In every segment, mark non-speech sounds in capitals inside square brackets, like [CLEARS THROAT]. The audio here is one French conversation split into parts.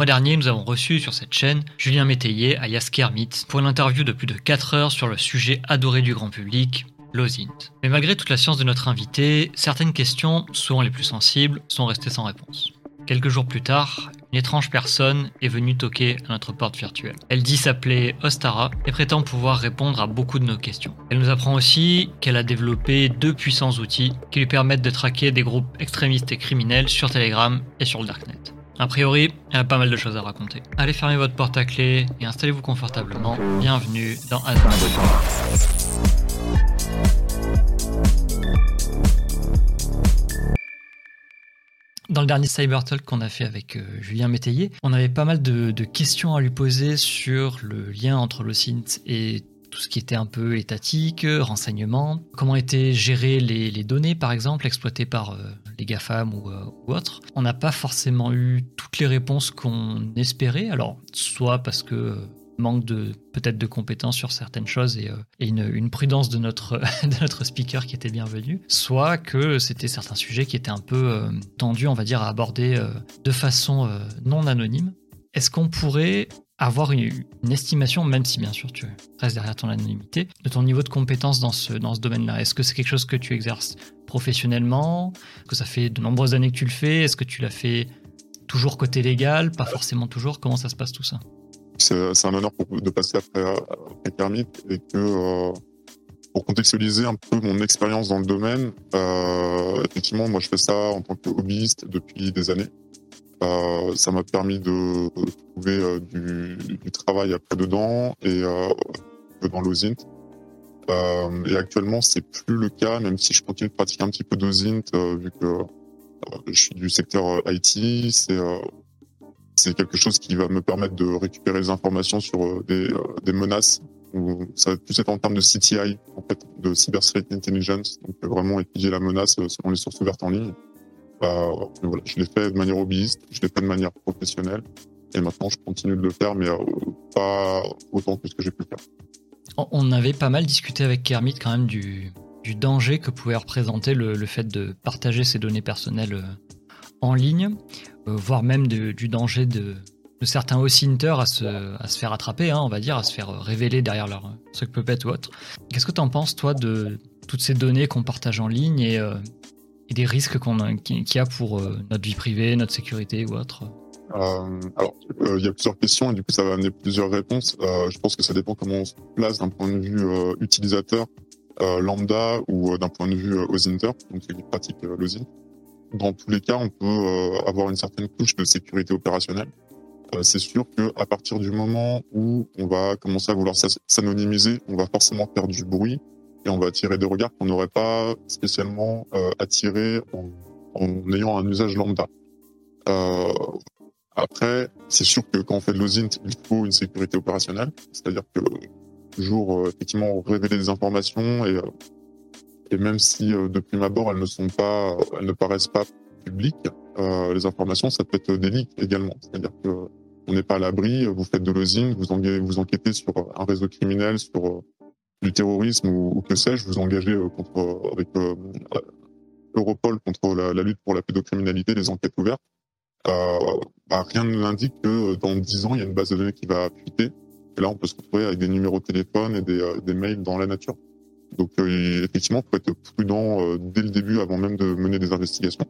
mois dernier, nous avons reçu sur cette chaîne Julien Métayer alias Kermit pour une interview de plus de 4 heures sur le sujet adoré du grand public, l'OSINT. Mais malgré toute la science de notre invité, certaines questions, souvent les plus sensibles, sont restées sans réponse. Quelques jours plus tard, une étrange personne est venue toquer à notre porte virtuelle. Elle dit s'appeler Ostara et prétend pouvoir répondre à beaucoup de nos questions. Elle nous apprend aussi qu'elle a développé deux puissants outils qui lui permettent de traquer des groupes extrémistes et criminels sur Telegram et sur le Darknet. A priori, elle a pas mal de choses à raconter. Allez fermer votre porte à clé et installez-vous confortablement. Bienvenue dans Asma. Dans le dernier Cyber Talk qu'on a fait avec euh, Julien Métayer, on avait pas mal de, questions à lui poser sur le lien entre le SINT et tout ce qui était un peu étatique, renseignement, comment étaient gérées les, données par exemple exploitées par euh, les GAFAM ou, euh, ou autres. On n'a pas forcément eu toutes les réponses qu'on espérait, alors soit parce que manque de peut-être de compétences sur certaines choses et, euh, une, prudence de notre, [LAUGHS] de notre speaker qui était bienvenu, soit que c'était certains sujets qui étaient un peu euh, tendus, on va dire, à aborder de façon non anonyme. Est-ce qu'on pourrait avoir une, estimation, même si bien sûr tu restes derrière ton anonymité, de ton niveau de compétence dans ce, dans ce domaine-là. Est-ce que c'est quelque chose que tu exerces professionnellement? Que ça fait de nombreuses années que tu le fais? Est-ce que tu l'as fait toujours côté légal? Pas forcément toujours. Comment ça se passe tout ça? C'est un honneur de passer après, après Kermit et que euh, pour contextualiser un peu mon expérience dans le domaine, euh, effectivement, moi je fais ça en tant que hobbyiste depuis des années. Euh, ça m'a permis de trouver du, du, travail après dedans et dans l'OSINT. et actuellement, c'est plus le cas, même si je continue de pratiquer un petit peu d'OSINT, vu que je suis du secteur IT. C'est quelque chose qui va me permettre de récupérer des informations sur euh, des, euh, menaces. Ça va plus être en termes de CTI, en fait, de Cyber Threat Intelligence, donc vraiment étudier la menace euh, selon les sources ouvertes en ligne. Voilà, je l'ai fait de manière hobbyiste, je l'ai fait de manière professionnelle, et maintenant je continue de le faire, mais pas autant que ce que j'ai pu faire. On avait pas mal discuté avec Kermit quand même du, danger que pouvait représenter le, fait de partager ses données personnelles en ligne. Euh, voire même du danger de, certains host à se, à se faire attraper, hein, on va dire, à se faire révéler derrière leur truc puppet ou autre. Qu'est-ce que tu en penses, toi, de toutes ces données qu'on partage en ligne et, euh, des risques qu'on qu'il y a pour euh, notre vie privée, notre sécurité ou autre alors, il y a plusieurs questions et du coup, ça va amener plusieurs réponses. je pense que ça dépend comment on se place d'un point de vue utilisateur lambda ou d'un point de vue OSINTER, donc qui pratique l'OSINT dans tous les cas, on peut euh, avoir une certaine couche de sécurité opérationnelle. Euh, c'est sûr que à partir du moment où on va commencer à vouloir s'anonymiser, on va forcément faire du bruit et on va attirer des regards qu'on n'aurait pas spécialement euh, attirés en, ayant un usage lambda. Euh, après, c'est sûr que quand on fait de l'OSINT, il faut une sécurité opérationnelle, c'est-à-dire que toujours effectivement révéler des informations et et même si euh, de prime abord elles ne sont pas, elles ne paraissent pas publiques, euh, les informations, ça peut être des également. C'est-à-dire que on n'est pas à l'abri, vous faites de l'osing, vous, vous enquêtez sur un réseau criminel, sur euh, du terrorisme ou, que sais-je, vous engagez contre, avec Europol contre la, lutte pour la pédocriminalité, les enquêtes ouvertes. Bah, rien ne l'indique que dans dix ans, il y a une base de données qui va fuiter. Et là, on peut se retrouver avec des numéros de téléphone et des, des mails dans la nature. Donc euh, effectivement, il faut être prudent euh, dès le début, avant même de mener des investigations.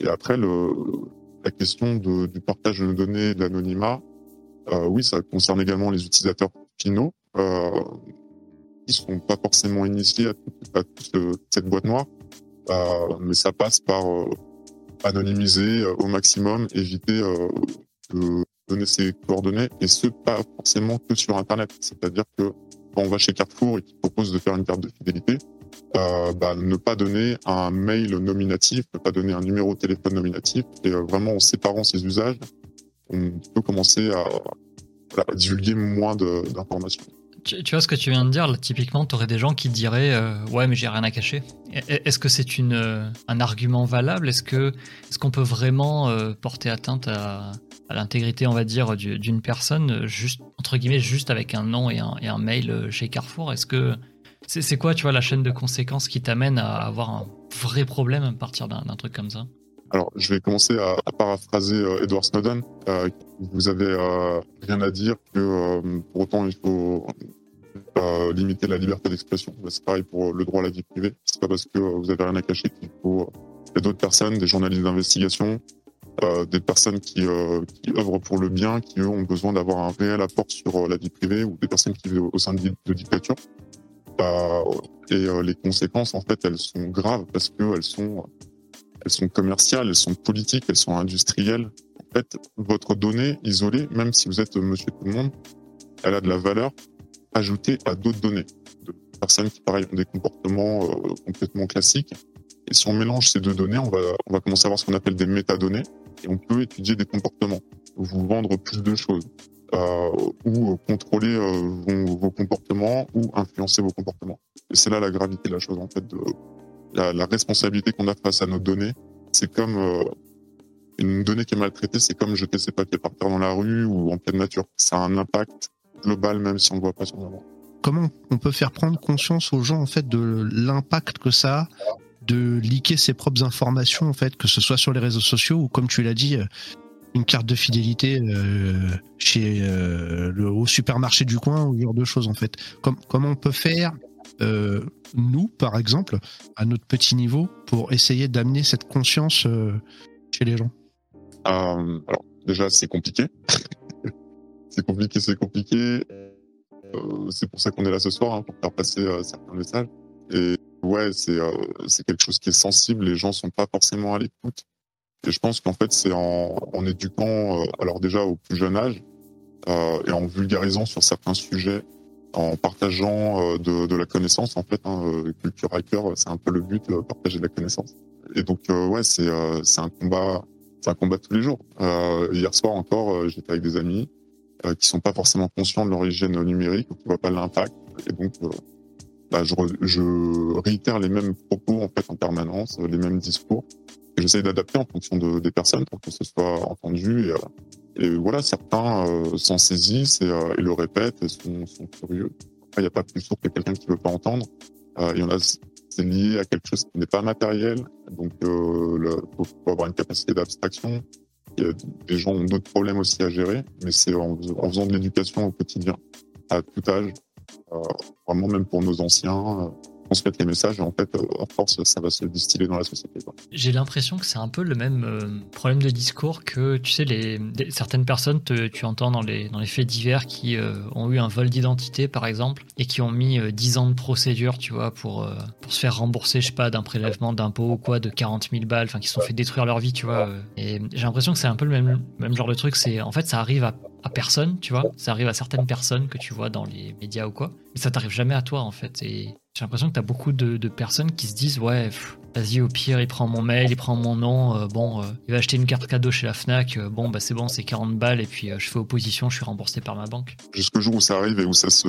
Et après, le, la question de, du partage de données, de l'anonymat, euh, oui, ça concerne également les utilisateurs finaux, euh, qui sont pas forcément initiés à, toute cette boîte noire, euh, mais ça passe par anonymiser au maximum, éviter de donner ses coordonnées, et ce pas forcément que sur Internet. C'est-à-dire que quand on va chez Carrefour et qu'il propose de faire une carte de fidélité, euh, bah, ne pas donner un mail nominatif, ne pas donner un numéro de téléphone nominatif, et euh, vraiment en séparant ses usages, on peut commencer à, divulguer moins d'informations. Tu, vois ce que tu viens de dire, typiquement, tu aurais des gens qui diraient euh, Ouais, mais j'ai rien à cacher. Est-ce que c'est une un argument valable? Est-ce qu'on peut vraiment porter atteinte à, l'intégrité, on va dire, d'une personne, juste, entre guillemets, juste avec un nom et un, mail euh, chez Carrefour? Est-ce que c'est quoi, tu vois, la chaîne de conséquences qui t'amène à avoir un vrai problème à partir d'un truc comme ça? Alors, je vais commencer à, paraphraser euh, Edward Snowden. Euh, vous avez euh, rien à dire que euh, pour autant il faut euh, limiter la liberté d'expression. Bah, C'est pareil pour le droit à la vie privée. C'est pas parce que euh, vous avez rien à cacher qu'il faut. Il y a d'autres personnes, des journalistes d'investigation, euh, des personnes qui, euh, œuvrent pour le bien, qui eux ont besoin d'avoir un réel apport sur euh, la vie privée, ou des personnes qui vivent au sein de, de dictatures. Euh, et euh, les conséquences, en fait, elles sont graves parce que elles sont, elles sont commerciales, elles sont politiques, elles sont industrielles. En fait, votre donnée isolée, même si vous êtes Monsieur tout le monde, elle a de la valeur ajoutée à d'autres données de personnes qui, pareil, ont des comportements euh, complètement classiques. Et si on mélange ces deux données, on va, on va commencer à avoir ce qu'on appelle des métadonnées et on peut étudier des comportements, vous vendre plus de choses, euh, ou contrôler euh, vos, comportements ou influencer vos comportements. Et c'est là la gravité de la chose, en fait, de la, responsabilité qu'on a face à nos données. C'est comme une donnée qui est maltraitée, c'est comme jeter ses papiers par terre dans la rue ou en pleine nature. Ça a un impact global, même si on ne voit pas le moment. Comment on peut faire prendre conscience aux gens en fait de l'impact que ça a de liquer ses propres informations en fait, que ce soit sur les réseaux sociaux ou comme tu l'as dit, euh, une carte de fidélité euh, chez euh, le au supermarché du coin ou ce genre de choses en fait. Com- comment on peut faire euh, nous par exemple à notre petit niveau pour essayer d'amener cette conscience chez les gens? Alors, déjà, c'est compliqué. C'est compliqué, c'est compliqué. Euh, c'est pour ça qu'on est là ce soir, hein, pour faire passer euh, certains messages. Et ouais, c'est euh, quelque chose qui est sensible. Les gens sont pas forcément à l'écoute. Et je pense qu'en fait, c'est en, en éduquant, euh, alors déjà au plus jeune âge, et en vulgarisant sur certains sujets, en partageant de, de la connaissance, en fait, hein, culture hacker, c'est un peu le but, partager de la connaissance. Et donc, ouais, c'est un combat, c'est un combat tous les jours. Hier soir encore, j'étais avec des amis euh, qui sont pas forcément conscients de leur hygiène numérique ou qui voient pas l'impact. Et donc, euh, bah, je, re- je réitère les mêmes propos en fait en permanence, euh, les mêmes discours. J'essaie d'adapter en fonction de, des personnes pour que ce soit entendu. Et, euh, voilà, certains s'en saisissent et, le répètent et sont, sont curieux. Il n'y a pas plus sourd que quelqu'un qui veut pas entendre. Il y en a, c'est lié à quelque chose qui n'est pas matériel. Donc, faut, faut avoir une capacité d'abstraction. Des gens ont d'autres problèmes aussi à gérer, mais c'est en faisant de l'éducation au quotidien, à tout âge, euh, vraiment même pour nos anciens, euh, transmettre les messages et en fait, euh, à force, ça va se distiller dans la société. J'ai l'impression que c'est un peu le même euh, problème de discours que, tu sais, les, certaines personnes, tu entends dans les, dans les faits divers qui euh, ont eu un vol d'identité, par exemple, et qui ont mis euh, 10 ans de procédure, tu vois, pour, euh, pour se faire rembourser, je sais pas, d'un prélèvement d'impôt ou quoi, de 40 000 balles, enfin, qui se sont fait détruire leur vie, tu vois. euh. Et j'ai l'impression que c'est un peu le même, même genre de truc. C'est En fait, ça arrive à, à personne, tu vois. Ça arrive à certaines personnes que tu vois dans les médias ou quoi. Mais ça t'arrive jamais à toi, en fait. Et j'ai l'impression que t'as beaucoup de, personnes qui se disent, ouais, Vas-y, au pire, il prend mon mail, il prend mon nom. euh, bon, euh, il va acheter une carte cadeau chez la Fnac. euh, bon, bah c'est bon, c'est 40 balles. Et puis, je fais opposition, je suis remboursé par ma banque. Jusqu'au jour où ça arrive et où ça se,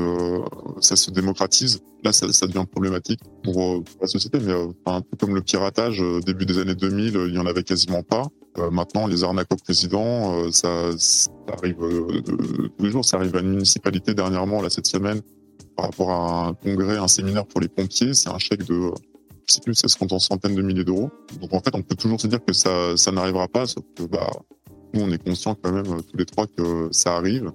ça se démocratise, là, ça, devient problématique pour, la société. Mais un peu comme le piratage, début des années 2000, euh, il y en avait quasiment pas. Maintenant, les arnaques au président, ça, ça arrive tous les jours. Ça arrive à une municipalité dernièrement, là, cette semaine, par rapport à un congrès, un séminaire pour les pompiers. C'est un chèque de, euh, je sais plus, ça se compte en centaines de milliers d'euros. Donc, en fait, on peut toujours se dire que ça, n'arrivera pas, sauf que, bah, nous, on est conscients quand même, euh, tous les trois, que ça arrive.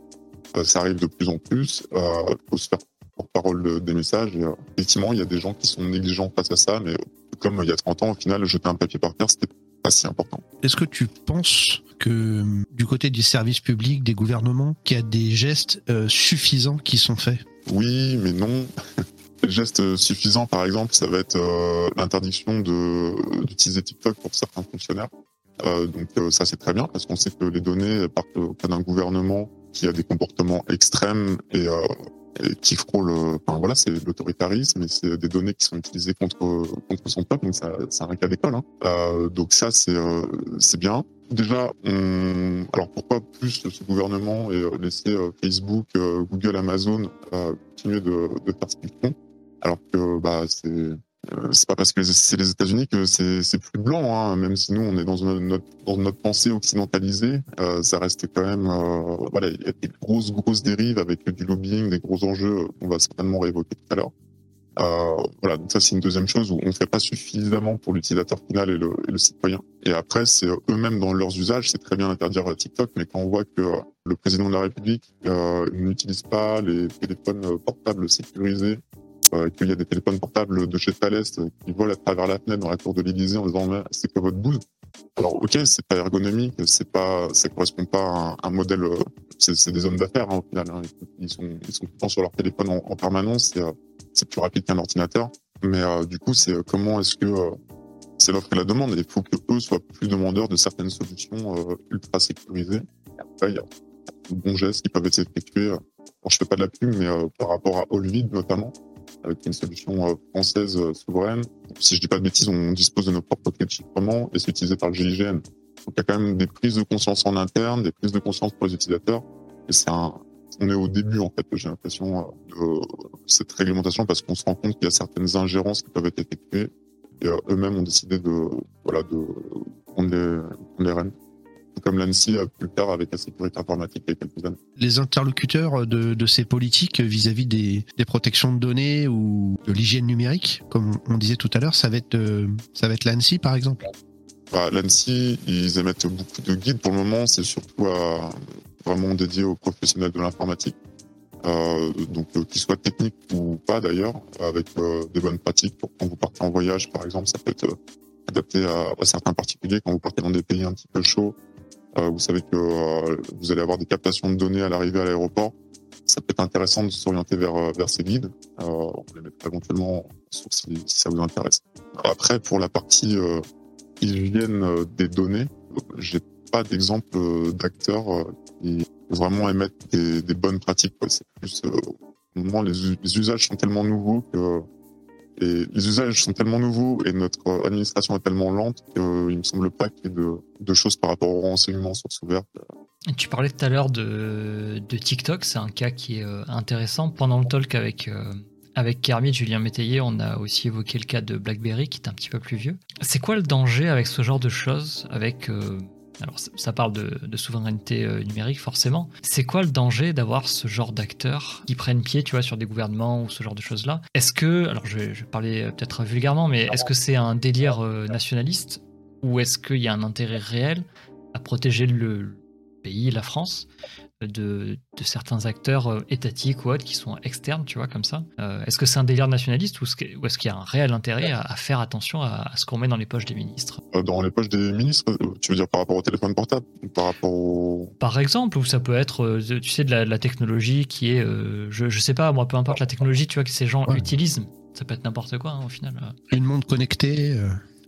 Euh, ça arrive de plus en plus. Euh, faut se faire porte-parole de- des messages. Effectivement, il y a des gens qui sont négligents face à ça, mais comme il y a 30 ans, au final, jeter un papier par terre, c'était pas si important. Est-ce que tu penses que du côté des services publics, des gouvernements, qu'il y a des gestes suffisants qui sont faits? Oui, mais non. [LAUGHS] Le geste suffisant, par exemple, ça va être euh, l'interdiction d'utiliser TikTok pour certains fonctionnaires. Euh, donc euh, ça, c'est très bien parce qu'on sait que les données partent auprès d'un gouvernement qui a des comportements extrêmes et, euh, et qui frôle. euh, Enfin voilà, c'est l'autoritarisme et c'est des données qui sont utilisées contre contre son peuple. Donc ça, c'est un cas d'école. Hein. Euh, donc ça, c'est c'est bien. Déjà, on... alors pourquoi plus ce gouvernement et euh, laisser euh, Facebook, euh, Google, Amazon continuer de, faire ce qu'ils font, alors que bah c'est c'est pas parce que c'est les États-Unis que c'est plus blanc, hein, même si nous on est dans notre dans notre pensée occidentalisée, ça reste quand même voilà il y a des grosses grosses dérives avec du lobbying, des gros enjeux qu'on va certainement réévoquer tout à l'heure. Euh, voilà, donc ça c'est une deuxième chose où on ne fait pas suffisamment pour l'utilisateur final et le, et le, citoyen. Et après, c'est eux-mêmes dans leurs usages, c'est très bien d'interdire TikTok, mais quand on voit que le président de la République euh, n'utilise pas les téléphones portables sécurisés, euh, qu'il y a des téléphones portables de chez Thales qui volent à travers la fenêtre dans la cour de l'Élysée en disant c'est que votre bouse. Alors ok, c'est pas ergonomique, c'est pas, ça correspond pas à un, modèle. C'est des hommes d'affaires hein, au final. Hein. Ils sont ils sont tout le temps sur leur téléphone en, en permanence. Et, c'est plus rapide qu'un ordinateur. Mais euh, du coup, c'est euh, comment est-ce que euh, c'est l'offre et la demande? il faut que eux soient plus demandeurs de certaines solutions ultra sécurisées. Après, il y a de bons gestes qui peuvent être effectués. Alors, je fais pas de la pub, mais par rapport à Allvid notamment, avec une solution française souveraine. Si je dis pas de bêtises, on dispose de nos propres clés et c'est utilisé par le GIGN. Donc il y a quand même des prises de conscience en interne, des prises de conscience pour les utilisateurs. Et c'est un, on est au début en fait, j'ai l'impression de cette réglementation parce qu'on se rend compte qu'il y a certaines ingérences qui peuvent être effectuées et euh, eux-mêmes ont décidé de voilà de prendre les, les rênes comme l'ANSI a pu le faire avec la sécurité informatique il y a quelques années. Les interlocuteurs de, de ces politiques vis-à-vis des, des, protections de données ou de l'hygiène numérique, comme on disait tout à l'heure, ça va être, euh, ça va être l'ANSI par exemple? Bah, L'ANSI, ils émettent beaucoup de guides. Pour le moment, c'est surtout à, vraiment dédié aux professionnels de l'informatique. Euh, donc euh, qu'ils soient techniques ou pas d'ailleurs, avec euh, des bonnes pratiques pour quand vous partez en voyage, par exemple, ça peut être euh, adapté à, à, certains particuliers. Quand vous partez dans des pays un petit peu chauds, vous savez que vous allez avoir des captations de données à l'arrivée à l'aéroport. Ça peut être intéressant de s'orienter vers vers ces guides. on les mettra éventuellement sur si, ça vous intéresse. Après, pour la partie hygiène des données, j'ai pas d'exemple d'acteurs qui vraiment émettre des, bonnes pratiques. C'est plus, euh, moment, les, usages sont tellement nouveaux que et les usages sont tellement nouveaux et notre administration est tellement lente qu'il me semble pas qu'il y ait de, de, choses par rapport au renseignement source ouverte. Tu parlais tout à l'heure de, de TikTok, c'est un cas qui est euh, intéressant. Pendant le talk avec, euh, avec Kermit, Julien Métayer, on a aussi évoqué le cas de BlackBerry qui est un petit peu plus vieux. C'est quoi le danger avec ce genre de choses, avec euh, alors ça parle de, souveraineté euh, numérique forcément. C'est quoi le danger d'avoir ce genre d'acteurs qui prennent pied, tu vois, sur des gouvernements ou ce genre de choses-là? Est-ce que, alors je vais, euh, peut-être vulgairement, mais est-ce que c'est un délire euh, nationaliste? Ou est-ce qu'il y a un intérêt réel à protéger le pays, la France, de, certains acteurs euh, étatiques ou autres qui sont externes, tu vois, comme ça. Euh, est-ce que c'est un délire nationaliste ou est-ce qu'il y a un réel intérêt à, faire attention à, ce qu'on met dans les poches des ministres? Euh, Dans les poches des ministres, tu veux dire par rapport au téléphone portable Par rapport au... Par exemple, ou ça peut être, tu sais, de la, technologie qui est, je, je sais pas, moi, peu importe la technologie, tu vois, que ces gens utilisent. Ça peut être n'importe quoi, hein, au final. Une montre connectée.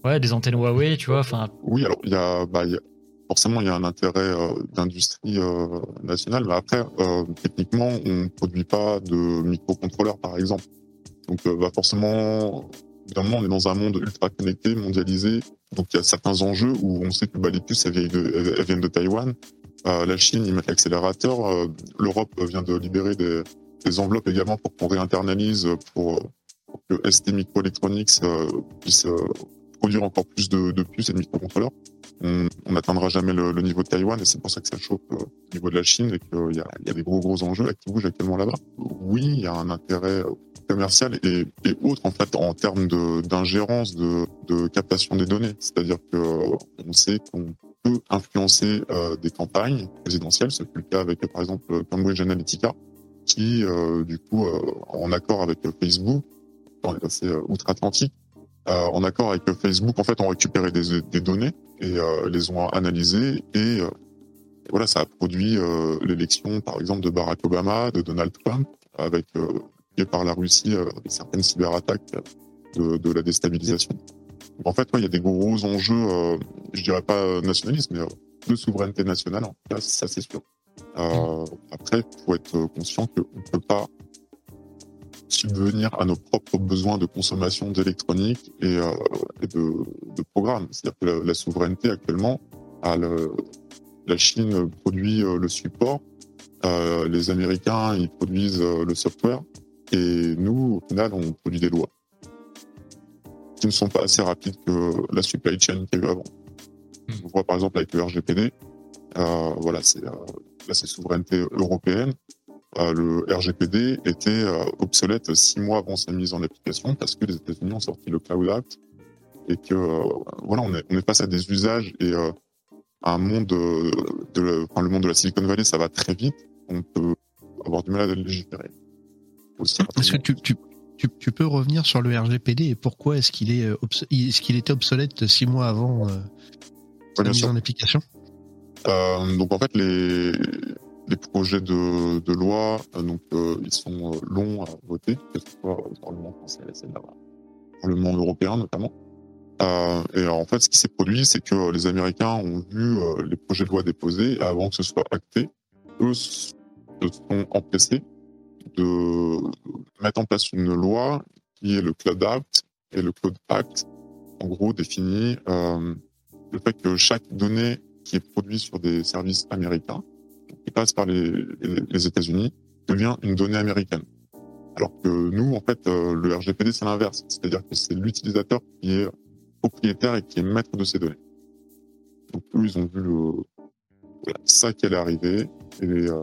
Ouais, des antennes Huawei, tu vois. Enfin. Oui, alors il y a, bah, y a forcément il y a un intérêt euh, d'industrie euh, nationale, mais après euh, techniquement on produit pas de microcontrôleurs par exemple. Donc bah forcément évidemment on est dans un monde ultra connecté, mondialisé, donc il y a certains enjeux où on sait que bah, les puces elles viennent de, elles viennent de Taïwan, la Chine ils mettent l'accélérateur, l'Europe vient de libérer des, des, enveloppes également pour qu'on réinternalise pour, pour que ST Microelectronics puisse produire encore plus de, puces et de microcontrôleurs on n'atteindra jamais le, niveau de Taïwan et c'est pour ça que ça chauffe euh, au niveau de la Chine et qu'il y a, des gros gros enjeux qui bougent actuellement là-bas. Oui, il y a un intérêt euh, commercial et, autre en fait en termes d'ingérence de, captation des données. C'est-à-dire que euh, on sait qu'on peut influencer des campagnes présidentielles. C'est le cas avec par exemple Cambridge Analytica qui du coup en accord avec Facebook, on est passé outre-Atlantique, euh, en accord avec Facebook, en fait, ont récupéré des, données et euh, les ont analysées et, euh, voilà, ça a produit l'élection, par exemple, de Barack Obama, de Donald Trump, avec et par la Russie certaines cyberattaques de, la déstabilisation. en fait, il y a des gros enjeux, je dirais pas nationalisme, mais de souveraineté nationale. Ça c'est sûr. après, faut être conscient qu'on ne peut pas subvenir à nos propres besoins de consommation d'électronique et, euh, et de, de, programmes. C'est-à-dire que la, souveraineté actuellement, à le, la Chine produit euh, le support, euh, les Américains ils produisent le software et nous, au final, on produit des lois qui ne sont pas assez rapides que la supply chain qu'il y a eu avant. Hmm. On voit par exemple avec le RGPD, euh, voilà, c'est là c'est souveraineté européenne. Le RGPD était obsolète six mois avant sa mise en application parce que les États-Unis ont sorti le Cloud Act et que voilà, on est, on est face à des usages et un monde de, enfin, le monde de la Silicon Valley, ça va très vite. On peut avoir du mal à le légiférer. Est-ce que tu, tu, tu, tu, peux revenir sur le RGPD et pourquoi est-ce qu'il est, est-ce qu'il était obsolète six mois avant la mise en application? Euh, donc en fait les les projets de, de loi euh, donc euh, ils sont euh, longs à voter que ce soit au Parlement français, au Parlement européen notamment. Euh, et en fait, ce qui s'est produit, c'est que les Américains ont vu les projets de loi déposés avant que ce soit acté. Eux se sont empressés de mettre en place une loi qui est le Cloud Act et le Cloud Act, en gros, définit euh, le fait que chaque donnée qui est produite sur des services américains, qui passe par les, les États-Unis, devient une donnée américaine. Alors que nous, en fait, euh, le RGPD, c'est l'inverse. C'est-à-dire que c'est l'utilisateur qui est propriétaire et qui est maître de ces données. Donc eux, ils ont vu le, voilà, ça qui allait arriver. Et, euh...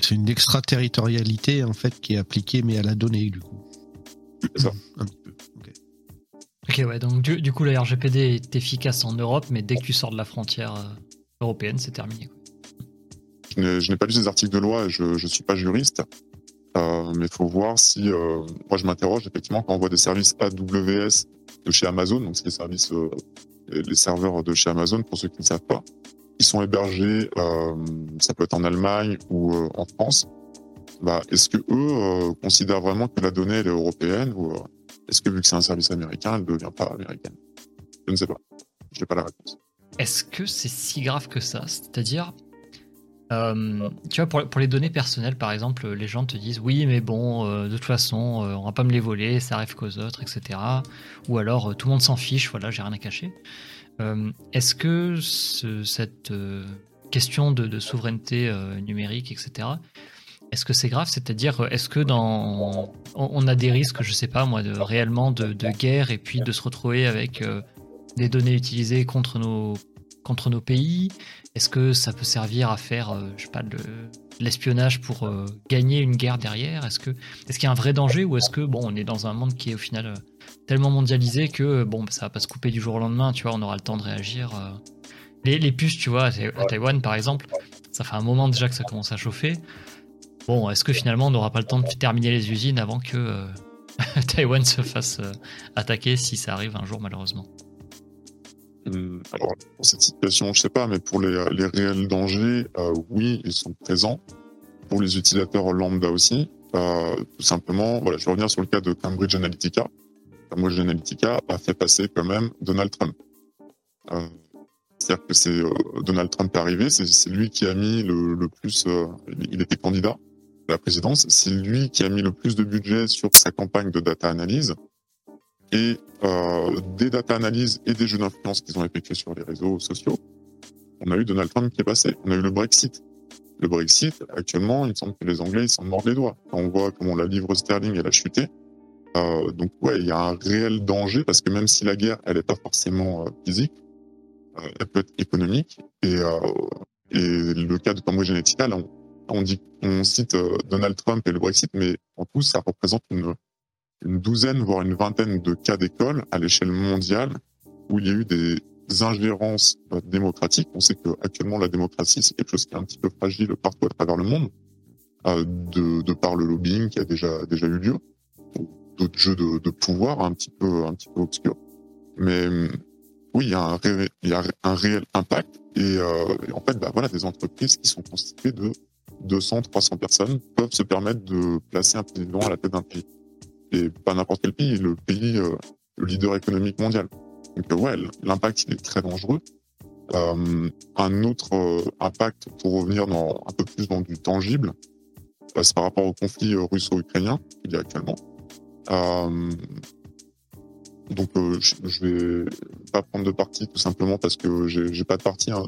C'est une extraterritorialité, en fait, qui est appliquée, mais à la donnée, du coup. C'est ça. Un petit peu. Ok, ouais, donc du, du, coup, le RGPD est efficace en Europe, mais dès que tu sors de la frontière euh, européenne, c'est terminé. Quoi. Je n'ai pas lu ces articles de loi, je ne suis pas juriste, euh, mais il faut voir si... Euh, moi, je m'interroge, effectivement, quand on voit des services AWS de chez Amazon, donc c'est les services, euh, les serveurs de chez Amazon, pour ceux qui ne savent pas, qui sont hébergés, ça peut être en Allemagne ou en France, bah, est-ce que eux considèrent vraiment que la donnée elle est européenne ou est-ce que vu que c'est un service américain, elle ne devient pas américaine? Je ne sais pas. Je n'ai pas la réponse. Est-ce que c'est si grave que ça? C'est-à-dire, euh, tu vois, pour, les données personnelles, par exemple, les gens te disent oui, mais bon, euh, de toute façon, euh, on va pas me les voler, ça arrive qu'aux autres, etc. Ou alors, euh, tout le monde s'en fiche, voilà, j'ai rien à cacher. Est-ce que ce, cette question de, souveraineté numérique, etc., est-ce que c'est grave? C'est-à-dire, est-ce que dans on a des risques, je sais pas moi, réellement de, de guerre et puis de se retrouver avec des données utilisées contre nos contre nos pays? Est-ce que ça peut servir à faire, euh, je sais pas, de, l'espionnage pour euh, gagner une guerre derrière? Est-ce que est-ce qu'il y a un vrai danger ou est-ce que bon, on est dans un monde qui est au final euh, tellement mondialisé que bon, ça va pas se couper du jour au lendemain, tu vois, on aura le temps de réagir. Les, les puces, tu vois, à Taïwan par exemple, ça fait un moment déjà que ça commence à chauffer. Bon, est-ce que finalement on n'aura pas le temps de terminer les usines avant que euh, [LAUGHS] Taïwan se fasse euh, attaquer si ça arrive un jour malheureusement? Alors, pour cette situation, je sais pas, mais pour les, les réels dangers, euh, oui, ils sont présents. Pour les utilisateurs lambda aussi, euh, tout simplement, voilà, je vais revenir sur le cas de Cambridge Analytica. Cambridge Analytica a fait passer quand même Donald Trump. Euh, C'est-à-dire que c'est euh, Donald Trump est arrivé, c'est lui qui a mis le, le plus, euh, il était candidat à la présidence, c'est lui qui a mis le plus de budget sur sa campagne de data analyse et euh, des data analyses et des jeux d'influence qu'ils ont effectués sur les réseaux sociaux, on a eu Donald Trump qui est passé. On a eu le Brexit. Le Brexit, actuellement, il semble que les Anglais, ils s'en mordent les doigts. On voit comment la livre sterling, elle a chuté. Euh, donc, ouais, il y a un réel danger parce que même si la guerre, elle n'est pas forcément euh, physique, elle peut être économique. Et, le cas de Cambridge Analytica, là, on, on, dit, on cite Donald Trump et le Brexit, mais en tout, ça représente une, une douzaine, voire une vingtaine de cas d'école à l'échelle mondiale où il y a eu des ingérences euh, démocratiques. On sait que actuellement la démocratie c'est quelque chose qui est un petit peu fragile partout à travers le monde, euh, de, de par le lobbying qui a déjà déjà eu lieu, d'autres jeux de, de, pouvoir un petit peu un petit peu obscurs. Mais oui, il y a un, ré, il y a un réel impact et, euh, en fait, bah, voilà, des entreprises qui sont constituées de 200, 300 personnes peuvent se permettre de placer un président à la tête d'un pays et pas n'importe quel pays, le pays, euh, le leader économique mondial. Donc ouais, l'impact il est très dangereux. Euh, un autre euh, impact, pour revenir un peu plus dans du tangible, bah, c'est par rapport au conflit euh, russo-ukrainien qu'il y a actuellement. Euh, donc je, je vais pas prendre de parti tout simplement parce que j'ai pas de parti. Hein,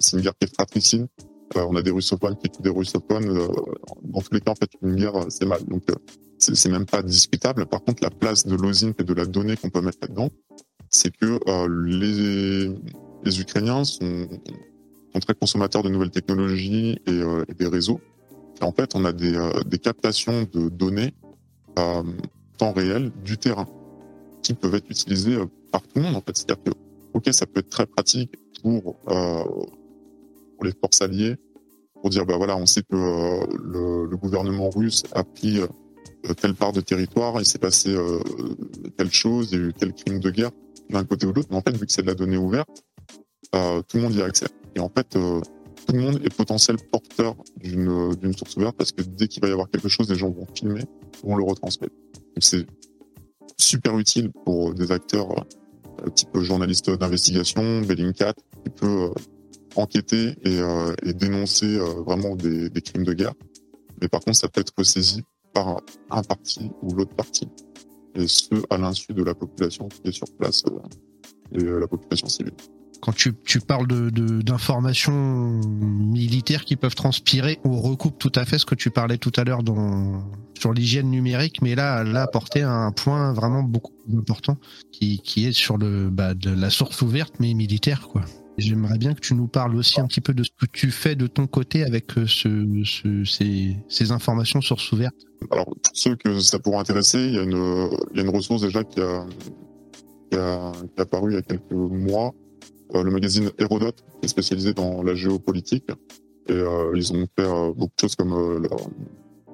c'est une guerre qui est fratricide. on a des russophones qui tuent des russophones. dans tous les cas, en fait, une guerre, c'est mal. Donc c'est même pas discutable. Par contre, la place de l'OSINT et de la donnée qu'on peut mettre là-dedans, c'est que euh, les, Ukrainiens sont, très consommateurs de nouvelles technologies et, euh, des réseaux. en fait, on a des, des captations de données temps réel du terrain qui peuvent être utilisées par tout le monde. En fait, c'est-à-dire que ok, ça peut être très pratique pour, les forces alliées pour dire bah voilà, on sait que le, gouvernement russe a pris telle part de territoire, il s'est passé euh, telle chose, il y a eu tel crime de guerre d'un côté ou de l'autre. Mais en fait, vu que c'est de la donnée ouverte, euh, tout le monde y a accès. Et en fait, euh, tout le monde est potentiel porteur d'une source ouverte parce que dès qu'il va y avoir quelque chose, les gens vont filmer, vont le retransmettre. Donc c'est super utile pour des acteurs euh, type journaliste d'investigation, Bellingcat, qui peut euh, enquêter et, euh, et dénoncer vraiment des, des crimes de guerre. Mais par contre, ça peut être saisi par un parti ou l'autre parti, et ce, à l'insu de la population qui est sur place euh, et euh, la population civile. Quand tu, tu parles de, d'informations militaires qui peuvent transpirer, on recoupe tout à fait ce que tu parlais tout à l'heure sur l'hygiène numérique, mais là, là, apporter un point vraiment beaucoup plus important qui, qui est sur le, bah, de la source ouverte, mais militaire, quoi. J'aimerais bien que tu nous parles aussi un petit peu de ce que tu fais de ton côté avec euh, ce, ce, ces, informations sources ouvertes. Alors, pour ceux que ça pourrait intéresser, il y a une, il y a une ressource déjà qui a, qui il y a quelques mois, euh, le magazine Hérodote, qui est spécialisé dans la géopolitique. Et euh, ils ont fait euh, beaucoup de choses comme euh, la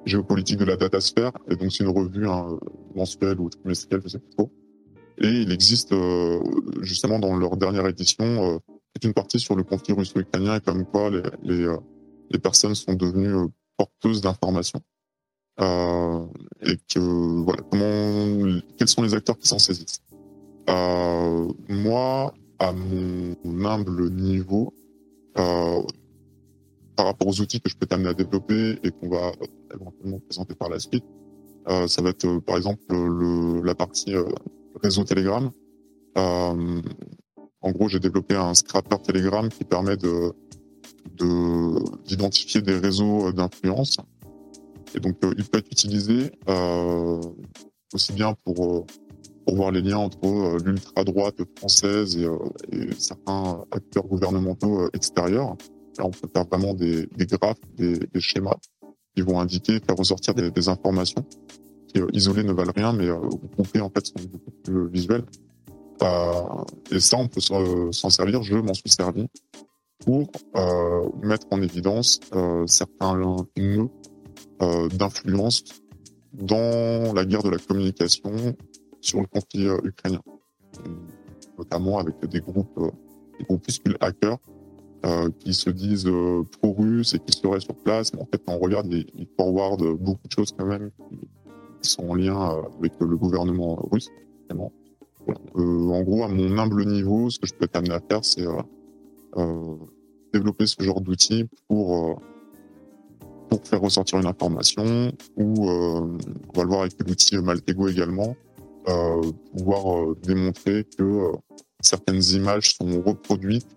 géopolitique de la datasphère. Et donc, c'est une revue hein, mensuelle ou trimestrielle, je sais pas trop. Et il existe justement dans leur dernière édition c'est une partie sur le conflit russo-ukrainien et comme quoi les, les, euh, les, personnes sont devenues euh, porteuses d'informations. Euh, et que voilà comment quels sont les acteurs qui s'en saisissent. Euh, moi, à mon humble niveau, euh, par rapport aux outils que je peux t'amener à développer et qu'on va éventuellement présenter par la suite, euh, ça va être par exemple le, la partie réseau Telegram. En gros, j'ai développé un scrapper Telegram qui permet de d'identifier des réseaux d'influence. Et donc, euh, il peut être utilisé euh, aussi bien pour euh, pour voir les liens entre euh, l'ultra droite française et, certains acteurs gouvernementaux extérieurs. Là, on peut faire vraiment des, des graphes, des, schémas qui vont indiquer, faire ressortir des, des informations qui isolées ne valent rien, mais groupées en fait sont beaucoup plus visuelles et ça, on peut s'en servir. Je m'en suis servi pour euh, mettre en évidence euh, certains nœuds euh, d'influence dans la guerre de la communication sur le conflit euh, ukrainien, notamment avec des groupes, euh, des groupuscules hackers euh, qui se disent pro-russes et qui seraient sur place, mais en fait, quand on regarde, ils, forwardent beaucoup de choses quand même qui sont en lien avec le gouvernement russe. Euh, en gros, à mon humble niveau, ce que je peux t'amener à faire, c'est euh, euh, développer ce genre d'outils pour pour faire ressortir une information ou on va le voir avec l'outil Maltego également, pouvoir démontrer que certaines images sont reproduites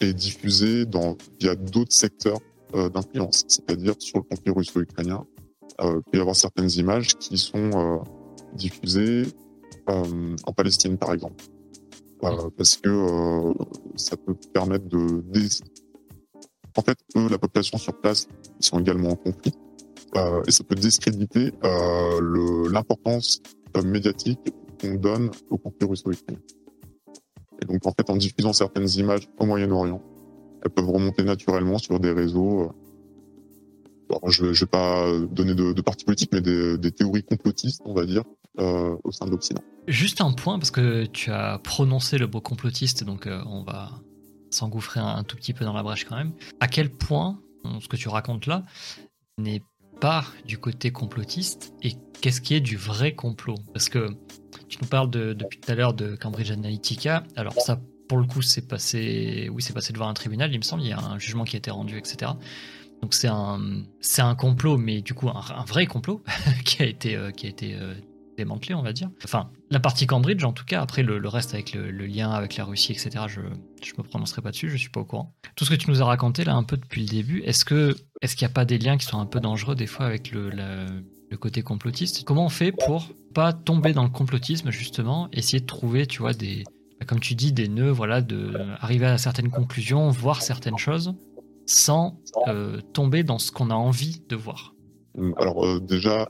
et diffusées dans, via d'autres secteurs d'influence, c'est-à-dire sur le conflit russo-ukrainien. il peut y avoir certaines images qui sont diffusée euh, en Palestine, par exemple. Euh, parce que euh, ça peut permettre de... En fait, eux, la population sur place, ils sont également en conflit. et ça peut discréditer l'importance médiatique qu'on donne au conflit russo-ukrainien. Et donc, en fait, en diffusant certaines images au Moyen-Orient, elles peuvent remonter naturellement sur des réseaux je ne vais pas donner de, de parti politique, mais des, théories complotistes, on va dire, euh, au sein de l'Occident. Juste un point, parce que tu as prononcé le mot complotiste, donc euh, on va s'engouffrer un, tout petit peu dans la brèche quand même. À quel point ce que tu racontes là n'est pas du côté complotiste et qu'est-ce qui est du vrai complot? Parce que tu nous parles de, depuis tout à l'heure de Cambridge Analytica. Alors ça, pour le coup, c'est passé, oui, c'est passé devant un tribunal, il me semble. Il y a un jugement qui a été rendu, etc. Donc c'est un, c'est un complot, mais du coup un, vrai complot [LAUGHS] qui a été, euh, qui a été euh, démantelé, on va dire. Enfin, la partie Cambridge en tout cas. Après le, reste avec le, lien avec la Russie, etc. Je, je me prononcerai pas dessus, je suis pas au courant. Tout ce que tu nous as raconté là un peu depuis le début, est-ce que, est-ce qu'il n'y a pas des liens qui sont un peu dangereux des fois avec le, le côté complotiste? Comment on fait pour pas tomber dans le complotisme justement, essayer de trouver, tu vois, des, comme tu dis, des nœuds, voilà, de arriver à certaines conclusions, voir certaines choses? Sans tomber dans ce qu'on a envie de voir alors déjà,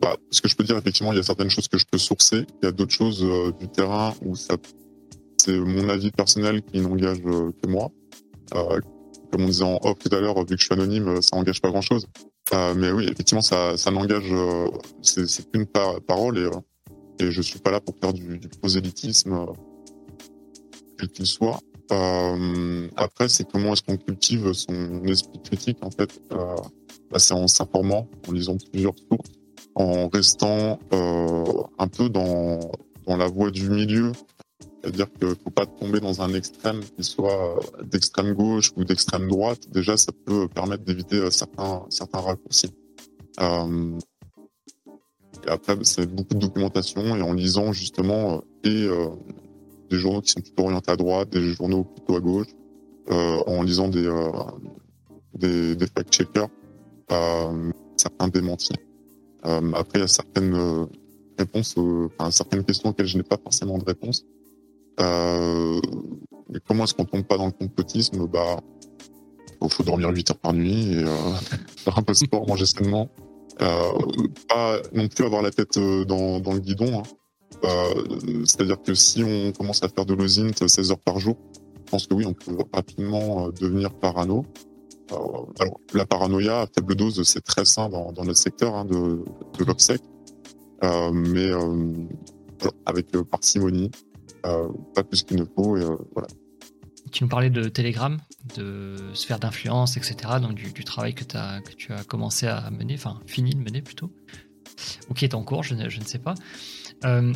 bah, ce que je peux dire, effectivement, il y a certaines choses que je peux sourcer. Il y a d'autres choses du terrain où ça, c'est mon avis personnel qui n'engage que moi. comme on disait en off tout à l'heure, vu que je suis anonyme, ça n'engage pas grand-chose. mais oui, effectivement, ça, ça n'engage, c'est qu'une parole et et je suis pas là pour faire du, du prosélytisme, euh, quel qu'il soit. Euh, après, c'est comment est-ce qu'on cultive son esprit critique en fait. Euh, bah, c'est en s'informant, en lisant plusieurs sources, en restant euh, un peu dans dans la voie du milieu. C'est-à-dire qu'il faut pas tomber dans un extrême qui soit d'extrême gauche ou d'extrême droite. Déjà, ça peut permettre d'éviter certains certains raccourcis. Euh, et après, c'est beaucoup de documentation et en lisant justement euh, et euh, des journaux qui sont plutôt orientés à droite, des journaux plutôt à gauche, euh, en lisant des des, des fact-checkers, certains démentis. après, il y a certaines réponses, enfin, certaines questions auxquelles je n'ai pas forcément de réponse. Euh, comment est-ce qu'on tombe pas dans le complotisme? Bah, il faut dormir 8 heures par nuit et euh, [LAUGHS] faire un peu de sport, manger sainement. Euh, pas non plus avoir la tête euh, dans, dans le guidon. Hein. Euh, c'est-à-dire que si on commence à faire de l'osint 16 heures par jour, je pense que oui, on peut rapidement devenir parano. alors, la paranoïa à faible dose, c'est très sain dans, dans notre secteur hein, de, de l'obsèque, euh, mais euh, avec parcimonie, euh, pas plus qu'il ne faut. Et, voilà. Tu nous parlais de Telegram, de sphère d'influence, etc. Donc du, travail que, as, que tu as commencé à mener, enfin fini de mener plutôt, ou qui est en cours, je ne sais pas. Euh,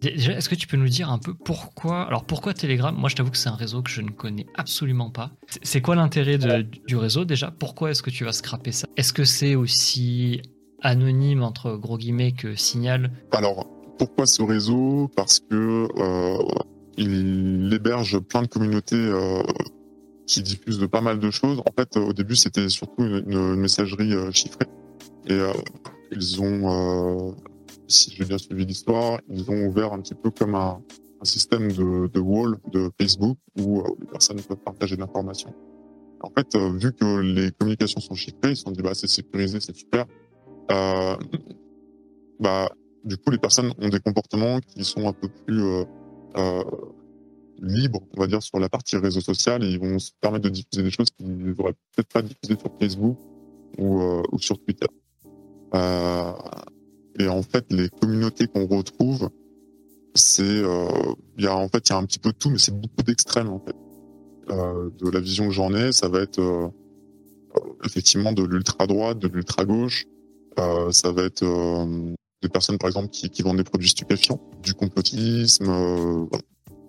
déjà, est-ce que tu peux nous dire un peu pourquoi Alors pourquoi Telegram? Moi, je t'avoue que c'est un réseau que je ne connais absolument pas. C'est quoi l'intérêt du réseau déjà? Pourquoi est-ce que tu vas scraper ça? Est-ce que c'est aussi anonyme entre gros guillemets que Signal? Alors pourquoi ce réseau? Parce que euh, il héberge plein de communautés euh, qui diffusent de pas mal de choses. En fait, au début, c'était surtout une, messagerie euh, chiffrée. Et ils ont, si j'ai bien suivi l'histoire, ils ont ouvert un petit peu comme un, système de, wall de Facebook où les personnes peuvent partager l'information. En fait, vu que les communications sont chiffrées, ils se sont dit bah c'est sécurisé, c'est super. bah du coup, les personnes ont des comportements qui sont un peu plus euh, libres, on va dire, sur la partie réseau social et ils vont se permettre de diffuser des choses qu'ils n'auraient peut-être pas diffusées sur Facebook euh, ou sur Twitter. Euh, et en fait, les communautés qu'on retrouve, c'est, euh, il y a en fait, il y a un petit peu tout, mais c'est beaucoup d'extrêmes en fait. Euh, de la vision que j'en ai, ça va être euh, effectivement de l'ultra droite, de l'ultra gauche. ça va être des personnes par exemple qui, qui, vendent des produits stupéfiants, du complotisme. Euh,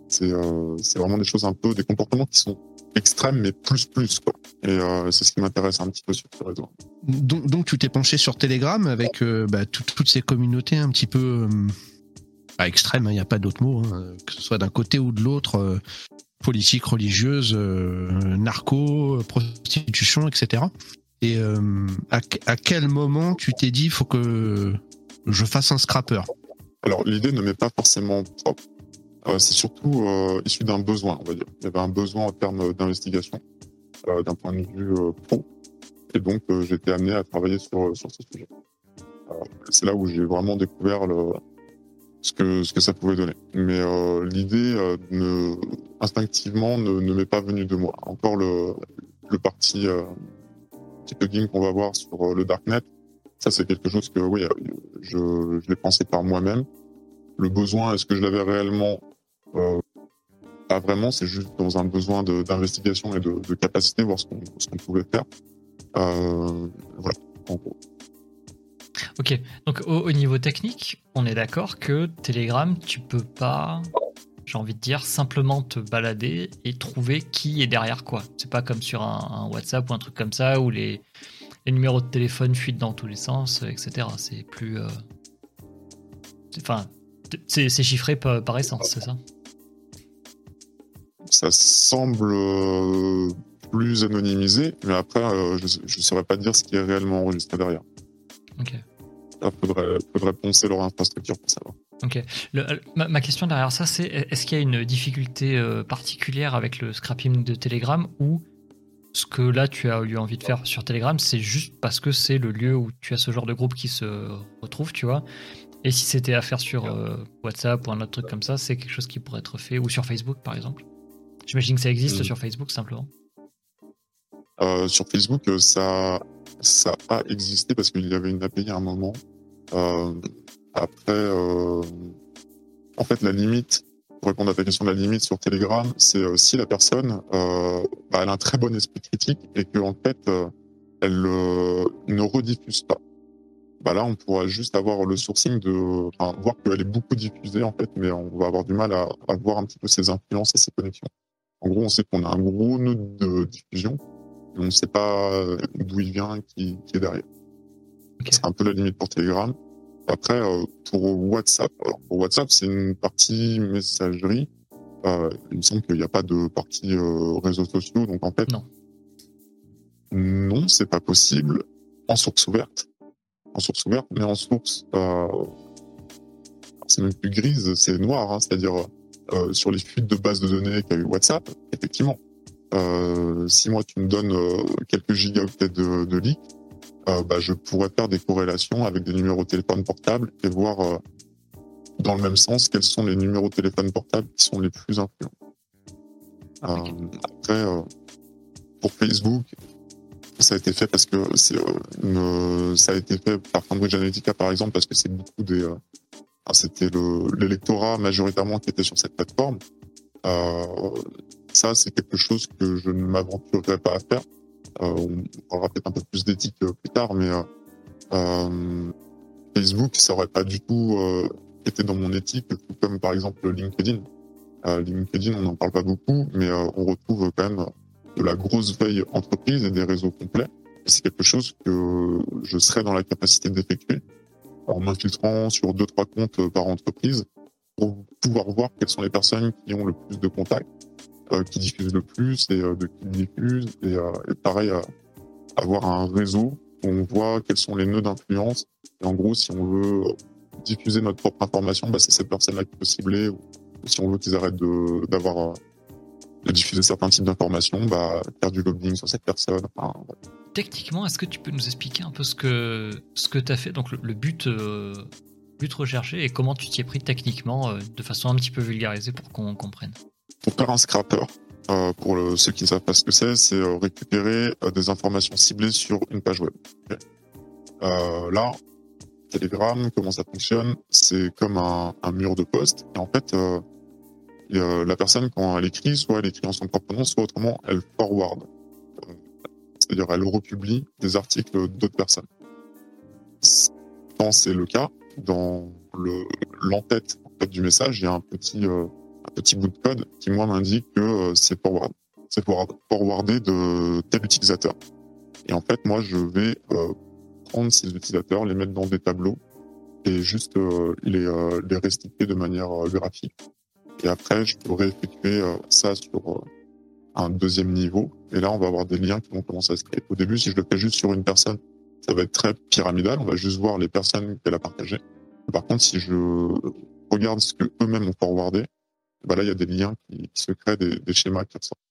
c'est euh, c'est vraiment des choses un peu, des comportements qui sont extrêmes, mais plus plus quoi. Et euh, c'est ce qui m'intéresse un petit peu sur ce réseau. Donc, donc tu t'es penché sur Telegram avec bah, toutes ces communautés un petit peu pas extrêmes, il hein, n'y a pas d'autre mot, hein, que ce soit d'un côté ou de l'autre, politique, religieuse, narco, prostitution, etc. Et à, à, quel moment tu t'es dit, il faut que je fasse un scrapper? Alors l'idée ne m'est pas forcément propre. Euh, c'est surtout euh, issu d'un besoin, on va dire. Il y avait un besoin en termes d'investigation, euh, d'un point de vue euh, pro. Et donc j'ai été amené à travailler sur, sur ce sujet. c'est là où j'ai vraiment découvert ce, que, ce que ça pouvait donner. Mais l'idée instinctivement ne, m'est pas venue de moi. Encore le, le parti plugin qu'on va voir sur le Darknet, ça, c'est quelque chose que, oui, je l'ai pensé par moi-même. Le besoin, est-ce que je l'avais réellement euh, Pas vraiment, c'est juste dans un besoin d'investigation et de, capacité, voir ce qu'on pouvait faire. Euh, voilà, en gros. Ok, donc au, au niveau technique, on est d'accord que Telegram, tu peux pas, j'ai envie de dire, simplement te balader et trouver qui est derrière quoi. C'est pas comme sur un, WhatsApp ou un truc comme ça où les, les numéros de téléphone fuitent dans tous les sens, etc. C'est plus. Euh, enfin, c'est chiffré par, essence, c'est ça? Ça semble euh, plus anonymisé, mais après, euh, je ne saurais pas dire ce qui est réellement enregistré derrière. Ok. Il faudrait, faudrait poncer leur infrastructure pour savoir. Ok. ma, question derrière ça, c'est est-ce qu'il y a une difficulté particulière avec le scrapping de Telegram ou ce que là tu as eu envie de faire sur Telegram, c'est juste parce que c'est le lieu où tu as ce genre de groupe qui se retrouve, tu vois? Et si c'était à faire sur euh, WhatsApp ou un autre truc comme ça, c'est quelque chose qui pourrait être fait, ou sur Facebook par exemple? J'imagine que ça existe Mm. sur Facebook simplement. Euh, sur Facebook, euh, ça, ça a existé parce qu'il y avait une API à un moment. Euh, après, euh, en fait, la limite, pour répondre à ta question, la limite sur Telegram, c'est si la personne, bah, elle a un très bon esprit critique et que en fait, elle ne rediffuse pas. Bah là, on pourra juste avoir le sourcing de, enfin, voir qu'elle est beaucoup diffusée en fait, mais on va avoir du mal à, à voir un petit peu ses influences et ses connexions. En gros, on sait qu'on a un gros nœud de diffusion, mais on ne sait pas euh, d'où il vient, qui, qui est derrière. C'est un peu la limite pour Telegram. Après, euh, pour WhatsApp, alors pour WhatsApp, c'est une partie messagerie. Euh, il me semble qu'il n'y a pas de partie euh, réseaux sociaux, donc en fait, Non. non, c'est pas possible en source ouverte. En source ouverte, mais en source, euh, c'est même plus grise, c'est noir, hein, c'est-à-dire euh, sur les fuites de base de données qu'a eu WhatsApp, effectivement. Euh, si moi tu me donnes euh, quelques gigaoctets de, de leaks, bah, je pourrais faire des corrélations avec des numéros de téléphone portable et voir dans le même sens quels sont les numéros de téléphone portable qui sont les plus influents. Euh, après, pour Facebook, ça a été fait parce que c'est ça a été fait par Cambridge Analytica par exemple parce que c'est beaucoup des ah, c'était le l'électorat majoritairement qui était sur cette plateforme. Euh, ça c'est quelque chose que je ne m'aventurerais pas à faire. Euh, on parlera peut-être un peu plus d'éthique euh, plus tard, mais Facebook ça aurait pas du tout été dans mon éthique, tout comme par exemple LinkedIn. LinkedIn on n'en parle pas beaucoup, mais on retrouve quand même de la grosse veille entreprise et des réseaux complets. Et c'est quelque chose que je serais dans la capacité d'effectuer en m'infiltrant sur deux, trois comptes euh, par entreprise pour pouvoir voir quelles sont les personnes qui ont le plus de contacts, euh, qui diffusent le plus et euh, de qui diffusent. Et, euh, et pareil, avoir un réseau où on voit quels sont les nœuds d'influence. Et en gros, si on veut diffuser notre propre information, bah, c'est cette personne-là qu'il faut cibler. Ou, si on veut qu'ils arrêtent de- d'avoir de diffuser certains types d'informations, bah, faire du lobbying sur cette personne. Techniquement, est-ce que tu peux nous expliquer un peu ce que, ce que tu as fait, donc le, but, euh, but recherché, et comment tu t'y es pris techniquement, euh, de façon un petit peu vulgarisée pour qu'on comprenne? Pour faire un scrapper, euh, pour ceux qui ne savent pas ce que c'est, c'est euh, récupérer euh, des informations ciblées sur une page web. Euh, là, Telegram, comment ça fonctionne C'est comme un, mur de poste. Et en fait, euh, euh, la personne, quand elle écrit, soit elle écrit en son propre nom, soit autrement, elle forward. C'est-à-dire, elle republie des articles d'autres personnes. Quand c'est le cas, dans le l'entête en fait, du message, il y a un petit euh, un petit bout de code qui moi m'indique que euh, c'est forward. C'est forward, forwardé de tel utilisateur. Et en fait, moi, je vais euh, prendre ces utilisateurs, les mettre dans des tableaux et juste les, les restituer de manière graphique. Et après, je pourrais effectuer ça sur un deuxième niveau. Et là, on va avoir des liens qui vont commencer à se créer. Au début, si je le fais juste sur une personne, ça va être très pyramidal. On va juste voir les personnes qu'elle a partagées. Par contre, si je regarde ce que eux-mêmes ont forwardé, bah là, il y a des liens qui, qui se créent, des, des schémas qui ressortent.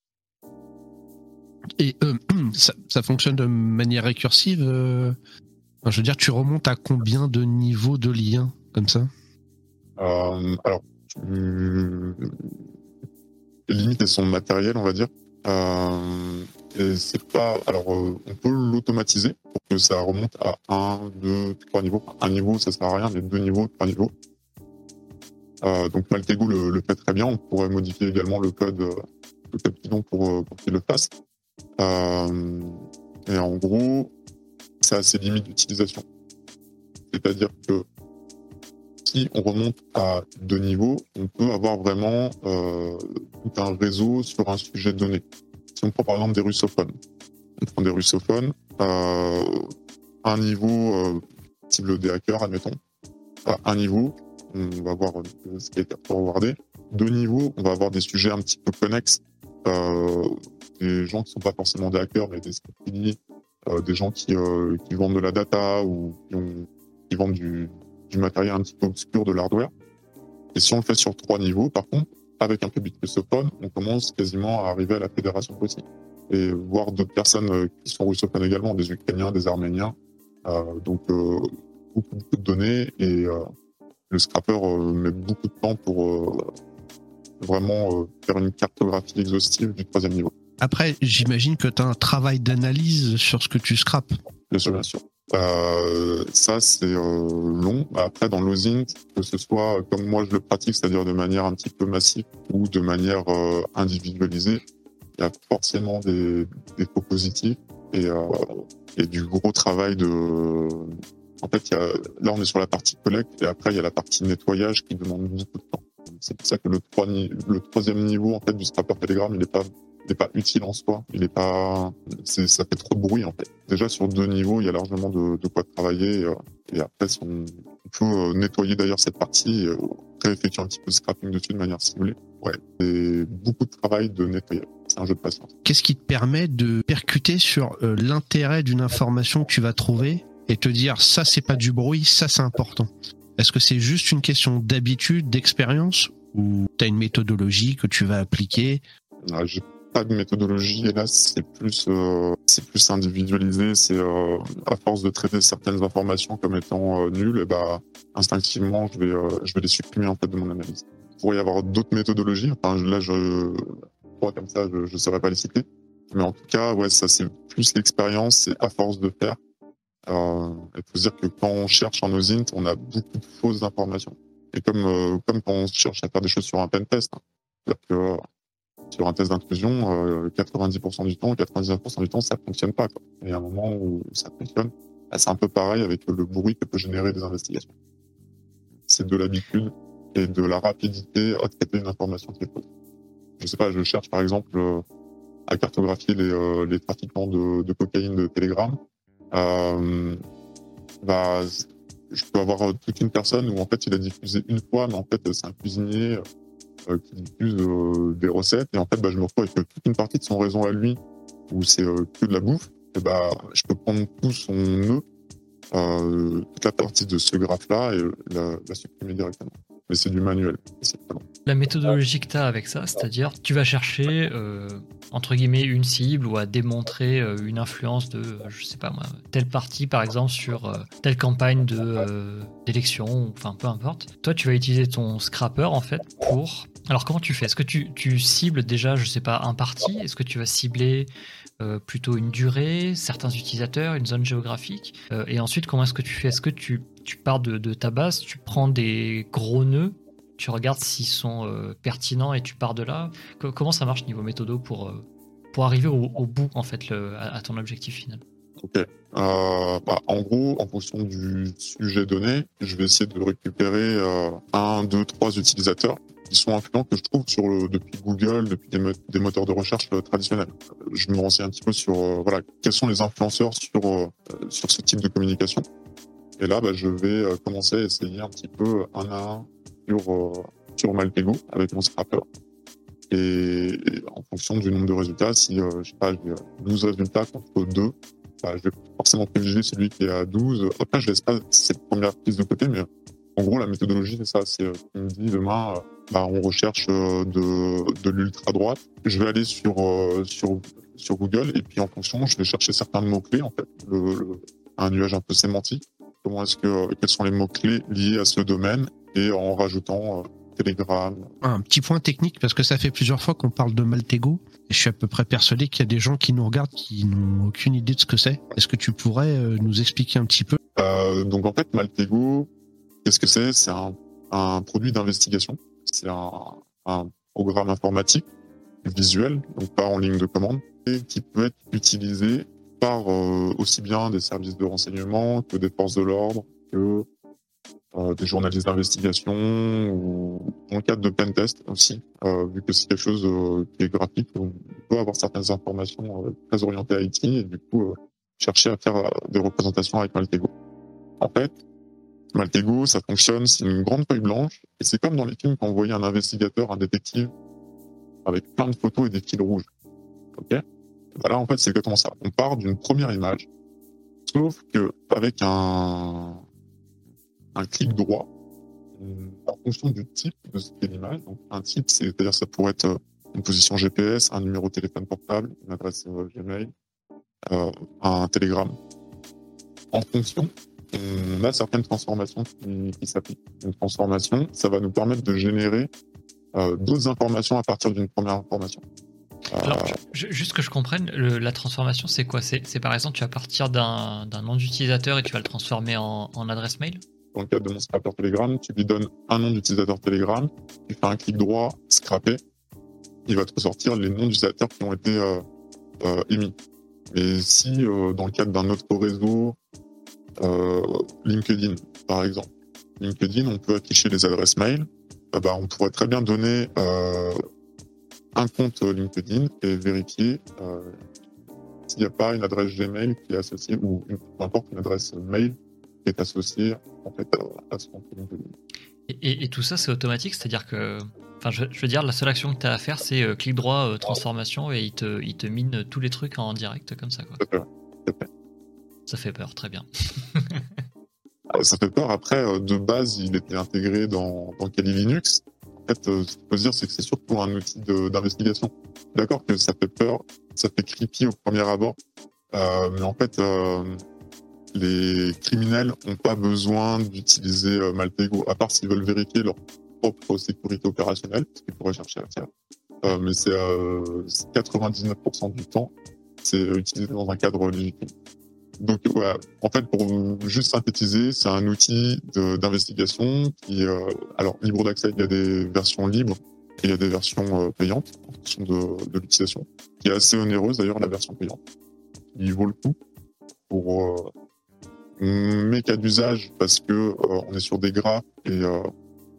Et euh, [CLEARS THROAT] ça, ça fonctionne de manière récursive. euh, enfin, je veux dire, tu remontes à combien de niveaux de liens comme ça? Euh, alors, tu... les limites elles sont matérielles, on va dire. Euh, c'est pas. Alors, euh, on peut l'automatiser pour que ça remonte à un, deux, trois niveaux. Un niveau, ça sert à rien, mais deux niveaux, trois niveaux. Euh, donc, Maltego le, le fait très bien. On pourrait modifier également le code, le code pour, qu'il le fasse. Et en gros, ça a ses limites d'utilisation. C'est-à-dire que si on remonte à deux niveaux, on peut avoir vraiment euh, un réseau sur un sujet donné. Si on prend par exemple des russophones, on prend des russophones, euh, un niveau euh, cible des hackers, admettons, à un niveau, on va voir ce qui été forwardé. Deux niveaux, on va avoir des sujets un petit peu connexes, des gens qui sont pas forcément des hackers, mais des scriptiers, euh, des gens qui, vendent de la data ou qui vendent du, du matériel un petit peu obscur de l'hardware. Et si on le fait sur trois niveaux, par contre, avec un public russophone, on commence quasiment à arriver à la fédération possible. et voir d'autres personnes euh, qui sont russophones également, des Ukrainiens, des Arméniens. Euh, donc euh, beaucoup, beaucoup, de données et le scrapper met beaucoup de temps pour vraiment faire une cartographie exhaustive du troisième niveau. Après, j'imagine que tu as un travail d'analyse sur ce que tu scrapes. Bien sûr, bien sûr. Euh, ça, c'est euh, long. Après, dans l'osint, que ce soit comme moi je le pratique, c'est-à-dire de manière un petit peu massive ou de manière euh, individualisée, il y a forcément des, des faux positifs et, euh, et du gros travail de. En fait, il y a, là, on est sur la partie collecte et après, il y a la partie nettoyage qui demande beaucoup de temps. C'est pour ça que le, le troisième niveau en fait du scrapper Telegram, il n'est pas n'est pas utile en soi. Il est pas, c'est, ça fait trop de bruit en fait. Déjà sur deux niveaux, il y a largement de, de quoi travailler. Euh, et après, on, peut euh, nettoyer d'ailleurs cette partie, euh, effectuer un petit peu de scrapping dessus de manière ciblée. Ouais, c'est beaucoup de travail de nettoyer. C'est un jeu de patience. Qu'est-ce qui te permet de percuter sur l'intérêt d'une information que tu vas trouver et te dire ça c'est pas du bruit, ça c'est important? Est-ce que c'est juste une question d'habitude, d'expérience ou tu as une méthodologie que tu vas appliquer? Ah, pas de méthodologie, hélas, c'est plus, euh, c'est plus individualisé. C'est euh, à force de traiter certaines informations comme étant euh, nulles, bah, instinctivement, je vais, je vais les supprimer en fait de mon analyse. Il pourrait y avoir d'autres méthodologies. Enfin, là, je crois comme ça, je ne saurais pas les citer. Mais en tout cas, ouais, ça c'est plus l'expérience, c'est à force de faire. Euh, il faut dire que quand on cherche en OSINT, on a beaucoup de fausses informations. Et comme, comme quand on cherche à faire des choses sur un pen test, hein. que sur un test d'inclusion, 90% euh, du temps, 99% du temps, ça fonctionne pas. Quoi. Et à un moment où ça fonctionne, bah, c'est un peu pareil avec le bruit que peut générer des investigations. C'est de l'habitude et de la rapidité à traiter une information est fausse. Je sais pas, je cherche par exemple euh, à cartographier les, euh, trafiquants de, cocaïne de Telegram. Bah, je peux avoir toute une personne où en fait il a diffusé une fois, mais en fait c'est un cuisinier qui diffuse euh, des recettes. Et en fait, bah, je me retrouve avec toute une partie de son réseau à lui, où c'est euh, que de la bouffe. Et bah, je peux prendre tout son nœud, toute la partie de ce graphe-là, et la supprimer directement mais c'est du manuel. La méthodologie que tu as avec ça, c'est-à-dire tu vas chercher euh, entre guillemets une cible ou à démontrer euh, une influence de, je sais pas moi, telle partie par exemple sur euh, telle campagne de d'élection, enfin peu importe. Toi, tu vas utiliser ton scrapper en fait pour. Alors comment tu fais? Est-ce que tu, tu, cibles déjà, je sais pas, un parti? Est-ce que tu vas cibler plutôt une durée, certains utilisateurs, une zone géographique? Et ensuite, comment est-ce que tu fais? Est-ce que tu tu pars de, ta base, tu prends des gros nœuds, tu regardes s'ils sont euh, pertinents et tu pars de là. comment ça marche niveau méthodo pour, euh, pour arriver au, bout en fait à, ton objectif final? Ok. Euh, bah, en gros, en fonction du sujet donné, je vais essayer de récupérer un, deux, trois utilisateurs qui sont influents que je trouve depuis Google, depuis des, moteurs de recherche traditionnels. Je me renseigne un petit peu sur voilà quels sont les influenceurs sur sur ce type de communication. Et là, bah, je vais euh, commencer à essayer un petit peu un à un sur, euh, sur Malpego avec mon scrapper. Et, en fonction du nombre de résultats, si euh, je sais pas, j'ai 12 résultats contre 2, bah, je vais forcément privilégier celui qui est à 12. Après, je laisse pas cette première prise de côté, mais en gros, la méthodologie, c'est ça. C'est, tu me dis demain, bah, on recherche de, de l'ultra droite. Je vais aller sur, sur, sur Google et puis en fonction, je vais chercher certains mots-clés, en fait, un nuage un peu sémantique comment est-ce que, quels sont les mots-clés liés à ce domaine et en rajoutant euh, Telegram. Un petit point technique, parce que ça fait plusieurs fois qu'on parle de Maltego. Et je suis à peu près persuadé qu'il y a des gens qui nous regardent qui n'ont aucune idée de ce que c'est. Est-ce que tu pourrais euh, nous expliquer un petit peu? Euh, Donc en fait, Maltego, qu'est-ce que c'est? C'est un, un, produit d'investigation. C'est un, un, programme informatique visuel, donc pas en ligne de commande, et qui peut être utilisé par euh, aussi bien des services de renseignement que des forces de l'ordre, que euh, des journalistes d'investigation ou dans le cadre de pen test aussi, euh, vu que c'est quelque chose qui est graphique, on peut avoir certaines informations très orientées à IT et du coup chercher à faire des représentations avec Maltego. En fait, Maltego, ça fonctionne, c'est une grande feuille blanche et c'est comme dans les films quand on voyait un investigateur, un détective avec plein de photos et des fils rouges. Ok? Voilà, en fait, c'est exactement ça. On part d'une première image, sauf que avec un, un clic droit, en fonction du type de cette image, donc un type, c'est-à-dire ça pourrait être une position GPS, un numéro de téléphone portable, une adresse Gmail, un télégramme. En fonction, on a certaines transformations qui s'appliquent. Une transformation, ça va nous permettre de générer d'autres informations à partir d'une première information. Alors, juste que je comprenne, la transformation, c'est quoi? C'est par exemple, tu vas partir d'un nom d'utilisateur et tu vas le transformer en, adresse mail? Dans le cadre de mon scrapper Telegram, tu lui donnes un nom d'utilisateur Telegram, tu fais un clic droit, scraper, il va te ressortir les noms d'utilisateurs qui ont été euh, euh, émis. Et si, euh, dans le cadre d'un autre réseau, LinkedIn, par exemple, LinkedIn, on peut afficher les adresses mail, bah, on pourrait très bien donner un compte LinkedIn et vérifier euh, s'il n'y a pas une adresse Gmail qui est associée ou peu importe une adresse mail qui est associée en fait à ce compte LinkedIn. Et, tout ça c'est automatique, c'est-à-dire que, enfin, je, veux dire, la seule action que tu as à faire c'est euh, clic droit euh, transformation et il te, il te mine tous les trucs en direct comme ça. Quoi. Ça, fait, ça fait peur, très bien. [LAUGHS] Ah, ça fait peur. Après, de base, il était intégré dans, dans Kali Linux fait, euh, ce qu'il faut se dire, c'est que c'est surtout un outil d'investigation. D'accord que ça fait peur, ça fait creepy au premier abord, euh, mais en fait, euh, les criminels n'ont pas besoin d'utiliser euh, Maltego, à part s'ils veulent vérifier leur propre sécurité opérationnelle, ce qu'ils pourraient chercher à faire. Mais c'est 99% du temps, c'est utilisé dans un cadre légitime. Donc voilà, en fait, pour juste synthétiser, c'est un outil d'investigation qui, euh, alors libre d'accès, il y a des versions libres et il y a des versions euh, payantes en fonction de, de l'utilisation, qui est assez onéreuse d'ailleurs la version payante. Il vaut le coup pour euh, mes cas d'usage parce que euh, on est sur des graphes et euh,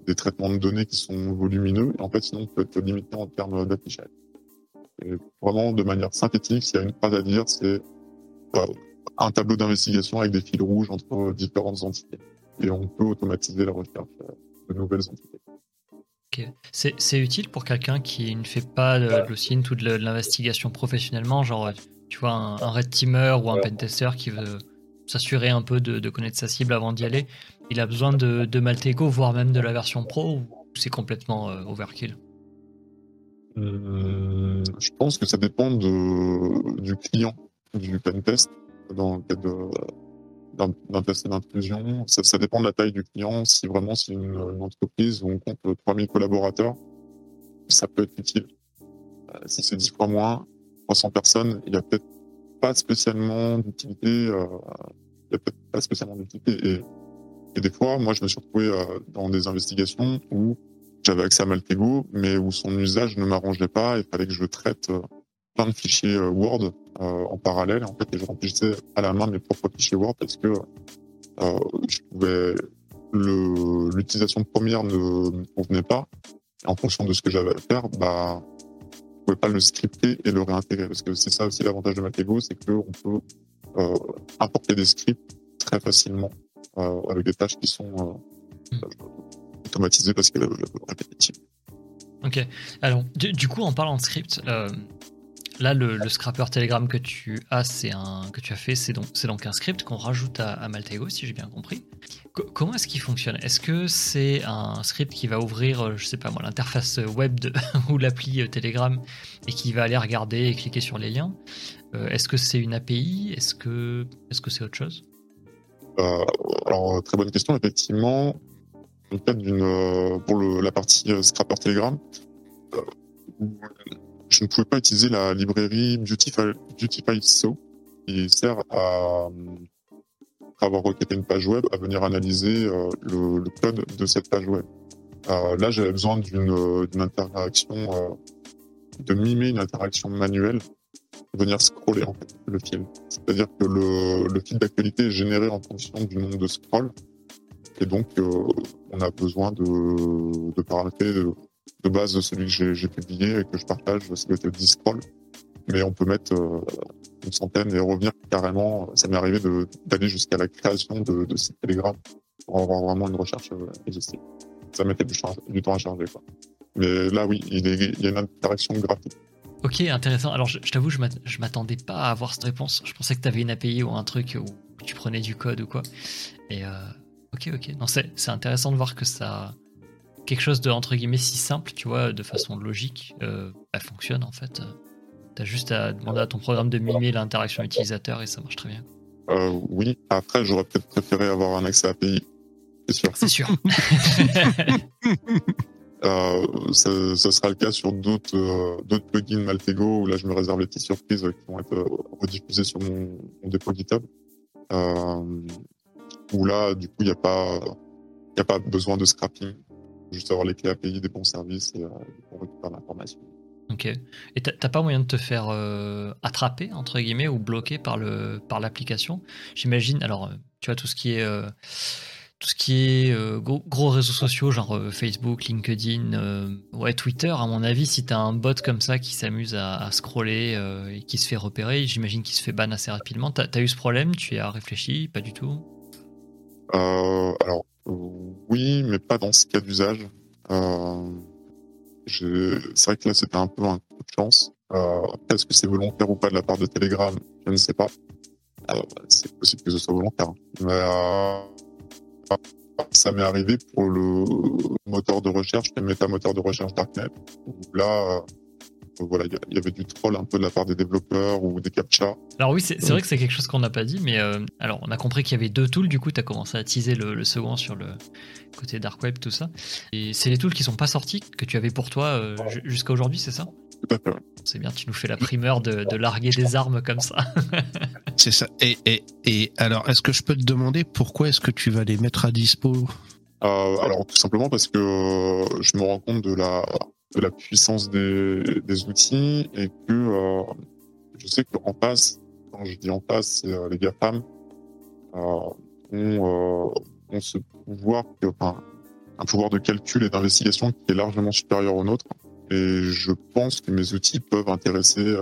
des traitements de données qui sont volumineux et en fait sinon on peut être limité en termes d'affichage. Et vraiment de manière synthétique, s'il y a une phrase à dire, c'est un tableau d'investigation avec des fils rouges entre différentes entités. Et on peut automatiser la recherche de nouvelles entités. C'est utile pour quelqu'un qui ne fait pas de, de ou de l'investigation professionnellement, genre tu vois un, red teamer ou un pentester qui veut s'assurer un peu de, connaître sa cible avant d'y aller. Il a besoin de, de Maltego, voire même de la version pro, ou c'est complètement euh, overkill? Hum, Je pense que ça dépend de, du client du pentest dans le cadre d'un test d'intrusion. Ça, dépend de la taille du client. Si vraiment c'est une, entreprise où on compte 3000 collaborateurs, ça peut être utile. Euh, si c'est 10 fois moins, 300 personnes, il n'y a peut-être pas spécialement d'utilité. Euh, il n'y a peut-être pas spécialement d'utilité. Et, et, des fois, moi, je me suis retrouvé euh, dans des investigations où j'avais accès à Maltego, mais où son usage ne m'arrangeait pas. Il fallait que je traite plein de fichiers euh, Word euh, en parallèle. En fait, je remplissais à la main mes propres fichiers Word parce que euh, je pouvais l'utilisation première ne me convenait pas. en fonction de ce que j'avais à faire, bah, je pouvais pas le scripter et le réintégrer. Parce que c'est ça aussi l'avantage de Matego, c'est qu'on peut euh, importer des scripts très facilement euh, avec des tâches qui sont euh, automatisées parce qu'elles sont répétitives. Ok. Alors, du, du, coup, en parlant de script, Là, le, scrapper Telegram que tu as, c'est un que tu as fait, c'est donc c'est donc un script qu'on rajoute à, Maltego, si j'ai bien compris. comment est-ce qu'il fonctionne? Est-ce que c'est un script qui va ouvrir, euh, je sais pas moi, l'interface web [LAUGHS] ou l'appli euh, Telegram et qui va aller regarder et cliquer sur les liens? Euh, Est-ce que c'est une API Est-ce que est-ce que c'est autre chose? Alors très bonne question. Effectivement, d'une pour la partie scrapper Telegram je ne pouvais pas utiliser la librairie Beautify, Beautify So qui sert à, avoir requêté une page web, à venir analyser euh, le, code de cette page web. Euh, là, j'avais besoin d'une interaction, euh, de mimer une interaction manuelle, venir scroller le fil. C'est-à-dire que le, fil d'actualité est généré en fonction du nombre de scrolls, et donc euh, on a besoin de, de paramétrer de base celui que j'ai publié et que je partage, c'est 10 scrolls. Mais on peut mettre euh, une centaine et revenir carrément. Ça m'est arrivé d'aller jusqu'à la création de, de sites pour avoir vraiment une recherche euh, exhaustive. Ça mettait du, du, temps à charger. Mais là, oui, il, y a une interaction graphique. Ok, intéressant. Alors, je, je t'avoue, je m'attendais pas à avoir cette réponse. Je pensais que tu avais une API ou un truc où tu prenais du code ou quoi. Et euh, ok, ok. Non, c'est intéressant de voir que ça quelque chose de entre guillemets si simple, tu vois, de façon logique, euh, bah, fonctionne en fait. T'as juste à demander à ton programme de mimer l'interaction utilisateur et ça marche très bien. Euh, oui, après, j'aurais peut-être préféré avoir un accès API. C'est sûr. C'est sûr. [LAUGHS] [LAUGHS] Euh, ça, ça sera le cas sur d'autres euh, d'autres plugins Maltego où là je me réserve les petites surprises qui vont être rediffusées sur mon, mon dépôt GitHub. Où là, du coup, il n'y a pas y a pas besoin de scrapping, juste avoir les clés API des bons services et euh, on récupère l'information. ok. Et t'as pas moyen de te faire euh, attraper entre guillemets ou bloquer par le par l'application? J'imagine. Alors, euh, tu vois tout ce qui est euh, tout ce qui est euh, gros, gros réseaux sociaux, genre Facebook, LinkedIn, ouais, Twitter, à mon avis, si t'as un bot comme ça qui s'amuse à, à scroller et qui se fait repérer, j'imagine qu'il se fait ban assez rapidement. T'as as eu ce problème? Tu y as réfléchi? Pas du tout? Alors oui, mais pas dans ce cas d'usage. Euh, c'est vrai que là c'était un peu un coup de chance. Euh, Est-ce que c'est volontaire ou pas de la part de Telegram? Je ne sais pas. Euh, c'est possible que ce soit volontaire. Mais euh, ça m'est arrivé pour le moteur de recherche, le méta-moteur de recherche Darknet. Là, euh, voilà, il y avait du troll un peu de la part des développeurs ou des captcha. Alors oui, c'est vrai que c'est quelque chose qu'on n'a pas dit, mais euh, alors on a compris qu'il y avait deux tools, du coup tu as commencé à teaser le, le second sur le côté dark web, tout ça. Et c'est les tools qui sont pas sortis, que tu avais pour toi euh, ju- jusqu'à aujourd'hui, c'est ça? Tout à fait. ouais. C'est bien, tu nous fais la primeur de, de larguer des armes comme ça. [LAUGHS] C'est ça. Et, et, et alors, est-ce que je peux te demander pourquoi est-ce que tu vas les mettre à dispo? Euh, alors tout simplement parce que euh, je me rends compte de la de la puissance des, outils et que euh, je sais qu'en face, quand je dis en face, c'est euh, les GAFAM euh, ont, euh, ce pouvoir, un pouvoir de calcul et d'investigation qui est largement supérieur au nôtre. Et je pense que mes outils peuvent intéresser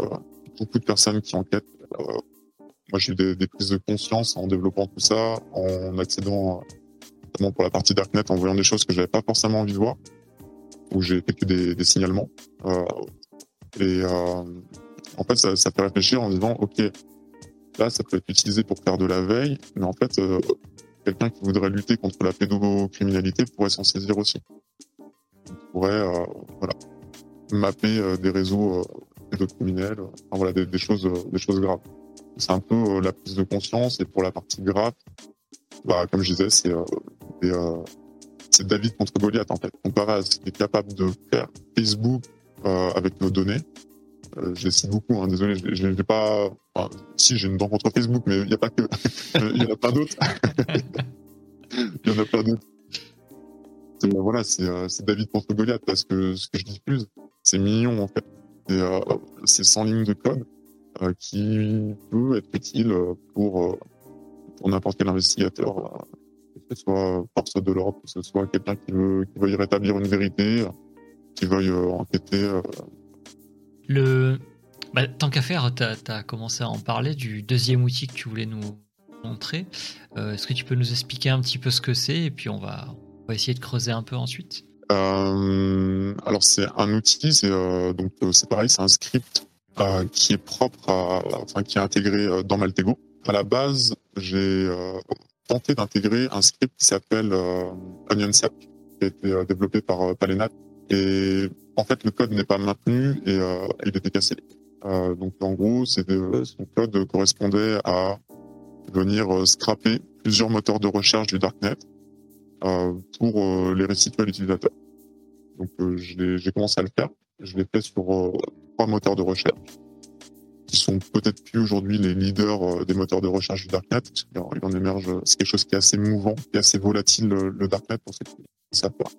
beaucoup de personnes qui enquêtent. Moi, j'ai eu des, des prises de conscience en développant tout ça, en accédant notamment pour la partie Darknet, en voyant des choses que j'avais pas forcément envie de voir, où j'ai que des, des signalements. Euh, et euh, en fait, ça, ça fait réfléchir en disant, ok, là, ça peut être utilisé pour faire de la veille, mais en fait, euh, quelqu'un qui voudrait lutter contre la pédocriminalité pourrait s'en saisir aussi. Il pourrait, voilà, mapper des réseaux pédocriminels, enfin, voilà, des, des choses, des choses graves. C'est un peu la prise de conscience, et pour la partie grave, bah, comme je disais, c'est des, c'est David contre Goliath en fait. Comparé à ce qu'est capable de faire Facebook euh, avec nos données, euh, je les cite beaucoup, hein, désolé, je j'ai pas. si j'ai une dent contre Facebook, mais il n'y a pas que. [LAUGHS] Il y en a plein d'autres. [LAUGHS] Il y en a plein d'autres. Euh, Voilà, c'est euh, c'est David contre Goliath parce que ce que je diffuse, c'est mignon en fait. C'est euh, c'est 100 lignes de code qui peut être utile pour, pour n'importe quel investigateur, que ce soit force de l'ordre, que ce soit quelqu'un qui veut qui veuille rétablir une vérité, qui veuille euh, enquêter. euh, Le... Bah, tant qu'à faire, tu as, commencé à en parler du deuxième outil que tu voulais nous montrer. Euh, Est-ce que tu peux nous expliquer un petit peu ce que c'est et puis on va, on va essayer de creuser un peu ensuite? Euh, alors c'est un outil, c'est euh, donc c'est pareil, c'est un script qui est propre à, enfin qui est intégré dans Maltego. À la base, j'ai tenté d'intégrer un script qui s'appelle euh, OnionSAP, qui a été euh, développé par euh, Palenat. Et en fait, le code n'est pas maintenu et il était cassé. Donc en gros, son code correspondait à venir scraper plusieurs moteurs de recherche du darknet pour les restituer à l'utilisateur. Donc j'ai commencé à le faire. Je l'ai fait sur trois moteurs de recherche qui sont peut-être plus aujourd'hui les leaders euh, des moteurs de recherche du darknet. Il en émerge, euh, c'est quelque chose qui est assez mouvant, qui est assez volatile le, darknet pour ceux qui ne savent pas.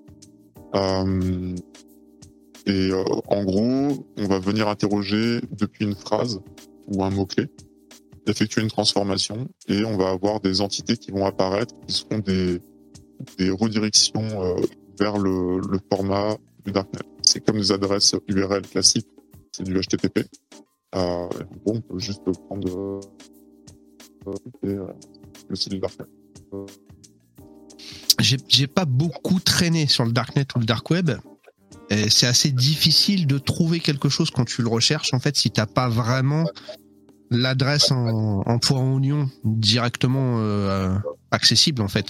Euh, et euh, en gros, on va venir interroger depuis une phrase ou un mot-clé, effectuer une transformation et on va avoir des entités qui vont apparaître qui seront des, redirections euh, vers le, le format du darknet. C'est comme des adresses URL classiques, c'est du HTTP. Euh, gros, on peut juste prendre euh, et, euh, le site du darknet. J'ai pas beaucoup traîné sur le darknet ou le dark web. C'est assez difficile de trouver quelque chose quand tu le recherches, en fait, si t'as pas vraiment l'adresse en, en point oignon directement euh, accessible en fait.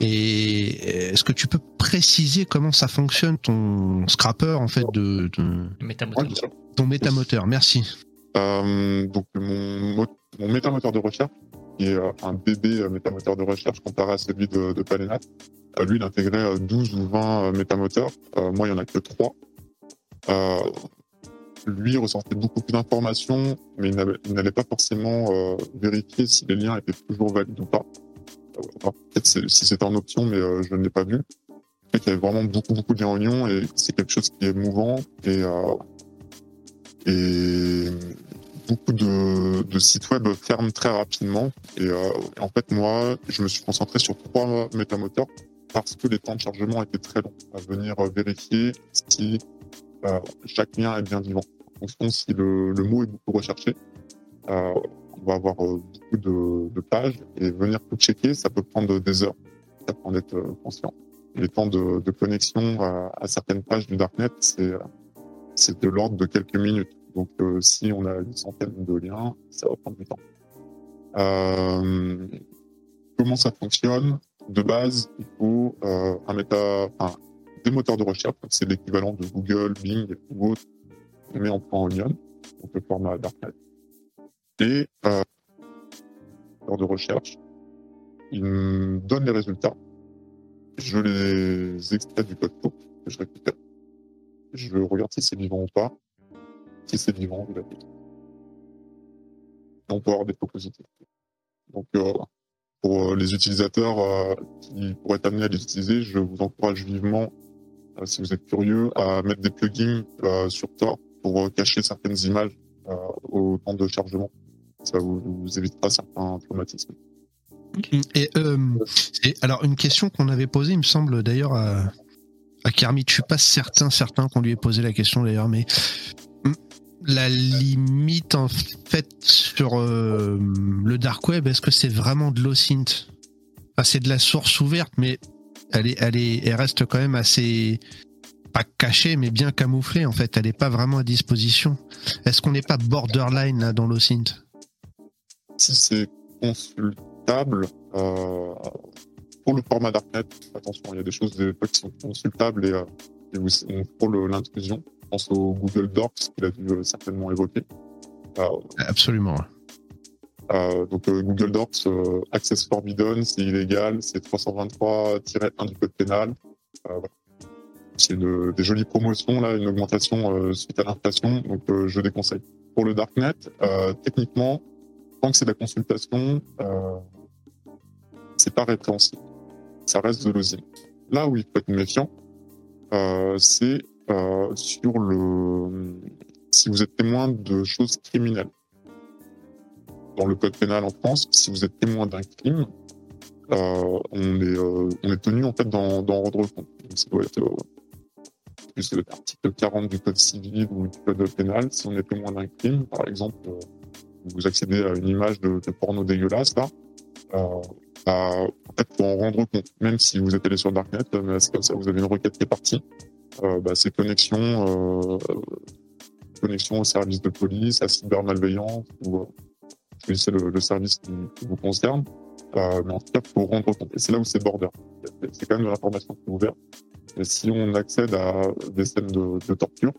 Et est-ce que tu peux préciser comment ça fonctionne ton scrapper en fait de, de Métamoteur. Ton métamoteur? Merci. Euh, donc mon, mo- mon métamoteur de recherche, qui est euh, un bébé euh, métamoteur de recherche comparé à celui de, de Palenat, lui il intégrait euh, 12 ou 20 euh, métamoteurs. Moi il y en a que 3. Euh, lui ressortait beaucoup plus d'informations, mais il n'allait pas forcément vérifier si les liens étaient toujours valides ou pas. Peut-être si c'était en option, mais je ne l'ai pas vu. Il y avait vraiment beaucoup beaucoup de liens oignons et c'est quelque chose qui est mouvant et et beaucoup de, sites web ferment très rapidement. Et euh, en fait, moi, je me suis concentré sur trois métamoteurs parce que les temps de chargement étaient très longs à venir vérifier si euh, chaque lien est bien vivant. En fonction si le, mot est beaucoup recherché, euh, on va avoir euh, beaucoup de, de pages et venir tout checker, ça peut prendre des heures. Ça peut en être euh, conscient. Les temps de, de connexion à, à certaines pages du darknet, c'est c'est de l'ordre de quelques minutes. Donc, euh, si on a une centaine de liens, ça va prendre du temps. Euh, comment ça fonctionne? De base, il faut euh, un méta, enfin, des moteurs de recherche. C'est l'équivalent de Google, Bing ou autre. Met en point onion, donc le format Darknet. Et euh, moteur de recherche, il me donne les résultats. Je les extrais du code source que je récupère je regarde si c'est vivant ou pas. Si c'est vivant, je l'applique. On peut avoir des positifs. Donc, euh, pour euh, les utilisateurs euh, qui pourraient être amenés à les utiliser, je vous encourage vivement, si vous êtes curieux, à mettre des plugins sur Tor pour cacher certaines images au temps de chargement. Ça vous, vous évitera certains traumatismes. Et, et alors une question qu'on avait posée, il me semble d'ailleurs à, à Kermit. Je suis pas certain, certain qu'on lui ait posé la question d'ailleurs, mais hum, la limite en fait sur euh, le dark web, est-ce que c'est vraiment de l'OSINT? Enfin, C'est de la source ouverte, mais elle est, elle est, elle reste quand même assez pas cachée, mais bien camouflée en fait. Elle n'est pas vraiment à disposition. Est-ce qu'on n'est pas borderline là dans l'OSINT? Si c'est consultable, euh, pour le format Darknet, attention, il y a des choses des fois qui sont consultables et, euh, et on- pour l'intrusion, je pense au Google Docs qu'il a dû euh, certainement évoquer. Euh, Absolument. euh, donc euh, Google Docs, euh, Access Forbidden, c'est illégal, c'est 323-1 du code pénal. Voilà. C'est des jolies promotions là, une augmentation suite à l'inflation, donc je déconseille. Pour le darknet, techniquement, tant que c'est de la consultation, c'est pas répréhensible. Ça reste de l'osine. Là où il faut être méfiant, euh, c'est euh, sur le si vous êtes témoin de choses criminelles dans le code pénal en France, si vous êtes témoin d'un crime, euh, on, est, tenu en fait d'en rendre compte. Donc, doit être plus l'article 40 du code civil ou du code pénal. Si on est témoin d'un crime, par exemple, vous accédez à une image de porno dégueulasse, là, euh, en fait, faut en rendre compte. Même si vous êtes allé sur Darknet, euh, c'est comme ça, vous avez une requête qui est partie. Euh, bah, c'est connexion, euh, connexion au service de police, à cybermalveillance ou euh, choisissez le, le service qui, vous concerne. Euh, mais en tout cas, faut rendre compte. Et c'est là où c'est border. C'est quand même de l'information qui est ouverte. Et si on accède à des scènes de, torture,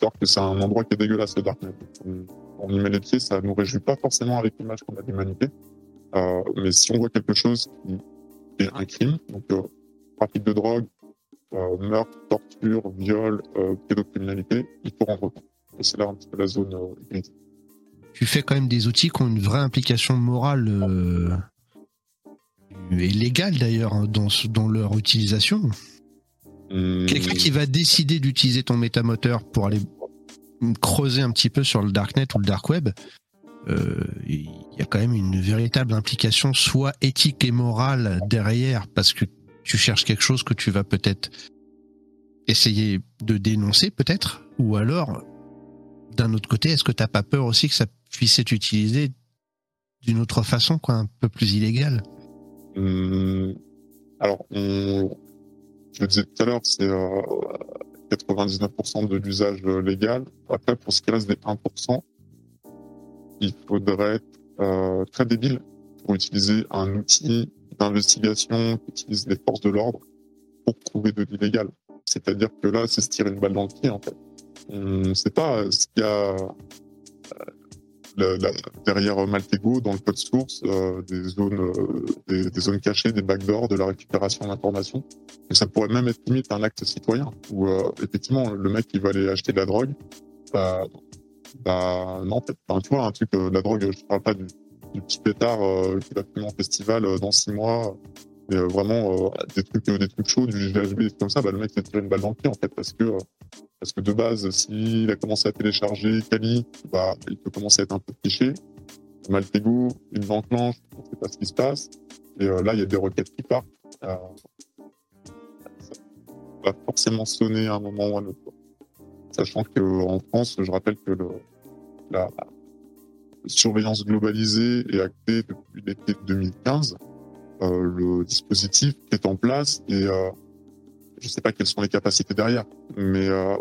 alors que c'est un endroit qui est dégueulasse, le Darknet. On, on y met les pieds, ça nous réjouit pas forcément avec l'image qu'on a de l'humanité. Euh, mais si on voit quelque chose qui est un crime, donc euh, trafic de drogue, euh, meurtre, torture, viol, euh, pédocriminalité, il faut rendre compte. Et c'est là un petit peu la zone euh, critique. tu fais quand même des outils qui ont une vraie implication morale euh, et légale d'ailleurs hein, dans, dans leur utilisation. Hum, Quelqu'un qui va décider d'utiliser ton métamoteur pour aller creuser un petit peu sur le darknet ou le dark web, il y a quand même une véritable implication, soit éthique et morale derrière, parce que tu cherches quelque chose que tu vas peut-être essayer de dénoncer, peut-être, ou alors, d'un autre côté, est-ce que t'as pas peur aussi que ça puisse être utilisé d'une autre façon, quoi, un peu plus illégale Hum, alors, on, je le disais tout à l'heure, c'est euh, 99% de l'usage euh, légal. Après, pour ce qui reste des 1%, il faudrait être euh, très débile pour utiliser un outil d'investigation qui utilise les forces de l'ordre pour trouver de l'illégal. C'est-à-dire que là, c'est se tirer une balle dans le pied, en fait. On ne sait pas ce qu'il y a derrière Maltego, dans le code source, euh, des zones, euh, des, zones cachées, des backdoors, de la récupération d'informations. Et ça pourrait même être limite un acte citoyen, où euh, effectivement le mec il va aller acheter de la drogue, bah, bah non, enfin, tu vois un truc, de la drogue, je parle pas du, du petit pétard qui va fumer en festival dans six mois. Mais vraiment des trucs, des trucs chauds, du GHB, des trucs comme ça, bah, le mec s'est tiré une balle dans le pied en fait, parce que parce que de base, s'il a commencé à télécharger Kali, bah, il peut commencer à être un peu fiché. Maltego, il l'enclenche, on ne sait pas ce qui se passe. Et euh, là, il y a des requêtes qui partent. Euh, ça va forcément sonner à un moment ou à un autre. Sachant qu'en France, je rappelle que le, la surveillance globalisée est actée depuis l'été 2015. Euh, le dispositif est en place et euh, je ne sais pas quelles sont les capacités derrière, mais euh,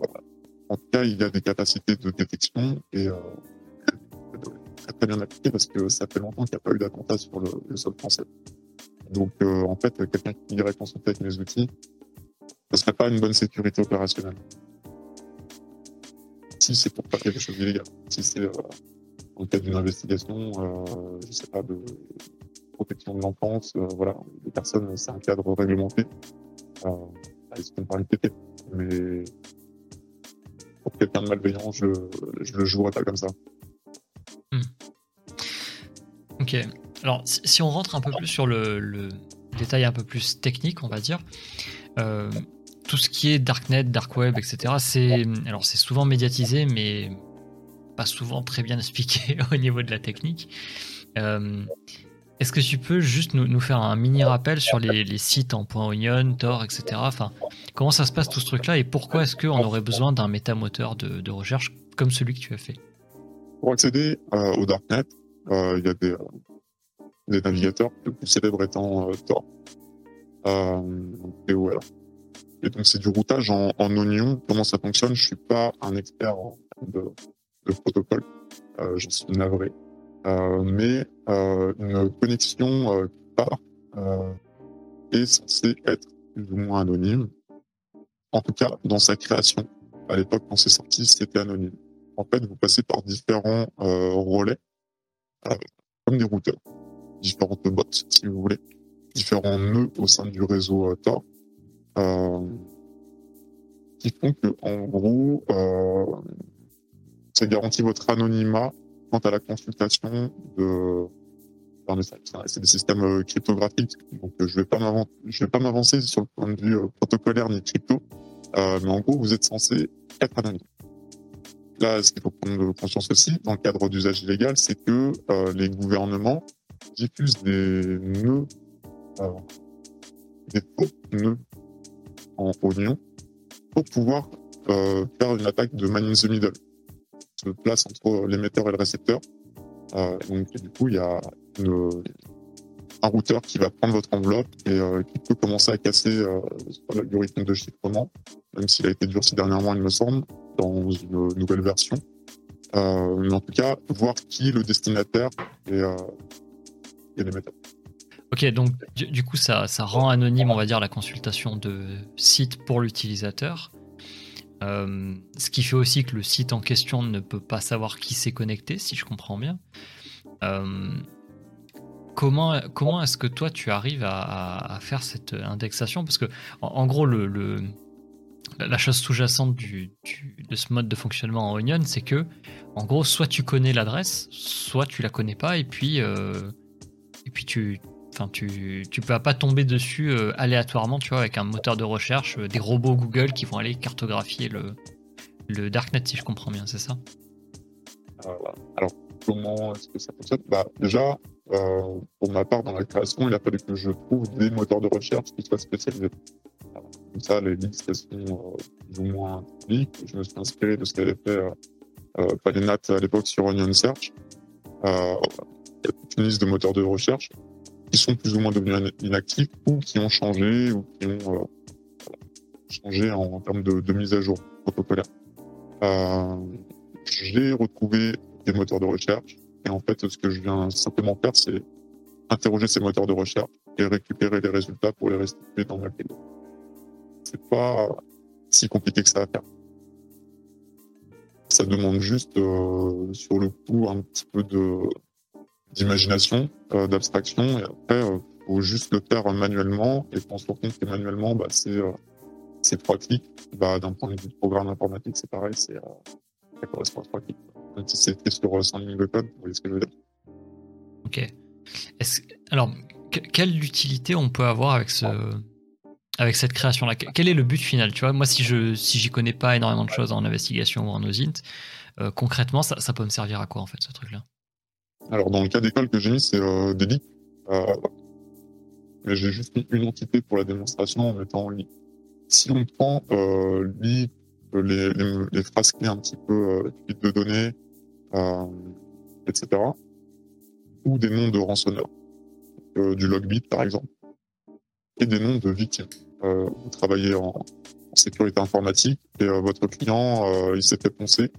en tout cas, il y a des capacités de détection et très, très bien appliquées parce que ça fait longtemps qu'il n'y a pas eu d'attentat sur le, sol français. Donc, en fait, quelqu'un qui irait consulter avec mes outils, ce serait pas une bonne sécurité opérationnelle. Si c'est pour faire quelque chose d'illégal, si c'est euh, dans le cadre d'une investigation, euh, je sais pas, de protection de l'enfance, euh, voilà, les personnes, c'est un cadre réglementé. Euh, ils se par une péter. Mais pour quelqu'un de malveillant, je, je le jouerai pas comme ça. Hmm. Ok. Alors, si on rentre un peu plus sur le, détail un peu plus technique, on va dire, euh, tout ce qui est darknet, dark web, etc. C'est alors c'est souvent médiatisé, mais pas souvent très bien expliqué [LAUGHS] au niveau de la technique. Euh, est-ce que tu peux juste nous, faire un mini rappel sur les, sites en .onion, Tor, etc. Enfin, comment ça se passe tout ce truc-là et pourquoi est-ce qu'on aurait besoin d'un métamoteur de, de recherche comme celui que tu as fait? Pour accéder euh, au darknet, euh, il y a des, navigateurs, le plus célèbre étant Tor, TOL. Et donc c'est du routage en, en, oignon. Comment ça fonctionne? Je suis pas un expert de, de protocole. je suis navré. Euh, mais euh, une connexion euh, part est censée être plus ou moins anonyme. En tout cas, dans sa création. À l'époque, quand c'est sorti, c'était anonyme. En fait, vous passez par différents relais, comme des routeurs, différentes bots, si vous voulez, différents nœuds au sein du réseau Tor, qui font que, en gros, ça garantit votre anonymat quant à la consultation de c'est des systèmes euh, cryptographiques, donc euh, je je vais pas m'avancer sur le point de vue euh, protocolaire ni crypto, mais en gros vous êtes censé être anonyme. Là, ce qu'il faut prendre conscience aussi, dans le cadre d'usage illégal, c'est que les gouvernements diffusent des nœuds, des faux nœuds en oignon pour pouvoir faire une attaque de man in the middle se place entre l'émetteur et le récepteur. Euh, donc du coup, il y a un routeur qui va prendre votre enveloppe et euh, qui peut commencer à casser euh, l'algorithme de chiffrement, même s'il a été durci dernièrement, il me semble, dans une nouvelle version. mais en tout cas, voir qui est le destinataire et l'émetteur. Ok, donc du, coup, ça, rend anonyme, on va dire, la consultation de site pour l'utilisateur. Euh, ce qui fait aussi que le site en question ne peut pas savoir qui s'est connecté, si je comprends bien. Euh, comment comment est-ce que toi tu arrives à, faire cette indexation? Parce que en, gros, la chose sous-jacente de ce mode de fonctionnement en Onion, c'est que en gros, soit tu connais l'adresse, soit tu la connais pas, et puis euh, et puis tu Enfin, tu tu peux pas tomber dessus euh, aléatoirement, tu vois, avec un moteur de recherche, euh, des robots Google qui vont aller cartographier le, le darknet, si je comprends bien, c'est ça? Euh, Alors, comment est-ce que ça fonctionne? Bah, Déjà, pour ma part, dans la création, il a fallu que je trouve des moteurs de recherche qui soient spécialisés. comme ça, les listes sont plus ou moins publiques. Je me suis inspiré de ce qu'avait fait euh, Palinat à l'époque sur Onion Search. a une liste de moteurs de recherche qui sont plus ou moins devenus inactifs ou qui ont changé ou qui ont euh, changé en, termes de, mise à jour protocolaire. Euh, j'ai retrouvé des moteurs de recherche Et en fait, ce que je viens simplement faire, c'est interroger ces moteurs de recherche et récupérer les résultats pour les restituer dans ma vidéo. C'est pas si compliqué que ça à faire. Ça demande juste, euh, sur le coup, un petit peu de d'imagination, euh, d'abstraction, et après, euh, faut juste le faire manuellement, et on se rend compte que manuellement, bah, c'est euh, c'est trois clics. Bah, d'un point de vue de programme informatique, c'est pareil, c'est euh, ça correspond à trois clics. Même si c'est sur 100 lignes de code, vous voyez ce que je veux dire. Ok. Alors, que- quelle utilité on peut avoir avec ce, avec cette création-là? Que- Quel est le but final? Tu vois, moi, si je, si j'y connais pas énormément de choses en investigation ou en OSINT, concrètement, ça, ça peut me servir à quoi en fait ce truc-là? Alors, dans le cas d'école que j'ai mis, c'est euh, des leaks. Euh, mais j'ai juste mis une entité pour la démonstration en mettant leak. Si on prend euh, les, les, les phrases clés un petit peu euh, types de données, euh, etc., ou des noms de rançonneurs, euh, du logbit par exemple, et des noms de victimes. Vous travaillez en, en sécurité informatique et votre client, il s'est fait poncer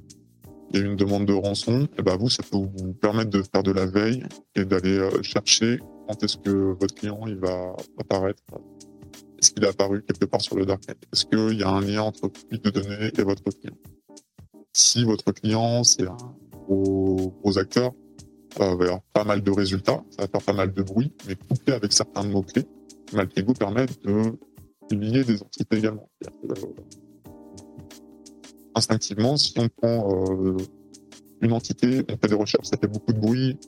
il y a une demande de rançon, et ben vous, ça peut vous permettre de faire de la veille et d'aller euh, chercher quand est-ce que votre client il va apparaître. Est-ce qu'il est apparu quelque part sur le darknet Est-ce qu'il y a un lien entre fuite de données et votre client? Si votre client c'est un gros, acteur, il va y avoir pas mal de résultats, ça va faire pas mal de bruit, mais couplé avec certains mots-clés, Maltego permet de lier des entités également. Instinctivement, si on prend euh, une entité, on fait des recherches, ça fait beaucoup de bruit,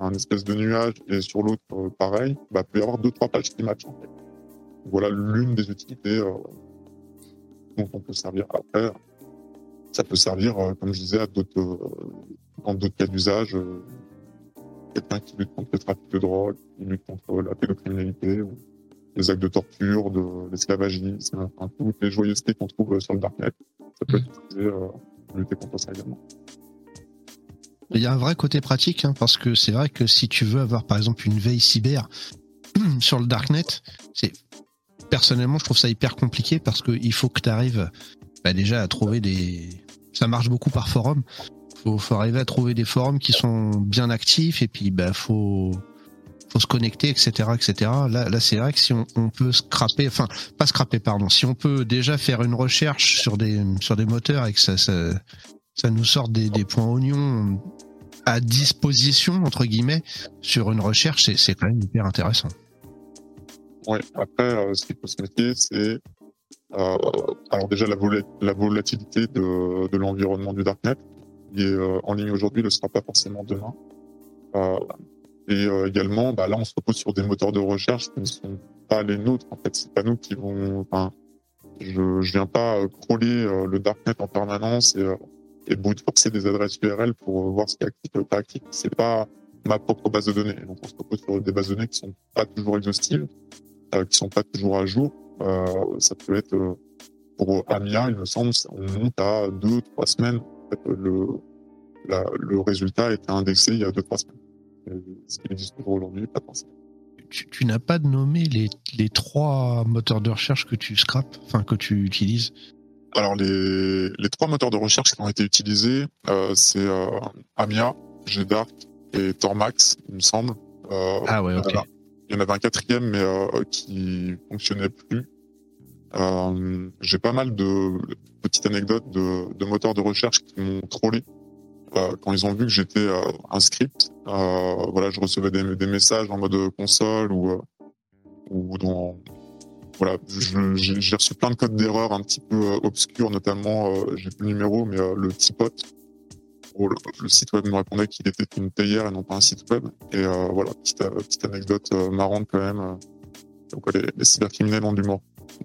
un espèce de nuage, et sur l'autre, euh, pareil, bah, il peut y avoir deux, trois pages qui matchent. En fait. Voilà l'une des utilités euh, dont on peut servir. Après, ça peut servir, euh, comme je disais, à d'autres, euh, dans d'autres cas d'usage. Quelqu'un qui lutte contre le trafic de drogue, qui lutte contre la pédocriminalité, les actes de torture, de l'esclavagisme, enfin, toutes les joyeusetés qu'on trouve sur le darknet. Ça peut être utilisé pour lutter contre ça également. Il y a un vrai côté pratique, hein, parce que c'est vrai que si tu veux avoir par exemple une veille cyber [CLEARS THROAT] sur le darknet, c'est personnellement je trouve ça hyper compliqué parce qu'il faut que tu arrives bah, déjà à trouver des. Ça marche beaucoup par forum. Faut, faut arriver à trouver des forums qui sont bien actifs et puis bah faut faut se connecter, etc., etc. Là, là, c'est vrai que si on, on peut scraper, enfin, pas scraper, pardon, si on peut déjà faire une recherche sur des sur des moteurs et que ça ça, ça nous sort des, des points oignons à disposition entre guillemets sur une recherche, c'est quand même hyper intéressant. Ouais. Après, euh, ce qu'il faut se méfier, c'est euh, alors déjà la, la volatilité de, de l'environnement du darknet. Il est euh, en ligne aujourd'hui, ne sera pas forcément demain. Et euh, également, bah, là, on se repose sur des moteurs de recherche qui ne sont pas les nôtres. En fait, c'est pas nous qui vont. Je, je viens pas euh, crawler euh, le darknet en permanence et, et forcer des adresses URL pour voir ce qui est actif ou pas actif. C'est pas ma propre base de données. Donc, on se repose sur des bases de données qui sont pas toujours exhaustives, qui sont pas toujours à jour. Ça peut être pour Amia, il me semble, on monte à deux, trois semaines. En fait, le, la, le résultat été indexé il y a deux, trois semaines. Ce qui existe aujourd'hui, pas forcément. Tu, tu n'as pas nommé les, les trois moteurs de recherche que tu scrapes, enfin que tu utilises. Alors les, les trois moteurs de recherche qui ont été utilisés, euh, c'est euh, Amia, GDark et Tormax, il me semble. Euh, Ah ouais, ok. Il y en avait un quatrième, mais qui fonctionnait plus. J'ai pas mal de petites anecdotes de, de moteurs de recherche qui m'ont trollé quand ils ont vu que j'étais euh, un script. Euh, voilà, je recevais des, messages en mode console ou euh, voilà, j'ai reçu plein de codes d'erreur un petit peu euh, obscurs, notamment euh, j'ai plus le numéro, mais euh, le Tipot. Où le, site web me répondait qu'il était une théière et non pas un site web. Et euh, voilà, petite, euh, anecdote euh, marrante quand même. euh, donc les, cybercriminels ont l'humour.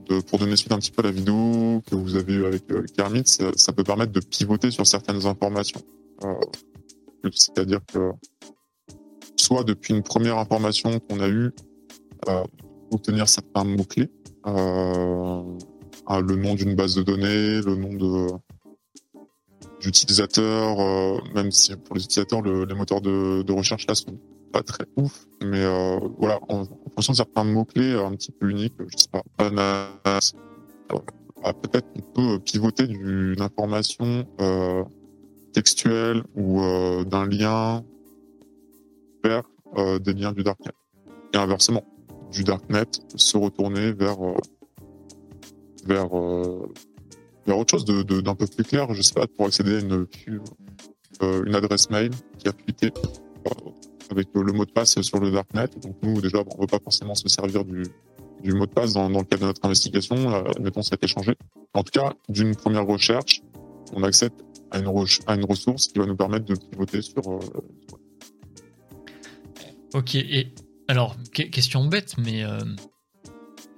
De- pour donner suite un petit peu à la vidéo que vous avez eue avec euh, Kermit, ça peut permettre de pivoter sur certaines informations. Euh, C'est-à-dire que soit depuis une première information qu'on a eue, euh, obtenir certains mots-clés, euh, le nom d'une base de données, le nom de d'utilisateurs, euh, même si pour les utilisateurs, le- les moteurs de, recherche là sont pas très ouf, mais voilà, en, fonction de certains mots-clés un petit peu uniques, je sais pas, ananas, euh, ah, peut-être qu'on peut pivoter d'une information euh, textuelle ou euh, d'un lien euh, des liens du darknet. Et inversement, du darknet se retourner vers vers vers autre chose d'un peu plus clair. Je sais pas pour accéder à une une adresse mail qui a fuité avec le mot de passe sur le darknet. Donc nous déjà, on ne veut pas forcément se servir du du mot de passe dans, le cadre de notre investigation. Euh, mettons, ça a été changé. En tout cas, d'une première recherche, on accède à une, ressource qui va nous permettre de pivoter sur. Euh, ok, et alors, question bête, mais euh,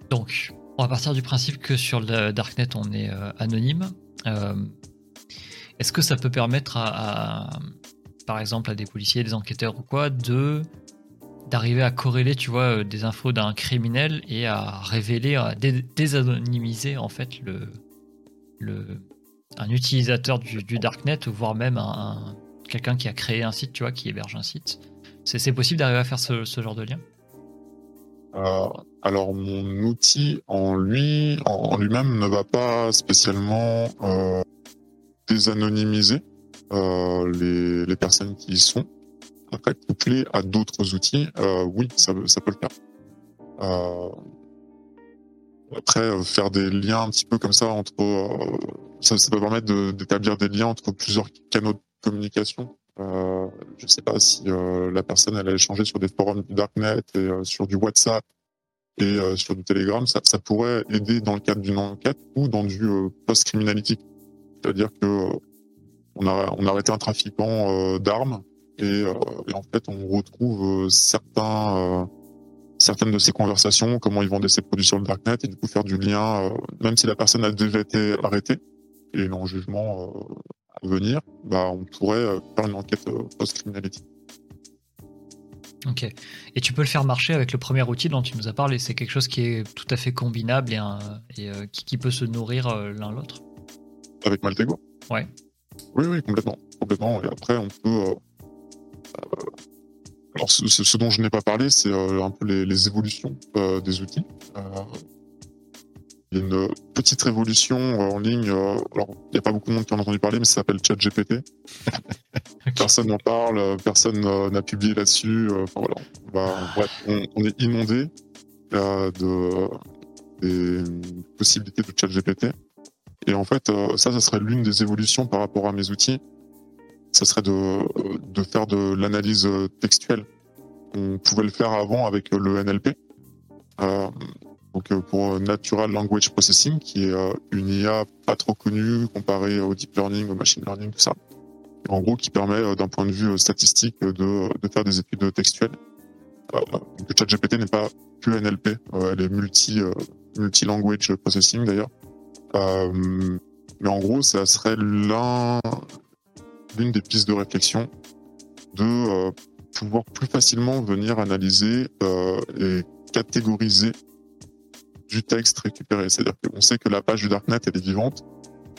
donc, on va partir du principe que sur le Darknet, on est anonyme. Est-ce que ça peut permettre à, par exemple, à des policiers, des enquêteurs ou quoi, de d'arriver à corréler, tu vois, euh, des infos d'un criminel et à révéler, à désanonymiser en fait le, le un utilisateur du, darknet voire même un, quelqu'un qui a créé un site, tu vois, qui héberge un site. C'est possible d'arriver à faire ce, genre de lien? Euh, Alors mon outil en lui, en, lui-même, ne va pas spécialement euh, désanonymiser les, les personnes qui y sont. Après, couplé à d'autres outils, euh, oui, ça, peut le faire. Euh, après, euh, faire des liens un petit peu comme ça entre, euh, ça, peut permettre d'établir des liens entre plusieurs canaux de communication. Euh, je ne sais pas si la personne elle a échangé sur des forums du darknet et sur du WhatsApp et sur du Telegram, ça, pourrait aider dans le cadre d'une enquête ou dans du post-criminalité. C'est-à-dire que on a, arrêté un trafiquant d'armes euh, et, en fait, on retrouve euh, certains, euh, certaines de ces conversations, comment ils vendaient ces produits sur le darknet, et du coup faire du lien, même si la personne a déjà été arrêtée et non jugement à venir, bah, on pourrait faire une enquête post-criminalité. Ok. Et tu peux le faire marcher avec le premier outil dont tu nous as parlé. C'est quelque chose qui est tout à fait combinable et, qui, peut se nourrir l'un l'autre. Avec Maltego? Ouais. Oui, oui, complètement. Complètement. Et après, on peut alors, ce, dont je n'ai pas parlé, c'est euh, un peu les, évolutions euh, des outils. Euh, il y a une petite révolution en ligne. alors, il n'y a pas beaucoup de monde qui en a entendu parler, mais ça s'appelle ChatGPT. [LAUGHS] Personne n'en parle, personne n'a publié là-dessus. Enfin, voilà. on, est inondé de des possibilités de ChatGPT. Et en fait, ça, ça serait l'une des évolutions par rapport à mes outils ça serait de, de faire de l'analyse textuelle. On pouvait le faire avant avec le NLP, euh, donc euh, pour Natural Language Processing, qui est euh, une IA pas trop connue comparée au deep learning, au machine learning, tout ça. En gros, qui permet d'un point de vue statistique de, faire des études textuelles. Euh, le ChatGPT n'est pas que NLP, elle est multi multi language processing d'ailleurs. mais en gros, ça serait l'un l'une des pistes de réflexion de euh, pouvoir plus facilement venir analyser euh, et catégoriser du texte récupéré. C'est-à-dire qu'on sait que la page du Darknet, elle est vivante,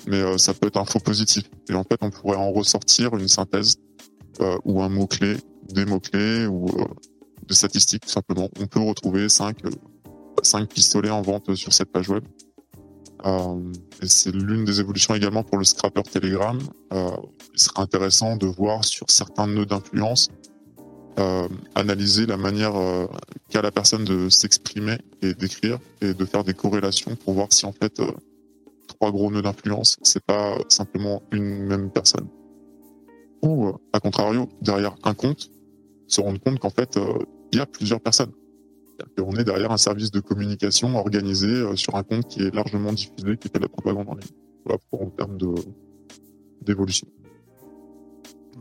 mais euh, ça peut être un faux positif. Et en fait, on pourrait en ressortir une synthèse ou un mot-clé, des mots-clés ou des statistiques tout simplement. On peut retrouver cinq, cinq pistolets en vente sur cette page web. Euh, et c'est l'une des évolutions également pour le scrapper Telegram. Euh, il serait intéressant de voir sur certains nœuds d'influence euh, analyser la manière euh, qu'a la personne de s'exprimer et d'écrire et de faire des corrélations pour voir si en fait euh, trois gros nœuds d'influence c'est pas simplement une même personne ou à contrario derrière un compte se rendre compte qu'en fait il y a plusieurs personnes on est derrière un service de communication organisé euh, sur un compte qui est largement diffusé, qui fait de la propagande en ligne. Voilà pour en termes d'évolution.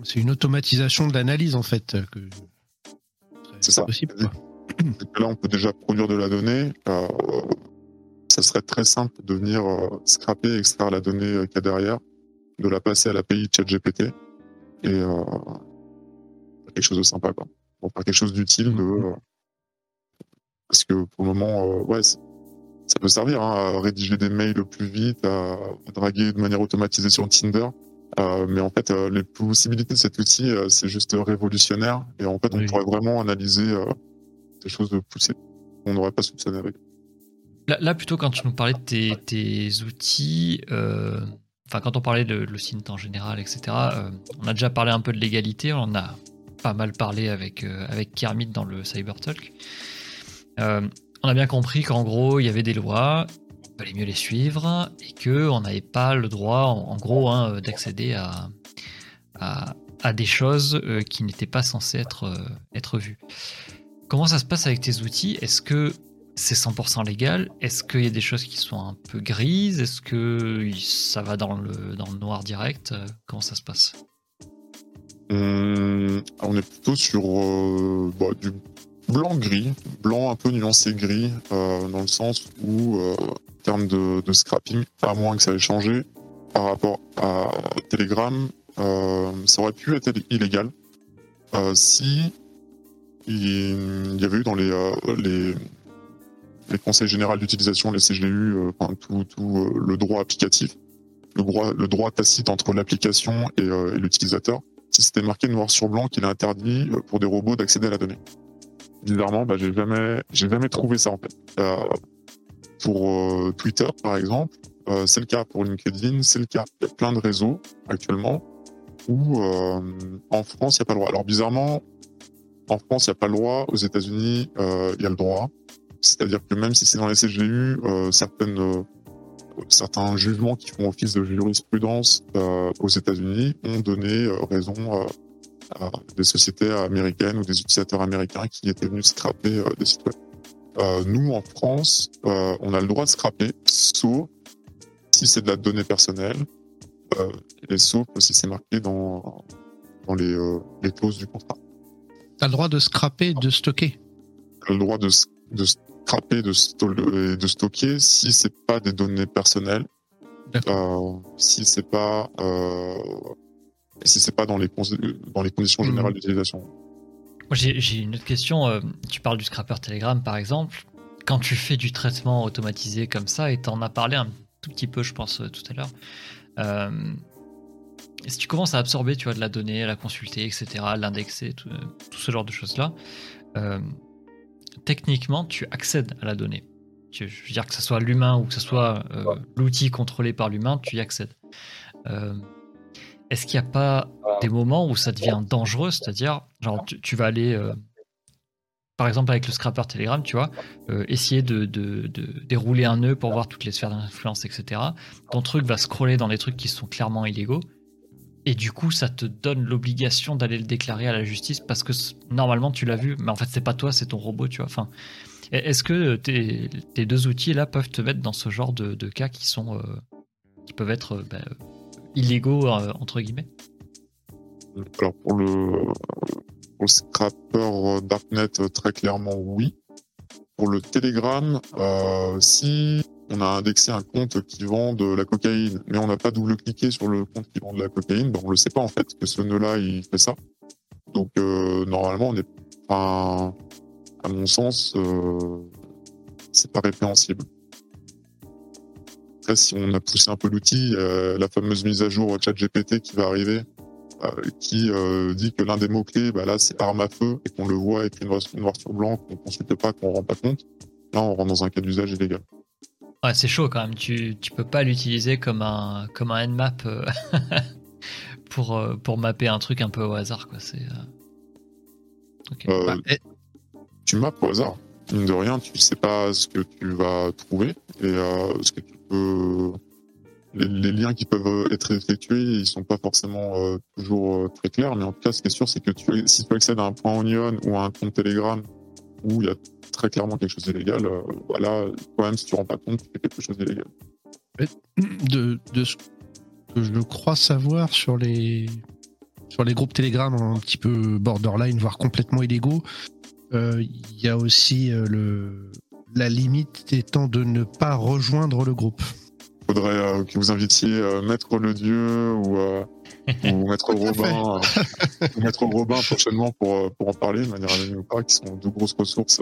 C'est une automatisation de l'analyse en fait. C'est ça. Possible, Là, on peut déjà produire de la donnée. Euh, ça serait très simple de venir euh, scraper, extraire la donnée qu'il y a derrière, de la passer à l'API ChatGPT et euh, quelque chose de sympa, quoi. Pour faire quelque chose d'utile, de mm-hmm. Parce que pour le moment, euh, ouais, ça peut servir hein, à rédiger des mails plus vite, à, draguer de manière automatisée sur Tinder. Euh, mais en fait, euh, les possibilités de cet outil, c'est juste révolutionnaire. Et en fait, on pourrait vraiment analyser des choses poussées qu'on n'aurait pas soupçonné avec. Là, plutôt, quand tu nous parlais de tes, outils, enfin, quand on parlait de le en général, etc., on a déjà parlé un peu de l'égalité, on a pas mal parlé avec, avec Kermit dans le Cybertalk. on a bien compris qu'en gros, il y avait des lois, fallait mieux les suivre et qu'on n'avait pas le droit, en, gros, hein, d'accéder à, à, des choses qui n'étaient pas censées être, être vues. Comment ça se passe avec tes outils? Est-ce que c'est 100% légal? Est-ce qu'il y a des choses qui sont un peu grises? Est-ce que ça va dans le, dans le noir direct? Comment ça se passe? On est plutôt sur euh, bah, du blanc-gris, blanc un peu nuancé gris, euh, dans le sens où, euh, termes de, scrapping, à moins que ça ait changé, par rapport à Telegram, ça aurait pu être illégal si il y avait eu dans les, les les conseils généraux d'utilisation, les CGU, euh, tout, tout euh, le droit applicatif, le droit, le droit tacite entre l'application et, euh, l'utilisateur, si c'était marqué noir sur blanc qu'il est interdit pour des robots d'accéder à la donnée. Bizarrement, bah, j'ai jamais, jamais trouvé ça en fait. Pour Twitter, par exemple, c'est le cas pour LinkedIn, c'est le cas. A plein de réseaux actuellement où en France, il n'y a pas le droit. Alors bizarrement, en France, il n'y a pas le droit. Aux États-Unis, il y a le droit. C'est-à-dire que même si c'est dans les CGU, euh, euh, certains jugements qui font office de jurisprudence euh, aux États-Unis ont donné raison à des sociétés américaines ou des utilisateurs américains qui étaient venus scraper des sites web. Nous, en France, on a le droit de scraper, sauf si c'est de la donnée personnelle, et sauf si c'est marqué dans, dans les, les clauses du contrat. Tu as le droit de scraper, de stocker le droit de, de scraper de, de stocker si c'est pas des données personnelles, euh, si c'est pas euh, si c'est pas dans les dans les conditions générales mmh. d'utilisation. J'ai une autre question. Euh, tu parles du scrapper Telegram par exemple. Quand tu fais du traitement automatisé comme ça, et tu en as parlé un tout petit peu, je pense, tout à l'heure. si tu commences à absorber, tu vois, de la donnée, à la consulter, etc., l'indexer, tout, tout, ce genre de choses-là, techniquement, tu accèdes à la donnée. Je veux dire que ce soit l'humain ou que ce soit euh, l'outil contrôlé par l'humain, tu y accèdes. Euh, est-ce qu'il n'y a pas des moments où ça devient dangereux C'est-à-dire, genre, tu, vas aller, euh, par exemple avec le scrapper Telegram, tu vois, essayer de, dérouler un nœud pour voir toutes les sphères d'influence, etc. Ton truc va scroller dans des trucs qui sont clairement illégaux. Et du coup, ça te donne l'obligation d'aller le déclarer à la justice parce que normalement tu l'as vu, mais en fait c'est pas toi, c'est ton robot, tu vois. Enfin, est-ce que tes, deux outils là peuvent te mettre dans ce genre de, cas qui sont, euh, qui peuvent être euh, bah, illégaux euh, entre guillemets Alors pour le, pour le scrapper Darknet, très clairement oui. Pour le Telegram, si on a indexé un compte qui vend de la cocaïne, mais on n'a pas double-cliqué sur le compte qui vend de la cocaïne, ben on le sait pas en fait que ce nœud-là il fait ça. Donc euh, normalement, on n'est pas, à mon sens, euh, c'est pas répréhensible. Après, si on a poussé un peu l'outil, euh, la fameuse mise à jour ChatGPT qui va arriver, euh, qui dit que l'un des mots-clés, bah là, c'est arme à feu, et qu'on le voit écrit noir, noir sur blanc, qu'on consulte pas, qu'on rend pas compte, là, on rentre dans un cas d'usage illégal. Ouais, c'est chaud quand même. Tu, tu peux pas l'utiliser comme un, comme un nmap euh, [LAUGHS] pour, euh, pour mapper un truc un peu au hasard. Quoi. C'est, euh, bah, Tu mappes au hasard. Mine de rien, tu sais pas ce que tu vas trouver et ce que tu peux. Les, liens qui peuvent être effectués, ils sont pas forcément toujours très clairs, mais en tout cas, ce qui est sûr, c'est que si tu accèdes à un point Onion ou à un compte Telegram où il y a très clairement quelque chose d'illégal, euh, voilà, quand même, si tu ne rends pas compte, tu fais quelque chose d'illégal. De, ce que je crois savoir sur les, sur les groupes Telegram un petit peu borderline, voire complètement illégaux, euh, il y a aussi euh, le, la limite étant de ne pas rejoindre le groupe. Il faudrait que vous invitiez Maître Le Dieu ou ou Maître [LAUGHS] Robin, ou Maître Robin prochainement pour, pour en parler de manière anonyme qui sont deux grosses ressources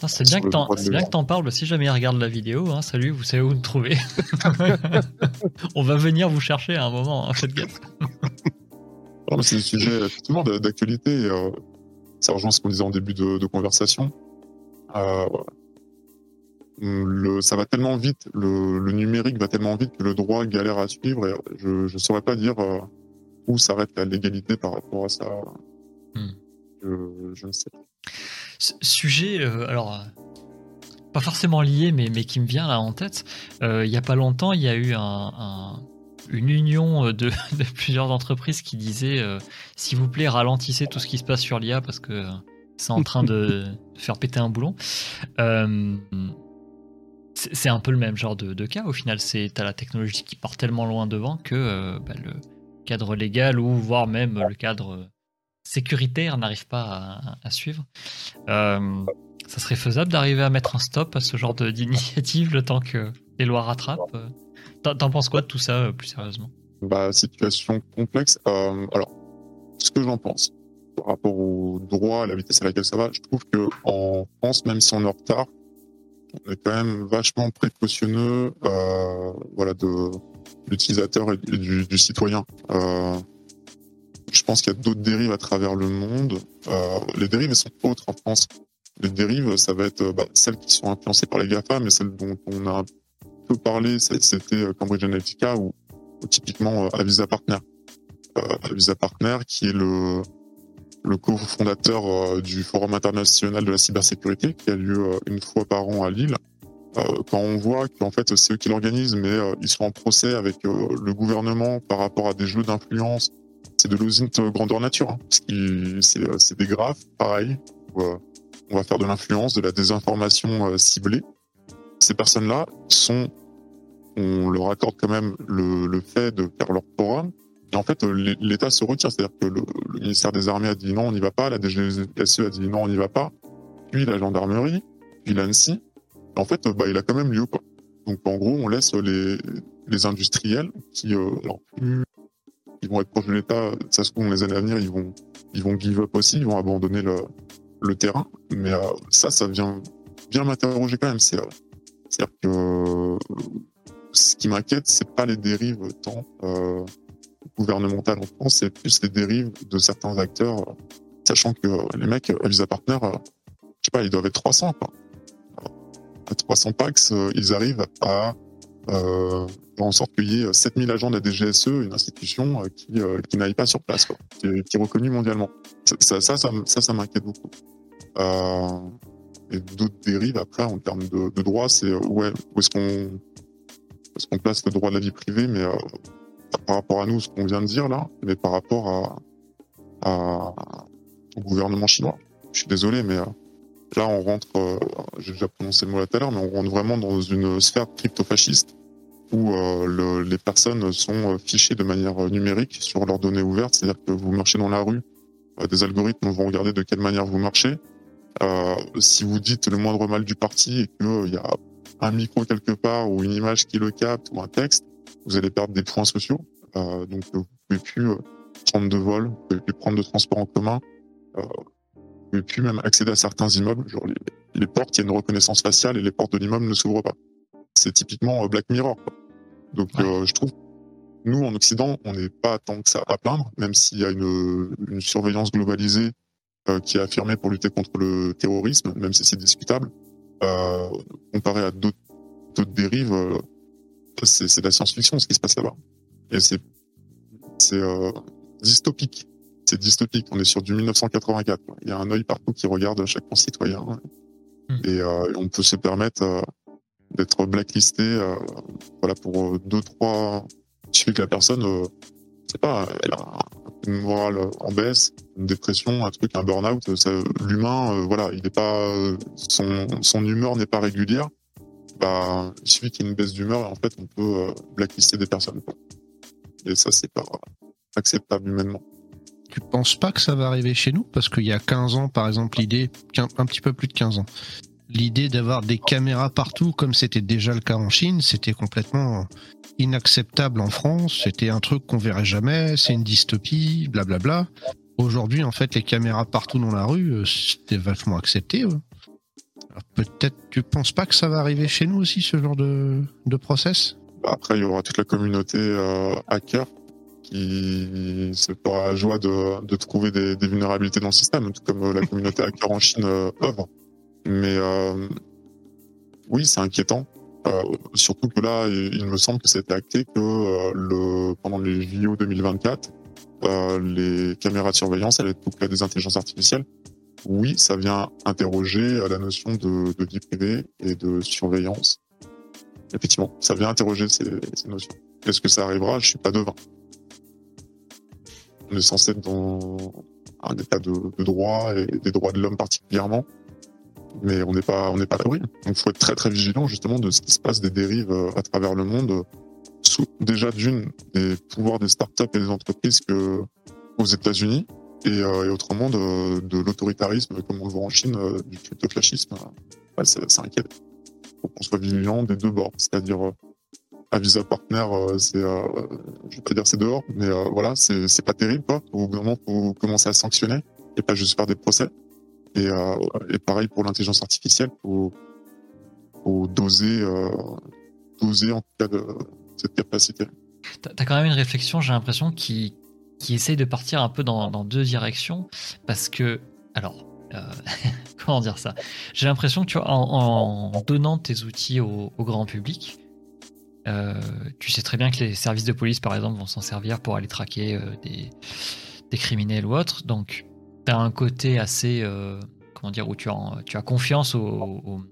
ah, c'est bien, que t'en, parles. Si jamais il regarde la vidéo, hein, salut, vous savez où nous trouver. [LAUGHS] On va venir vous chercher à un moment, hein, faites gaffe. c'est un sujet effectivement d'actualité. Euh, ça rejoint ce qu'on disait en début de, conversation. Euh, le, ça va tellement vite, le, numérique va tellement vite que le droit galère à suivre. Et je ne saurais pas dire euh, où s'arrête la légalité par rapport à ça. Hmm. je ne sais pas. Sujet, alors pas forcément lié, mais, mais qui me vient là en tête. il n'y a pas longtemps, il y a eu un, une union de, [LAUGHS] de, plusieurs entreprises qui disaient s'il vous plaît, ralentissez tout ce qui se passe sur l'IA parce que c'est en train de faire péter un boulon. C'est un peu le même genre de, cas au final. C'est t'as la technologie qui part tellement loin devant que bah, le cadre légal ou voire même le cadre sécuritaire n'arrive pas à, suivre. Euh, ça serait faisable d'arriver à mettre un stop à ce genre d'initiative le temps que les lois rattrapent euh, T'en penses quoi de tout ça, euh, plus sérieusement? Bah, Situation complexe. alors, ce que j'en pense par rapport au droit, à la vitesse à laquelle ça va, je trouve que en France, même si on est en retard, on est quand même vachement précautionneux voilà, de l'utilisateur et du, citoyen. Je pense qu'il y a d'autres dérives à travers le monde. Euh, les dérives, elles sont autres en France. Les dérives, ça va être bah, celles qui sont influencées par les GAFA, mais celles dont on a un peu parlé, c'était euh, Cambridge Analytica ou, typiquement euh, Avisa Partner. Euh, Avisa Partner, qui est le, le cofondateur euh, du Forum international de la cybersécurité, qui a lieu une fois par an à Lille. quand on voit qu'en fait c'est eux qui l'organisent, mais ils sont en procès avec le gouvernement par rapport à des jeux d'influence c'est de l'osint grandeur nature. Hein. Euh, c'est des graphes, pareil. Euh, on va faire de l'influence, de la désinformation euh, ciblée. Ces personnes-là sont, on leur accorde quand même le, fait de faire leur programme. Et en fait, l'État se retire. C'est-à-dire que le, ministère des Armées a dit non, on n'y va pas. La DGSE a dit non, on n'y va pas. Puis la gendarmerie, puis l'ANSI. En fait, bah, il a quand même lieu. Quoi. Donc en gros, on laisse les, les industriels qui, alors, ils vont être proches de l'État. Ça se trouve, les années à venir, ils vont, ils vont give up aussi, ils vont abandonner le, le terrain. Mais euh, ça, ça vient bien m'interroger quand même. C'est, à dire que ce qui m'inquiète, c'est pas les dérives tant euh, gouvernementales en France, c'est plus les dérives de certains acteurs, sachant que les mecs, Visa Partner, euh, je sais pas, ils doivent être 300. Quoi. À 300 packs, euh, ils arrivent à euh, en sorte qu'il y ait 7000 agents de la DGSE, une institution euh, qui, euh, qui n'aille pas sur place, qui, est, reconnue mondialement. Ça, ça, ça, ça, m'inquiète beaucoup. Euh, et d'autres dérives après en termes de, droit, c'est euh, ouais, où est-ce qu'on est-ce qu'on place le droit de la vie privée, mais euh, par rapport à nous, ce qu'on vient de dire là, mais par rapport à, au gouvernement chinois. Je suis désolé, mais là on rentre, j'ai déjà prononcé le mot là tout à l'heure, mais on rentre vraiment dans une sphère crypto-fasciste où euh, les personnes sont euh, fichées de manière euh, numérique sur leurs données ouvertes, c'est-à-dire que vous marchez dans la rue, des algorithmes vont regarder de quelle manière vous marchez. si vous dites le moindre mal du parti et qu'il y a un micro quelque part ou une image qui le capte ou un texte, vous allez perdre des points sociaux. donc vous pouvez plus prendre de vol, vous pouvez plus prendre de transport en commun, vous pouvez plus même accéder à certains immeubles. Genre les, les portes, il y a une reconnaissance faciale et les portes de l'immeuble ne s'ouvrent pas c'est typiquement euh, Black Mirror. Donc euh, je trouve, nous en Occident, on n'est pas tant que ça à plaindre, même s'il y a une, une surveillance globalisée euh, qui est affirmée pour lutter contre le terrorisme, même si c'est discutable. Euh, comparé à d'autres dérives, euh, c'est de la science-fiction ce qui se passe là-bas. Et c'est c'est dystopique. C'est dystopique. On est sur du 1984. Il y a un œil partout qui regarde chaque concitoyen. Hmm. Et, on peut se permettre d'être blacklisté euh, voilà pour euh, deux trois il suffit que la personne euh, c'est pas elle a une morale en baisse une dépression un truc un burn-out l'humain voilà il n'est pas son son humeur n'est pas régulière bah il suffit qu'il y ait une baisse d'humeur et en fait on peut blacklister des personnes et ça c'est pas acceptable humainement tu penses pas que ça va arriver chez nous? Parce qu'il y a 15 ans, par exemple, l'idée, un petit peu plus de 15 ans, l'idée d'avoir des caméras partout, comme c'était déjà le cas en Chine, c'était complètement inacceptable en France. C'était un truc qu'on verrait jamais. C'est une dystopie, blablabla. Aujourd'hui, en fait, les caméras partout dans la rue, euh, c'était vachement accepté. Peut-être, tu penses pas que ça va arriver chez nous aussi, ce genre de, de process? Bah, Après, il y aura toute la communauté euh, hacker qui se fera joie de, trouver des, vulnérabilités dans le système, tout comme euh, la communauté hacker en Chine œuvre. Mais euh, oui, c'est inquiétant. Euh, surtout que là, il me semble que c'était acté que euh, pendant les JO 2024, euh, les caméras de surveillance allaient être couplées à des intelligences artificielles. Oui, ça vient interroger la notion de, de vie privée et de surveillance. Effectivement, ça vient interroger ces, notions. Est-ce que ça arrivera? Je suis pas devin. On est censé être dans un état de, droit et des droits de l'homme particulièrement, mais on n'est pas on n'est pas à l'abri. Donc, il faut être très très vigilant justement de ce qui se passe des dérives euh, à travers le monde. Déjà d'une des pouvoirs des startups et des entreprises que aux États-Unis et, euh, et, autrement de, de l'autoritarisme comme on le voit en Chine, euh, du cryptofascisme. Ouais, ça, ça inquiète. Faut qu'on soit vigilant des deux bords, c'est-à-dire euh, à Visa Partner, euh, c'est, euh, je vais pas dire c'est dehors, mais euh, voilà, c'est, c'est pas terrible, quoi. Au bout d'un moment, faut commencer à sanctionner et pas juste faire des procès. Et, euh, et pareil pour l'intelligence artificielle, faut, faut doser, euh, doser en tout cas de cette capacité. T'as as quand même une réflexion, j'ai l'impression, qui, qui essaye de partir un peu dans, deux directions, parce que, alors, euh, [LAUGHS] comment dire ça? J'ai l'impression que tu vois, en, donnant tes outils au, grand public, euh, tu sais très bien que les services de police, par exemple, vont s'en servir pour aller traquer euh, des, criminels ou autres. Donc, tu as un côté assez, comment dire, où tu as, confiance au,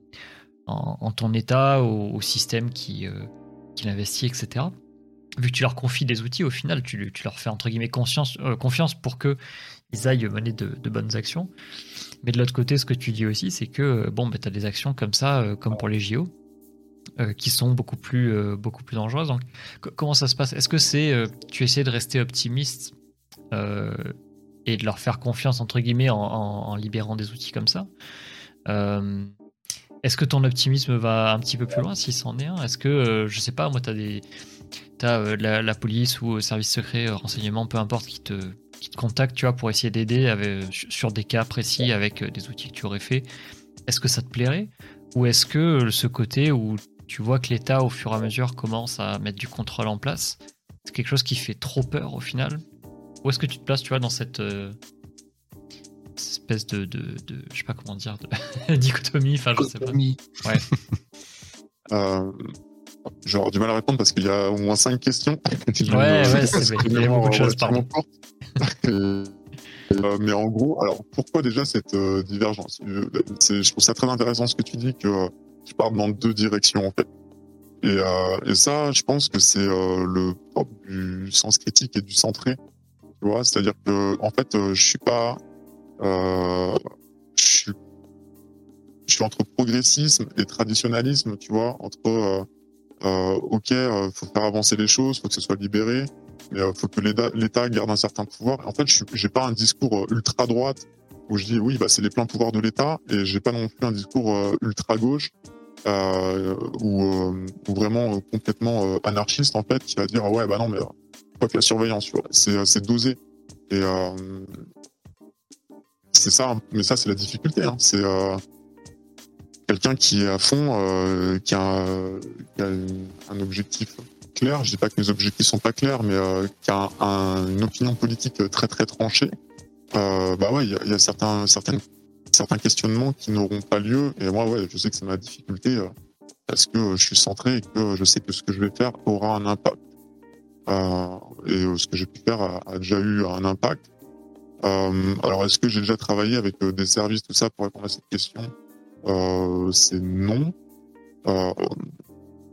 en, ton État, au, système qui l'investit, etc. Vu que tu leur confies des outils, au final, tu, tu leur fais entre guillemets conscience, confiance pour que ils aillent mener de, de, bonnes actions. Mais de l'autre côté, ce que tu dis aussi, c'est que bon, bah, tu as des actions comme ça, comme pour les JO, euh, qui sont beaucoup plus, euh, beaucoup plus dangereuses. Donc, comment ça se passe? Est-ce que c'est euh, tu essaies de rester optimiste et de leur faire confiance entre guillemets en, libérant des outils comme ça? Est-ce que ton optimisme va un petit peu plus loin s'il s'en est un? Est-ce que je sais pas, moi, tu as des T'as la, la, police ou service secret, renseignement, peu importe, qui te, qui te contacte, tu vois, pour essayer d'aider sur des cas précis avec des outils que tu aurais fait. Est-ce que ça te plairait? Ou est-ce que ce côté où tu vois que l'État, au fur et à mesure, commence à mettre du contrôle en place. C'est quelque chose qui fait trop peur au final? Où est-ce que tu te places, tu vois, dans cette, euh, espèce de, de, de, je sais pas comment dire, de [LAUGHS] dichotomie, enfin, je sais pas. Ouais. [LAUGHS] euh, J'aurais du mal à répondre parce qu'il y a au moins cinq questions. [LAUGHS] ouais, ouais, c'est il y a beaucoup de choses, pardon. [LAUGHS] euh, mais en gros, alors pourquoi déjà cette euh, divergence? Je trouve ça très intéressant ce que tu dis que tu pars dans deux directions en fait. Et, euh, et ça, je pense que c'est euh, le propre du sens critique et du centré. Tu vois, c'est-à-dire que en fait, euh, je suis pas, euh, je suis, je suis entre progressisme et traditionnalisme. Tu vois, entre euh, euh, ok, faut faire avancer les choses, faut que ce soit libéré, mais faut que l'État garde un certain pouvoir. En fait, je j'ai pas un discours ultra droite où je dis oui, bah c'est les pleins pouvoirs de l'État, et j'ai pas non plus un discours ultra gauche euh, ou, euh, vraiment euh, complètement anarchiste en fait, qui va dire ouais bah non mais quoi que la surveillance, c'est dosé et c'est ça, mais ça c'est la difficulté. Hein. C'est quelqu'un qui est à fond, euh, qui, a, a, un objectif clair. Je dis pas que mes objectifs sont pas clairs, mais euh, qui a un, une opinion politique très très tranchée. Euh, bah ouais, il y a, y a, certains, certains questionnements qui n'auront pas lieu. Et moi, ouais, je sais que c'est ma difficulté euh, parce que je suis centré et que je sais que ce que je vais faire aura un impact. Euh, et euh, ce que j'ai pu faire a, déjà eu un impact. Euh, alors, est-ce que j'ai déjà travaillé avec euh, des services, tout ça, pour répondre à cette question? euh, C'est non.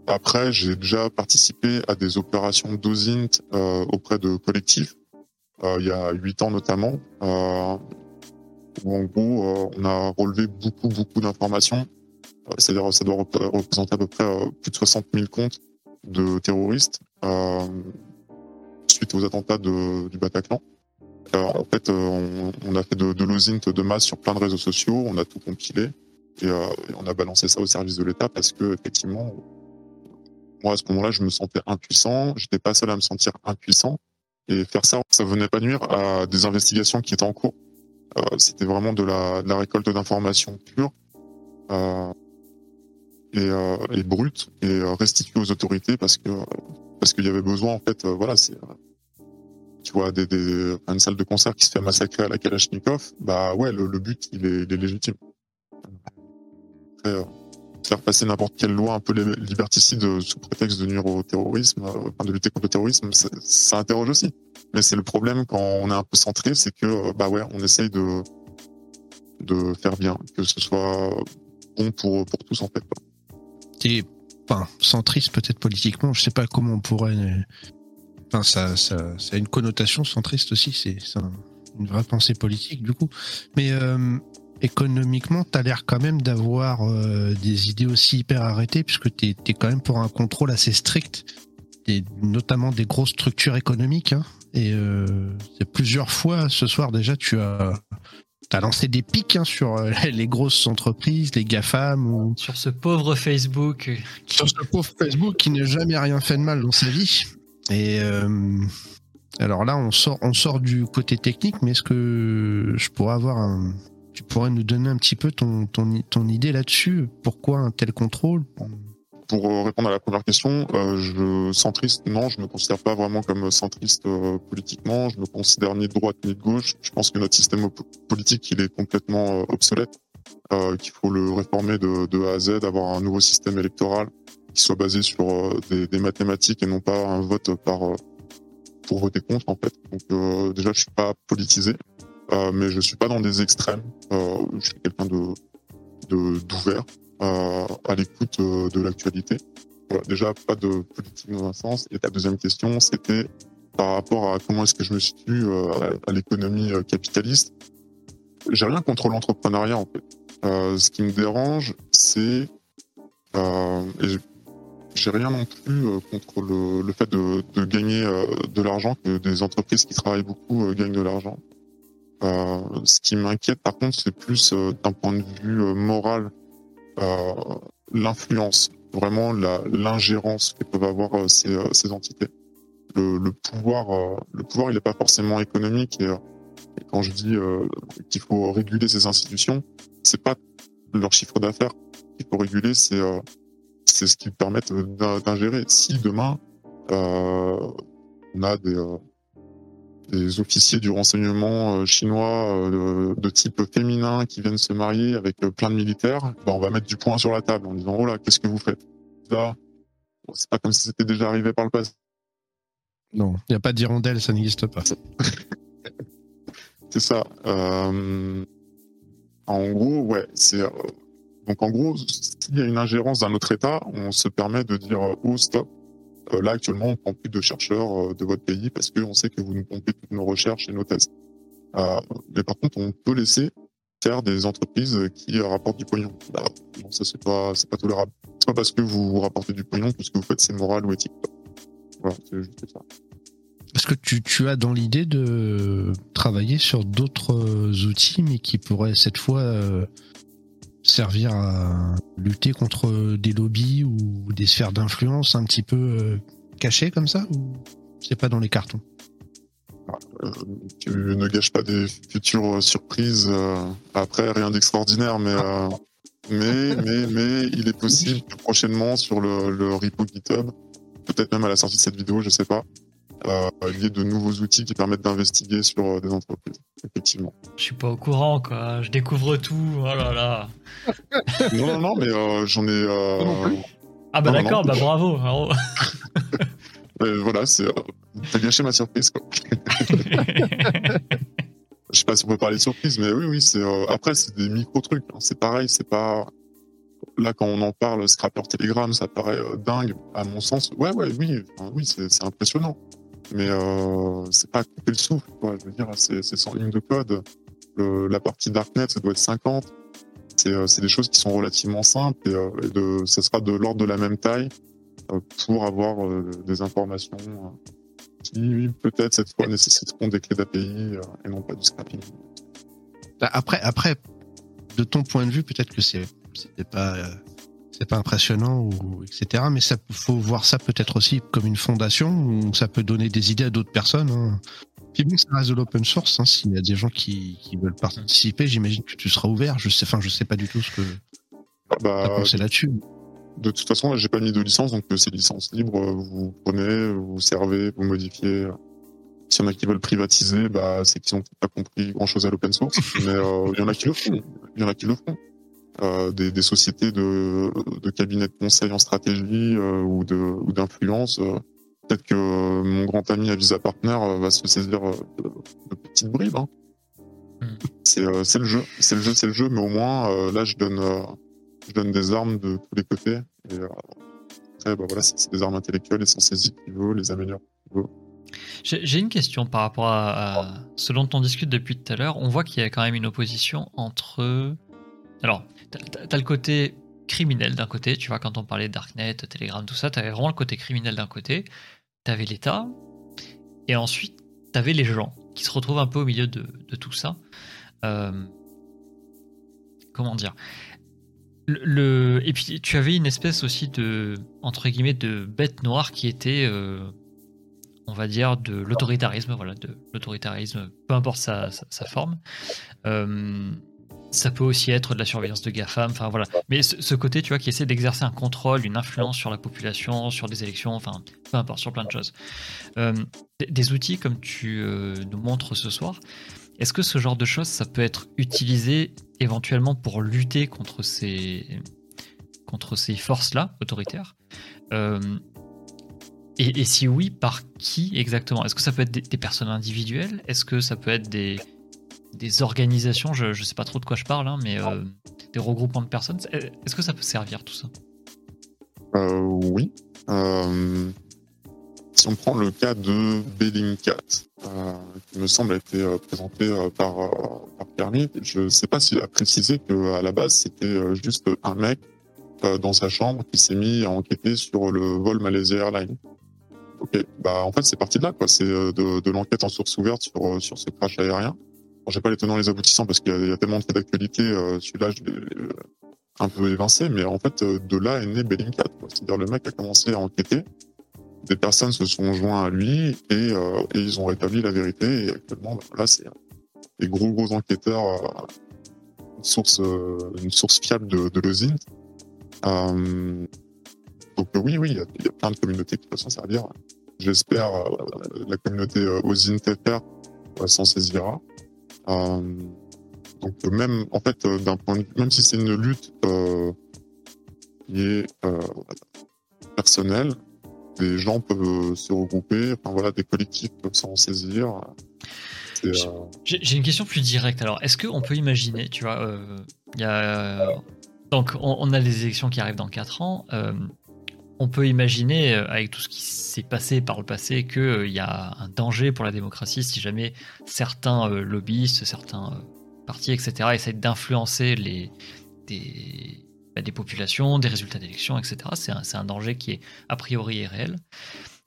après, j'ai déjà participé à des opérations d'OSINT auprès de collectifs, il y a huit ans notamment où en gros, euh, on a relevé beaucoup, beaucoup d'informations. Euh, c'est-à-dire, ça doit représenter à peu près euh, plus de 60 000 comptes de terroristes suite aux attentats de, du Bataclan. en fait, on, on, a fait de, de l'OSINT de masse sur plein de réseaux sociaux, on a tout compilé et, euh, on a balancé ça au service de l'État parce que effectivement, moi à ce moment-là, je me sentais impuissant, j'étais pas seul à me sentir impuissant. Et faire ça, ça venait pas nuire à des investigations qui étaient en cours. Euh, c'était vraiment de la, de la récolte d'informations pure euh, et, euh, et, brute et restituée aux autorités parce que parce qu'il y avait besoin en fait voilà c'est tu vois des, des, une salle de concert qui se fait massacrer à la Kalachnikov bah ouais le, le but il est, il est légitime Après, faire passer n'importe quelle loi un peu liberticide sous prétexte de nuire au terrorisme, enfin de lutter contre le terrorisme, ça, interroge aussi. Mais c'est le problème quand on est un peu centré, c'est que bah ouais, on essaye de de faire bien, que ce soit bon pour pour tous en fait. Et enfin centriste peut-être politiquement, je sais pas comment on pourrait. Enfin ça ça, a une connotation centriste aussi, c'est une vraie pensée politique du coup. Mais euh, économiquement, tu as l'air quand même d'avoir euh, des idées aussi hyper arrêtées, puisque tu es, quand même pour un contrôle assez strict, et notamment des grosses structures économiques. Hein. et euh, plusieurs fois ce soir déjà, tu as, as lancé des pics hein, sur euh, [LAUGHS] les grosses entreprises, les GAFAM. Ou... Sur ce pauvre Facebook. Sur ce pauvre Facebook qui n'a jamais rien fait de mal dans sa vie. Et alors là, on sort, on sort du côté technique, mais est-ce que je pourrais avoir un, tu pourrais nous donner un petit peu ton, ton, ton idée là-dessus Pourquoi un tel contrôle? Pour euh, répondre à la première question, euh, centriste, non, je me considère pas vraiment comme centriste euh, politiquement. Je me considère ni de droite ni de gauche. Je pense que notre système politique il est complètement obsolète, qu'il faut le réformer de, A à Z, avoir un nouveau système électoral qui soit basé sur des, mathématiques et non pas un vote par pour voter contre en fait. Donc déjà, je suis pas politisé. Euh, mais je suis pas dans des extrêmes. Euh, je suis quelqu'un de d'ouvert euh, à l'écoute de l'actualité. Déjà pas de politique dans un sens. Et ta deuxième question, c'était par rapport à comment est-ce que je me situe à, l'économie capitaliste. J'ai rien contre l'entrepreneuriat en fait. ce qui me dérange, c'est et j'ai rien non plus contre le, le fait de, de gagner de l'argent, que des entreprises qui travaillent beaucoup gagnent de l'argent. Euh, ce qui m'inquiète, par contre, c'est plus euh, d'un point de vue euh, moral, l'influence, vraiment l'ingérence que peuvent avoir ces, ces entités. Le, pouvoir, le pouvoir, il n'est pas forcément économique. Et, et quand je dis qu'il faut réguler ces institutions, c'est pas leur chiffre d'affaires qu'il faut réguler, c'est c'est ce qui permettent d'ingérer. Si demain on a des des officiers du renseignement euh, chinois euh, de type féminin qui viennent se marier avec euh, plein de militaires, bah on va mettre du poing sur la table en disant oh là qu'est-ce que vous faites? Là, c'est pas comme si c'était déjà arrivé par le passé. Non, il n'y a pas d'hirondelle, ça n'existe pas. c'est ça. Euh, en gros, ouais, c'est donc en gros, s'il y a une ingérence d'un autre État, on se permet de dire oh stop, là, actuellement, on prend plus de chercheurs euh, de votre pays parce qu'on sait que vous nous pompez toutes nos recherches et nos tests. Euh, mais par contre, on peut laisser faire des entreprises qui rapportent du pognon. Bah, non, ça c'est pas, pas tolérable. C'est pas parce que vous rapportez du pognon que ce que vous faites c'est moral ou éthique. Voilà, c'est juste ça. Est-ce que tu, tu as dans l'idée de travailler sur d'autres outils, mais qui pourraient cette fois servir à lutter contre des lobbies ou des sphères d'influence un petit peu euh, cachées comme ça ou c'est pas dans les cartons? Euh, Tu ne gâches pas des futures surprises. Euh, après, rien d'extraordinaire, mais, mais, mais, mais il est possible que prochainement sur le, le repo GitHub, peut-être même à la sortie de cette vidéo, je sais pas, euh, il y ait de nouveaux outils qui permettent d'investiguer sur euh, des entreprises, effectivement. Je suis pas au courant, quoi. Je découvre tout. Oh là là. [LAUGHS] non, non, non, mais euh, j'en ai. Euh... Ah bah d'accord, bah bravo. [LAUGHS] bravo. voilà, c'est. T'as gâché ma surprise, quoi. [LAUGHS] Je sais pas si on peut parler de surprise, mais oui, oui, c'est. Après, c'est des micro trucs. Hein. C'est pareil, c'est pas là quand on en parle, Scrapper Telegram, ça paraît dingue à mon sens. Ouais, ouais, oui, oui, c'est impressionnant mais euh, c'est pas couper le souffle. Je veux dire, c'est 100 lignes de code. La partie Darknet, ça doit être 50. Euh, c'est des choses qui sont relativement simples et, euh, et de, ça sera de l'ordre de la même taille euh, pour avoir des informations qui peut-être cette fois nécessiteront des clés d'API et non pas du scrapping. Bah, après, après, de ton point de vue, peut-être que c'est c'était pas c'est pas impressionnant ou etc. Mais ça faut voir ça peut-être aussi comme une fondation où ça peut donner des idées à d'autres personnes. Hein. Puis bon, ça reste de l'open source. Hein. S'il y a des gens qui, qui veulent participer, j'imagine que tu seras ouvert. Je sais, enfin, je sais pas du tout ce que bah, c'est là-dessus. De toute façon, là, j'ai pas mis de licence, donc c'est licence libre. Vous prenez, vous servez, vous modifiez. S'il y en a qui veulent privatiser, bah, c'est qu'ils ont pas compris grand chose à l'open source. Mais euh, il y en a qui le font. Il y en a qui le font. Euh, des, des, sociétés de, de cabinets de conseil en stratégie euh, ou de ou d'influence euh, peut-être que mon grand ami Avisa Partner va se saisir de, petites bribes. Hein. Hmm. C'est le jeu, c'est le jeu, c'est le jeu, mais au moins là je donne, je donne des armes de tous les côtés. Et, après, bah, voilà, c'est des armes intellectuelles, et sans saisie qui veut, les améliore j'ai une question par rapport à, ce dont on discute depuis tout à l'heure. On voit qu'il y a quand même une opposition entre. Alors, t'as le côté criminel d'un côté, tu vois, quand on parlait de Darknet, Telegram, tout ça, t'avais vraiment le côté criminel d'un côté, t'avais l'État, et ensuite t'avais les gens qui se retrouvent un peu au milieu de, tout ça. Euh, comment dire? Et puis tu avais une espèce aussi de entre guillemets de bête noire qui était euh, on va dire, de l'autoritarisme, voilà, de l'autoritarisme, peu importe sa, forme. Euh, ça peut aussi être de la surveillance de GAFAM, enfin voilà. Mais ce, côté, tu vois, qui essaie d'exercer un contrôle, une influence sur la population, sur des élections, enfin, peu importe, sur plein de choses. Euh, des outils comme tu euh, nous montres ce soir, est-ce que ce genre de choses, ça peut être utilisé éventuellement pour lutter contre ces, contre ces forces-là, autoritaires? Et, si oui, par qui exactement? Est-ce que ça peut être des, personnes individuelles? Est-ce que ça peut être des, des organisations Je ne sais pas trop de quoi je parle, hein, mais euh, des regroupements de personnes. Est-ce que ça peut servir tout ça? Euh, Oui. Euh, si on prend le cas de Bellingcat, qui me semble a été présenté par, par Permis, je ne sais pas s'il a précisé qu'à la base, c'était juste un mec dans sa chambre qui s'est mis à enquêter sur le vol Malaysia Airlines. Ok, bah en fait c'est parti de là quoi. C'est euh, de, de l'enquête en source ouverte sur euh, sur ce crash aérien. J'ai pas les tenants les aboutissants parce qu'il y, a tellement de cas d'actualité. Euh, Celui-là, je l'ai un peu évincé, mais en fait de là est né Bellingcat. C'est-à-dire le mec a commencé à enquêter. Des personnes se sont joints à lui et, euh, ils ont rétabli la vérité. Et actuellement, bah, là c'est des gros gros enquêteurs, une source une source fiable de, de. Donc euh, oui, oui, il y, a plein de communautés qui peuvent s'en servir. J'espère euh, la communauté euh, s'en saisira. Donc même en fait d'un point de vue, même si c'est une lutte qui est personnelle, des gens peuvent se regrouper, enfin voilà, des collectifs peuvent s'en saisir. J'ai une question plus directe. Alors, est-ce qu'on peut imaginer, tu vois, il y a donc on, a les élections qui arrivent dans 4 ans on peut imaginer, euh, avec tout ce qui s'est passé par le passé, qu'il euh, y a un danger pour la démocratie si jamais certains euh, lobbyistes, certains partis, etc., essayent d'influencer les, des, bah, des, populations, des résultats d'élections, etc. C'est un, danger qui est a priori réel.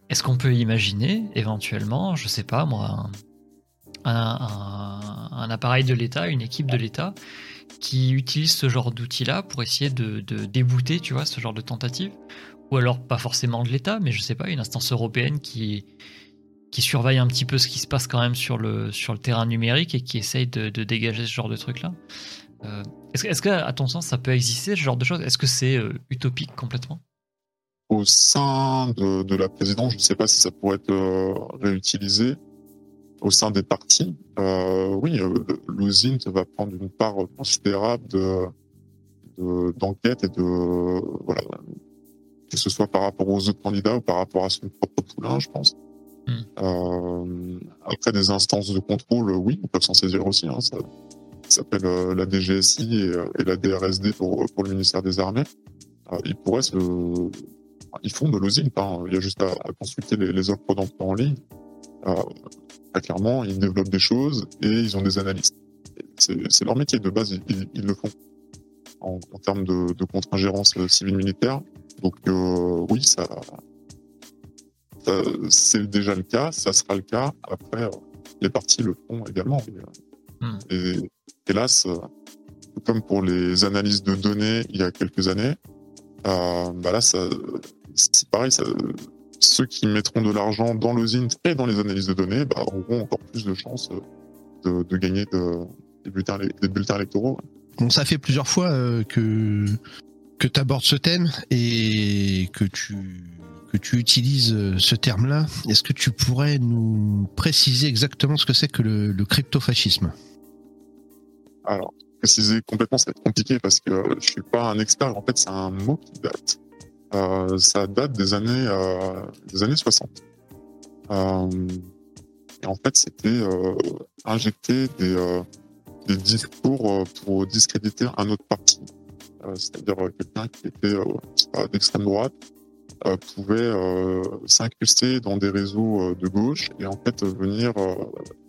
Est-ce qu'on peut imaginer, éventuellement, je sais pas moi, un, appareil de l'État, une équipe de l'État qui utilise ce genre d'outils-là pour essayer de, de, débouter, tu vois, ce genre de tentative ou alors pas forcément de l'État, mais je sais pas, une instance européenne qui, qui surveille un petit peu ce qui se passe quand même sur le, sur le terrain numérique et qui essaye de, dégager ce genre de truc-là. Euh, est-ce, est qu'à ton sens, ça peut exister, ce genre de choses? Est-ce que c'est euh, utopique complètement? Au sein de, la présidence, je ne sais pas si ça pourrait être euh, réutilisé. Au sein des partis, oui, l'usine va prendre une part considérable de, d'enquête et de voilà que ce soit par rapport aux autres candidats ou par rapport à son propre poulain, je pense. Hmm. Euh, après, des instances de contrôle, oui, on peut s'en saisir aussi. Hein, ça, s'appelle euh, la DGSI euh, et, la DRSD pour, pour le ministère des Armées. ils pourraient se... Ils font de l'osine, hein. il y a juste à, consulter les, offres d'emploi en ligne. clairement, ils développent des choses et ils ont des analystes. C'est leur métier de base, ils, le font. En, termes de, de contre-ingérence civile-militaire, donc euh, oui, ça, c'est déjà le cas, ça sera le cas. Après, euh, les partis le font également. Euh, hmm. Et hélas, comme pour les analyses de données il y a quelques années, bah là, c'est pareil. ceux qui mettront de l'argent dans l'osine et dans les analyses de données bah, auront encore plus de chances de, gagner des, bulletins, des bulletins électoraux. Bon, ça fait plusieurs fois que que tu abordes ce thème et que tu que tu utilises euh, ce terme-là, est-ce que tu pourrais nous préciser exactement ce que c'est que le, le cryptofascisme? Alors, préciser complètement, ça va être compliqué parce que je suis pas un expert. En fait, c'est un mot qui date. Euh, ça date des années euh, des années 60. et en fait, c'était injecter des, des discours pour discréditer un autre parti. C'est-à-dire quelqu'un qui était d'extrême droite pouvait s'incruster dans des réseaux de gauche et en fait venir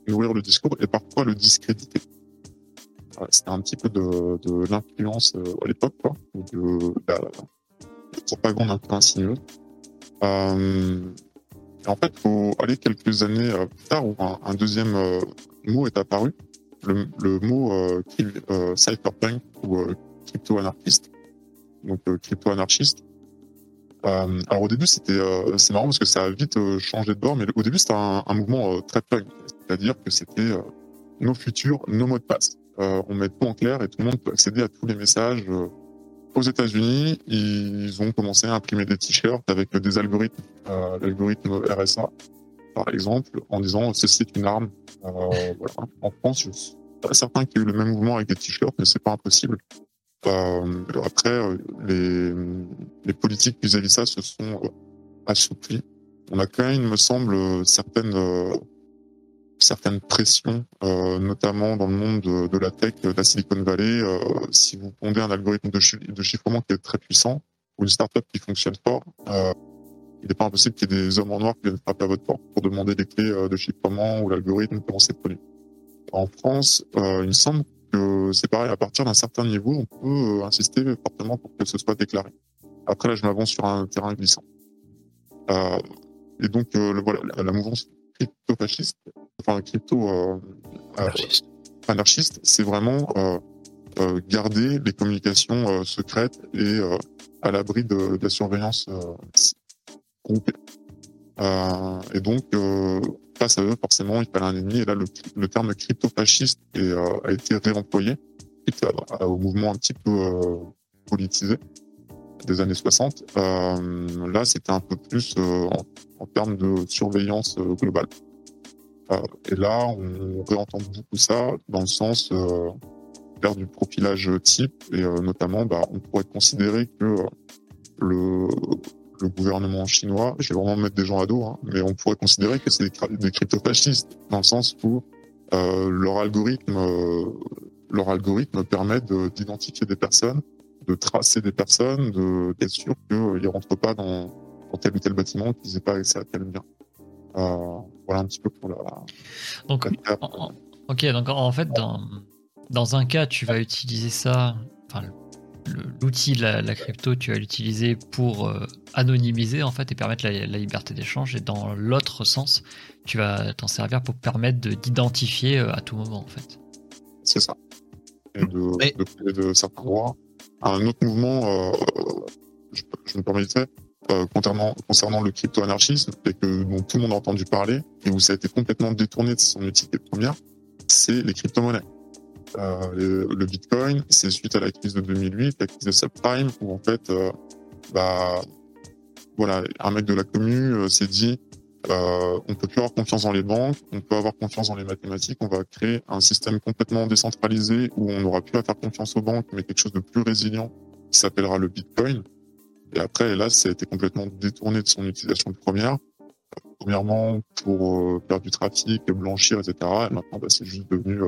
nourrir le discours et parfois le discréditer. C'était un petit peu de, l'influence à l'époque, quoi, de la, propagande un peu insinueuse. Euh, en fait, faut aller quelques années euh, plus tard où un, deuxième euh, mot est apparu, le, le mot euh, cypherpunk ou crypto-anarchiste. Donc crypto-anarchiste. alors au début, c'était c'est marrant parce que ça a vite changé de bord, mais au début c'était un, mouvement très punk, c'est-à-dire que c'était nos futurs, nos mots de passe. on met tout en clair et tout le monde peut accéder à tous les messages aux États-Unis, ils ont commencé à imprimer des t-shirts avec des algorithmes, euh, l'algorithme RSA, par exemple, en disant ceci est une arme. Euh. En France, je suis pas certain qu'il y ait eu le même mouvement avec des t-shirts, mais c'est pas impossible. Euh, après, les, les politiques vis-à-vis ça se sont assouplies. On a quand même, il me semble, certaines certaines pressions, euh, notamment dans le monde de, de, la tech, de la Silicon Valley. Euh, si vous pondez un algorithme de, de, chiffrement qui est très puissant ou une startup qui fonctionne fort, euh, il n'est pas impossible qu'il y ait des hommes en noir qui viennent frapper à votre porte pour demander des clés euh, de chiffrement ou l'algorithme comment c'est produit. En France, euh, il me semble que c'est pareil. À partir d'un certain niveau, on peut euh, insister fortement pour que ce soit déclaré. Après, là, je m'avance sur un terrain glissant. et donc, le, voilà, la mouvance crypto-fasciste enfin crypto euh, euh, anarchiste, c'est vraiment euh, garder les communications secrètes et à l'abri de, la surveillance groupée. et donc, face à eux, forcément, il fallait un ennemi. Et là, le, terme crypto-fasciste a été réemployé au mouvement un petit peu politisé des années 60. là, c'était un peu plus en, termes de surveillance globale. Euh, et là, on réentend beaucoup ça dans le sens euh, faire du profilage type et euh, notamment, bah, on pourrait considérer que le, le gouvernement chinois, je vais vraiment mettre des gens à dos, hein, mais on pourrait considérer que c'est des, des crypto-fascistes dans le sens où euh, leur algorithme, euh, leur algorithme permet d'identifier des personnes, de tracer des personnes, de d'être sûr qu'ils ne rentrent pas dans, dans, tel ou tel bâtiment, qu'ils n'aient pas accès à tel bien. Euh, voilà un petit peu pour la. Donc, ok, donc en fait, dans, dans un cas, tu vas utiliser ça, enfin, l'outil, la, la, crypto, tu vas l'utiliser pour euh, anonymiser en fait et permettre la, liberté d'échange. Et dans l'autre sens, tu vas t'en servir pour permettre d'identifier euh, à tout moment en fait. C'est ça. Et de, de, certains droits. Un autre mouvement, euh, je, je, me permettais, euh, concernant, concernant le crypto-anarchisme et que dont tout le monde a entendu parler et où ça a été complètement détourné de son utilité première, c'est les crypto-monnaies. Euh, le, Bitcoin, c'est suite à la crise de 2008, la crise de subprime, où en fait, euh, bah, voilà, un mec de la commune euh, s'est dit, euh, on peut plus avoir confiance dans les banques, on peut avoir confiance dans les mathématiques, on va créer un système complètement décentralisé où on n'aura plus à faire confiance aux banques, mais quelque chose de plus résilient qui s'appellera le Bitcoin. Et après, là, ça a été complètement détourné de son utilisation première. Premièrement, pour faire du trafic, blanchir, etc. Et maintenant, bah, c'est juste devenu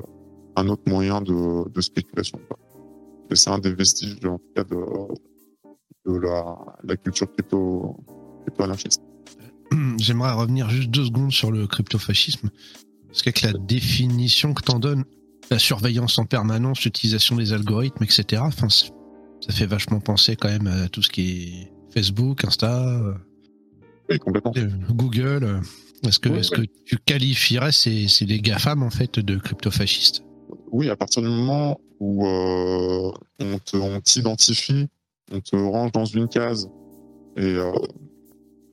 un autre moyen de, de spéculation. Et c'est un des vestiges, en tout cas, de, de la, la culture crypto, crypto-anarchiste. [CLEARS THROAT] J'aimerais revenir juste deux secondes sur le crypto-fascisme. Parce qu'avec la définition que t'en donnes, la surveillance en permanence, l'utilisation des algorithmes, etc., enfin, ça fait vachement penser quand même à tout ce qui est Facebook, Insta, oui, complètement. Euh, Google. Est-ce que, est-ce que tu qualifierais ces, ces les GAFAM en fait de crypto-fascistes? Oui, à partir du moment où euh, on, t'identifie, on, te range dans une case et, euh,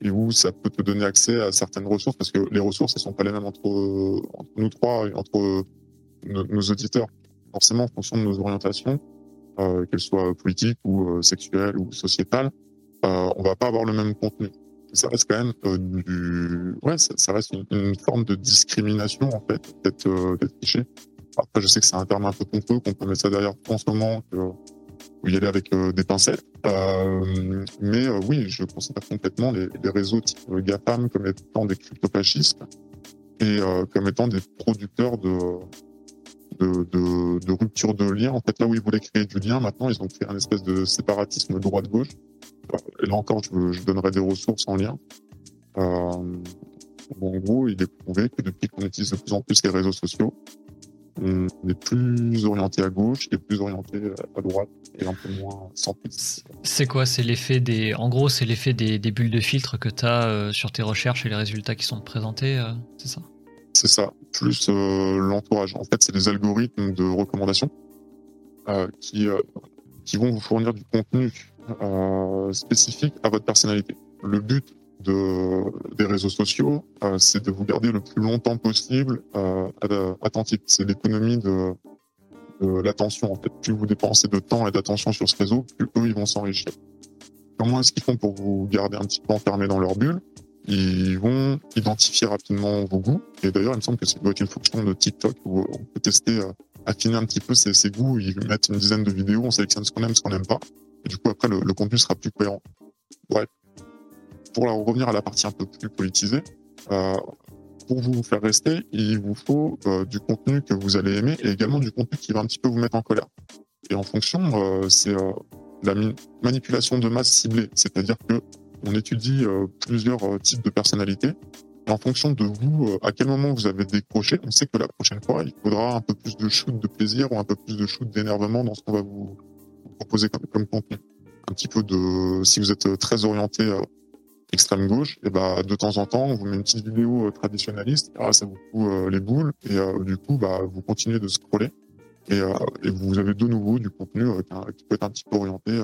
et où ça peut te donner accès à certaines ressources, parce que les ressources, elles sont pas les mêmes entre, nous trois et entre nos, auditeurs. Forcément, en fonction de nos orientations, euh, qu'elle soit politique ou euh, sexuelle ou sociétale, euh, on va pas avoir le même contenu. Ça reste quand même du, ouais, ça, reste une, forme de discrimination en fait, d'être cliché. Après, je sais que c'est un terme un peu pompeux, qu'on peut mettre ça derrière tout en ce moment, que faut y aller avec des pincettes. mais oui, je considère complètement les, réseaux type GAFAM comme étant des cryptofascistes et comme étant des producteurs de, de, de, rupture de lien. En fait, là où ils voulaient créer du lien, maintenant, ils ont créé un espèce de séparatisme droite-gauche. Là encore, je, je, donnerai des ressources en lien. Euh, en gros, il est prouvé que depuis qu'on utilise de plus en plus les réseaux sociaux, on est plus orienté à gauche et plus orienté à droite et un peu moins centriste. C'est quoi C'est l'effet des. En gros, c'est l'effet des, des, bulles de filtre que tu as euh, sur tes recherches et les résultats qui sont présentés, euh, c'est ça? C'est ça, plus euh, l'entourage. En fait, c'est des algorithmes de recommandation euh, qui, euh, qui vont vous fournir du contenu spécifique à votre personnalité. Le but de, des réseaux sociaux, c'est de vous garder le plus longtemps possible attentif. C'est l'économie de, l'attention. En fait, plus vous dépensez de temps et d'attention sur ce réseau, plus eux ils vont s'enrichir. Comment est-ce qu'ils font pour vous garder un petit peu enfermé dans leur bulle? Ils vont identifier rapidement vos goûts. Et d'ailleurs, il me semble que c'est doit être une fonction de TikTok où on peut tester, euh, affiner un petit peu ses, ses, goûts. Ils mettent une dizaine de vidéos, on sélectionne ce qu'on aime, ce qu'on n'aime pas. Et du coup, après, le, le, contenu sera plus cohérent. Bref. Pour revenir à la partie un peu plus politisée, euh, pour vous faire rester, il vous faut euh, du contenu que vous allez aimer et également du contenu qui va un petit peu vous mettre en colère. Et en fonction, euh, c'est la manipulation de masse ciblée. C'est-à-dire que on étudie plusieurs types de personnalités. Et en fonction de vous, à quel moment vous avez décroché, on sait que la prochaine fois, il faudra un peu plus de shoot de plaisir ou un peu plus de shoot d'énervement dans ce qu'on va vous, proposer comme, contenu. Un petit peu de, si vous êtes très orienté extrême gauche, et bah de temps en temps, on vous met une petite vidéo traditionnaliste, ah, ça vous fout les boules, et du coup, bah vous continuez de scroller, et, et vous avez de nouveau du contenu qui peut être un petit peu orienté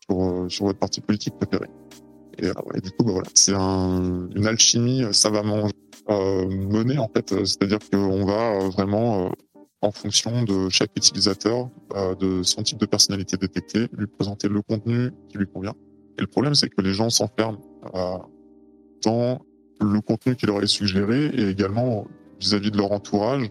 sur, sur votre parti politique préféré. Et, euh, du coup, bah, voilà, c'est un, une alchimie euh, savamment euh, menée en fait. C'est-à-dire qu'on va vraiment en fonction de chaque utilisateur, de son type de personnalité détectée, lui présenter le contenu qui lui convient. Et le problème, c'est que les gens s'enferment dans le contenu qui leur est suggéré et également vis-à-vis de leur entourage.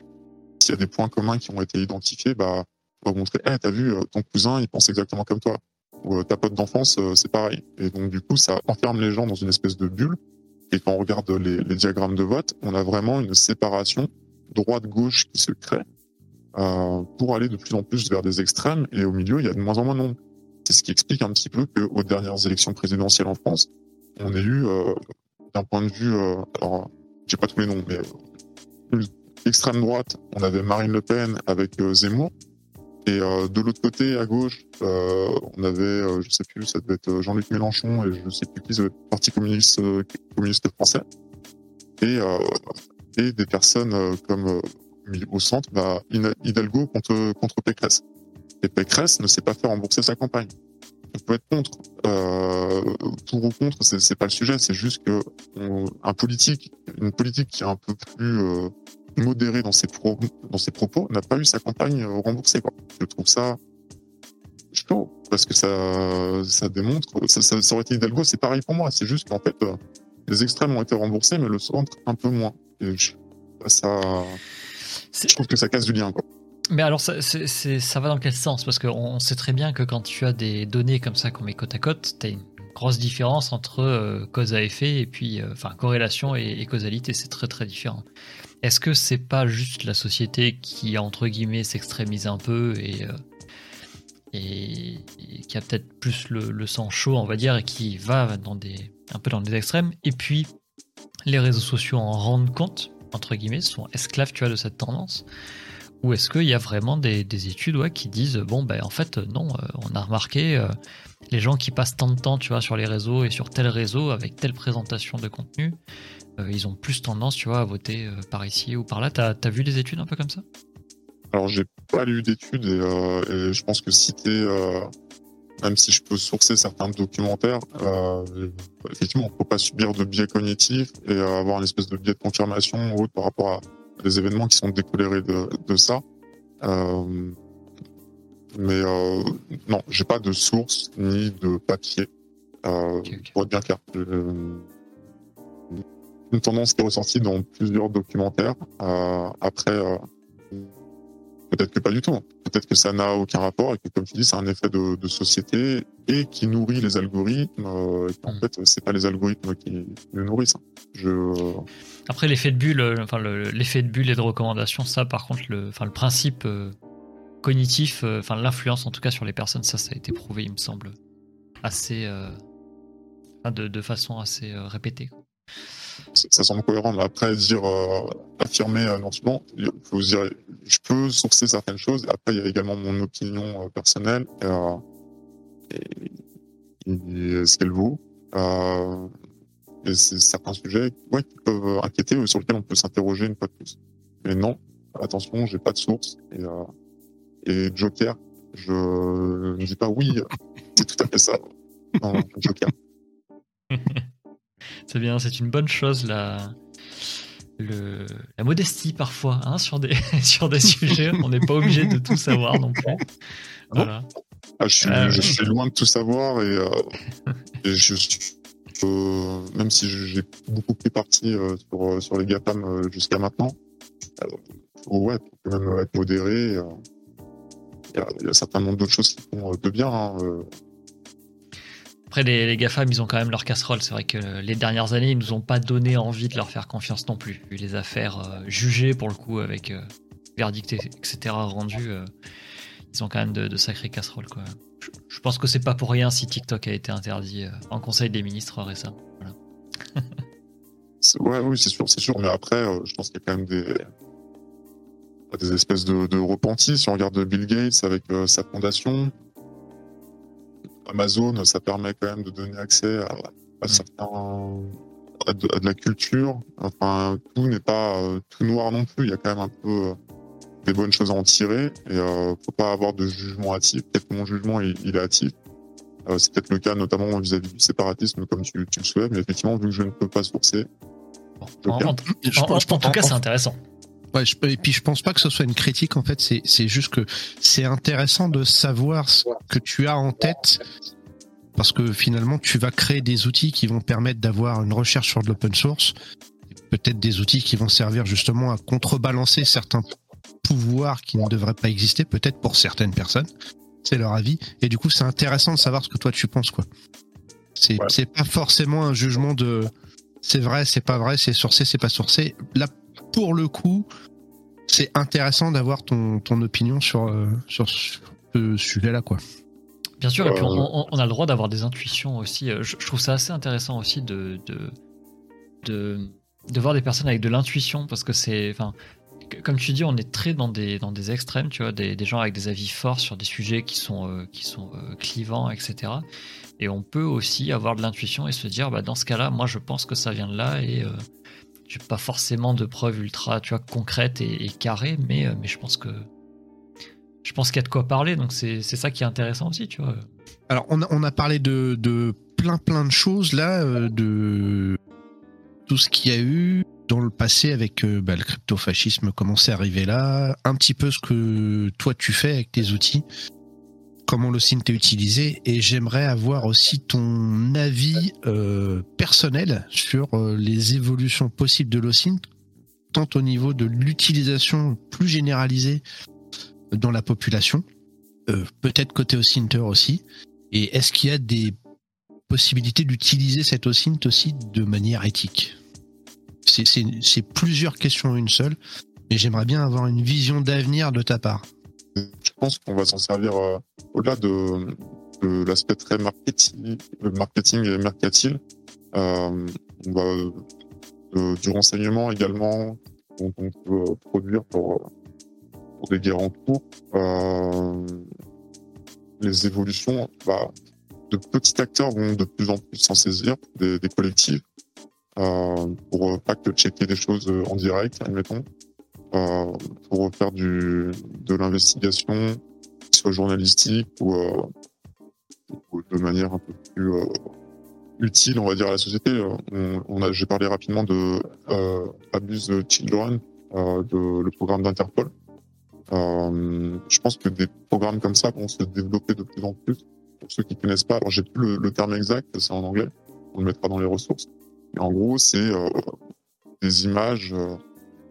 S'il y a des points communs qui ont été identifiés, bah, on va montrer, hey, t'as vu, ton cousin, il pense exactement comme toi ou euh, ta pote d'enfance, euh, c'est pareil. Et donc du coup, ça enferme les gens dans une espèce de bulle. Et quand on regarde les, diagrammes de vote, on a vraiment une séparation droite-gauche qui se crée euh, pour aller de plus en plus vers des extrêmes. Et au milieu, il y a de moins en moins de monde. C'est ce qui explique un petit peu qu'aux dernières élections présidentielles en France, on a eu, euh, d'un point de vue, euh, alors, j'ai pas tous les noms, mais euh, extrême droite, on avait Marine Le Pen avec Zemmour, et de l'autre côté, à gauche, on avait, euh, je sais plus, ça devait être Jean-Luc Mélenchon et je sais plus qui, le Parti communiste, communiste français. Et, et des personnes comme au centre, bah, Hidalgo contre, contre Pécresse. Et Pécresse ne sait pas faire rembourser sa campagne. On peut être contre, euh, pour ou contre, c'est pas le sujet. C'est juste que un politique, une politique qui est un peu plus modéré dans ses, dans ses propos, n'a pas eu sa campagne euh, remboursée. Quoi. Je trouve ça chaud, parce que ça, ça démontre, ça, ça, ça aurait été Hidalgo, c'est pareil pour moi, c'est juste qu'en fait, euh, les extrêmes ont été remboursés, mais le centre un peu moins. Et je, ça, je trouve que ça casse du lien. Quoi. Mais alors, ça, ça va dans quel sens? Parce qu'on sait très bien que quand tu as des données comme ça qu'on met côte à côte, tu as une grosse différence entre euh, cause à effet et puis, enfin, corrélation et, et causalité, c'est très très différent. Est-ce que c'est pas juste la société qui, entre guillemets, s'extrémise un peu et, euh, et, qui a peut-être plus le, sang chaud, on va dire, et qui va dans des, un peu dans des extrêmes? Et puis, les réseaux sociaux en rendent compte, entre guillemets, sont esclaves, tu vois, de cette tendance? Ou est-ce qu'il y a vraiment des, études ouais, qui disent, bon, ben en fait, non, euh, on a remarqué, euh, les gens qui passent tant de temps, tu vois, sur les réseaux et sur tel réseau avec telle présentation de contenu, euh, ils ont plus tendance, tu vois, à voter par ici ou par là. T'as as vu des études un peu comme ça? Alors, j'ai pas lu d'études et, je pense que citer, même si je peux sourcer certains documentaires, effectivement, on peut pas subir de biais cognitifs et avoir une espèce de biais de confirmation ou autre par rapport à des événements qui sont décolérés de, de ça. mais non, j'ai pas de source ni de papier pour être bien clair une tendance qui est ressortie dans plusieurs documentaires. Euh, après, euh, peut-être que pas du tout. Peut-être que ça n'a aucun rapport et que, comme tu dis, c'est un effet de, de, société et qui nourrit les algorithmes. Euh, et en mm. fait, c'est pas les algorithmes qui le nourrissent. Je... Après, l'effet de bulle, enfin, l'effet de bulle et de recommandation, ça, par contre, le, enfin, le principe cognitif, enfin, l'influence en tout cas sur les personnes, ça, ça a été prouvé, il me semble, assez. de, de, façon assez répétée ça semble cohérent. Mais après, dire, euh, affirmer euh, non faut dire, je peux sourcer certaines choses. Après, il y a également mon opinion euh, personnelle euh, et, ce qu'elle vaut. Euh, et c'est certains sujets ouais, qui peuvent inquiéter ou sur lesquels on peut s'interroger une fois de plus. Mais non, attention, j'ai pas de source. Et, et Joker, je ne dis pas oui, c'est tout à fait ça. Non, Joker. [LAUGHS] C'est bien, c'est une bonne chose la, le, la modestie parfois hein, sur, des, [LAUGHS] sur des sujets. On n'est pas obligé de tout savoir non plus. Ah voilà. Ah, je, suis, euh, je, suis, loin de tout savoir et, euh, et je, euh, même si j'ai beaucoup pris parti euh, sur, sur les GAFAM euh, jusqu'à maintenant, ouais, faut quand même être modéré. Il y, a, y a un certain nombre d'autres choses qui font de bien. Hein, après, les, les, GAFAM, ils ont quand même leur casserole. C'est vrai que les dernières années, ils nous ont pas donné envie de leur faire confiance non plus. Vu les affaires euh, jugées, pour le coup, avec euh, verdict, etc., rendus, euh, ils ont quand même de, de sacrées casseroles. Quoi. Je, je, pense que c'est pas pour rien si TikTok a été interdit euh, en Conseil des ministres récemment. Voilà. [LAUGHS] ouais, oui, c'est sûr, c'est sûr. Mais après, euh, je pense qu'il y a quand même des, des espèces de, de repentis. Si on regarde Bill Gates avec sa fondation, Amazon, ça permet quand même de donner accès à, à certains, à de, à de, la culture. Enfin, tout n'est pas euh, tout noir non plus. Il y a quand même un peu euh, des bonnes choses à en tirer. Et euh, faut pas avoir de jugement hâtif. Peut-être que mon jugement il, il est hâtif. Euh, c'est peut-être le cas notamment vis-à-vis -vis du séparatisme, comme tu, tu le souhaites. Mais effectivement, vu que je ne peux pas sourcer. Bon, en, en, en, en, tout cas, c'est intéressant. Ouais, je, et puis je pense pas que ce soit une critique en fait, c'est c'est juste que c'est intéressant de savoir ce que tu as en tête parce que finalement tu vas créer des outils qui vont permettre d'avoir une recherche sur de l'open source, peut-être des outils qui vont servir justement à contrebalancer certains pouvoirs qui ne devraient pas exister, peut-être pour certaines personnes, c'est leur avis, et du coup c'est intéressant de savoir ce que toi tu penses quoi. C'est ouais. pas forcément un jugement de c'est vrai, c'est pas vrai, c'est sourcé, c'est pas sourcé. Là pour le coup, c'est intéressant d'avoir ton, ton opinion sur, euh, sur ce sujet-là, quoi. Bien sûr, et puis on, on a le droit d'avoir des intuitions aussi. Euh, je, je, trouve ça assez intéressant aussi de, de, de, de voir des personnes avec de l'intuition, parce que c'est, enfin, comme tu dis, on est très dans des, dans des extrêmes, tu vois, des, des gens avec des avis forts sur des sujets qui sont, euh, qui sont euh, clivants, etc. Et on peut aussi avoir de l'intuition et se dire, bah, dans ce cas-là, moi je pense que ça vient de là et euh, j'ai pas forcément de preuves ultra, tu vois, concrètes et, carrées, mais, euh, mais je pense que je pense qu'il y a de quoi parler, donc c'est ça qui est intéressant aussi, tu vois. Alors, on a, on a parlé de, de plein plein de choses là, euh, de tout ce qu'il y a eu dans le passé avec euh, bah, le crypto-fascisme, comment c'est arrivé là, un petit peu ce que toi tu fais avec tes outils, comment le est utilisé, et j'aimerais avoir aussi ton avis euh, personnel sur euh, les évolutions possibles de l'OSINT, tant au niveau de l'utilisation plus généralisée dans la population, euh, peut-être côté OSINTer aussi, et est-ce qu'il y a des possibilités d'utiliser cet OSINT aussi de manière éthique? C'est plusieurs questions en une seule, mais j'aimerais bien avoir une vision d'avenir de ta part. Pense qu'on va s'en servir euh, au-delà de, l'aspect très marketing, marketing et mercantile. Euh, on va euh, du renseignement également dont on peut produire pour, des guerres en cours. Euh, les évolutions, bah, de petits acteurs vont de plus en plus s'en saisir, des, des collectifs, euh, pour pas que checker des choses en direct, admettons, euh, pour faire du, de l'investigation, soit journalistique ou, euh, de manière un peu plus euh, utile, on va dire, à la société. On, on a, j'ai parlé rapidement de euh, Abuse Children, euh, de, le programme d'Interpol. Euh, je pense que des programmes comme ça vont se développer de plus en plus. Pour ceux qui connaissent pas, alors j'ai plus le, terme exact, c'est en anglais, on le mettra dans les ressources. Mais en gros, c'est euh, des images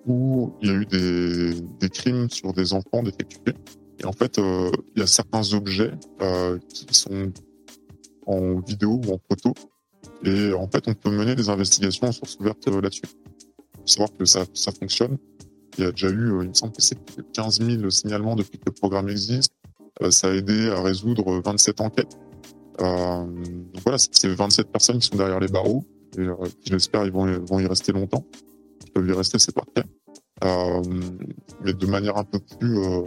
où il y a eu des, des crimes sur des enfants défectués. Et en fait, euh, il y a certains objets euh, qui sont en vidéo ou en photo. Et en fait, on peut mener des investigations en source ouverte euh, là-dessus. Il faut savoir que ça, ça fonctionne. Il y a déjà eu, euh, il me semble que c'est 15 000 signalements depuis que le programme existe. Euh, ça a aidé à résoudre 27 enquêtes. Donc voilà, c'est 27 personnes qui sont derrière les barreaux et j'espère, ils vont, vont y rester longtemps. Ils peuvent y rester, c'est parfait. Euh, mais de manière un peu plus euh,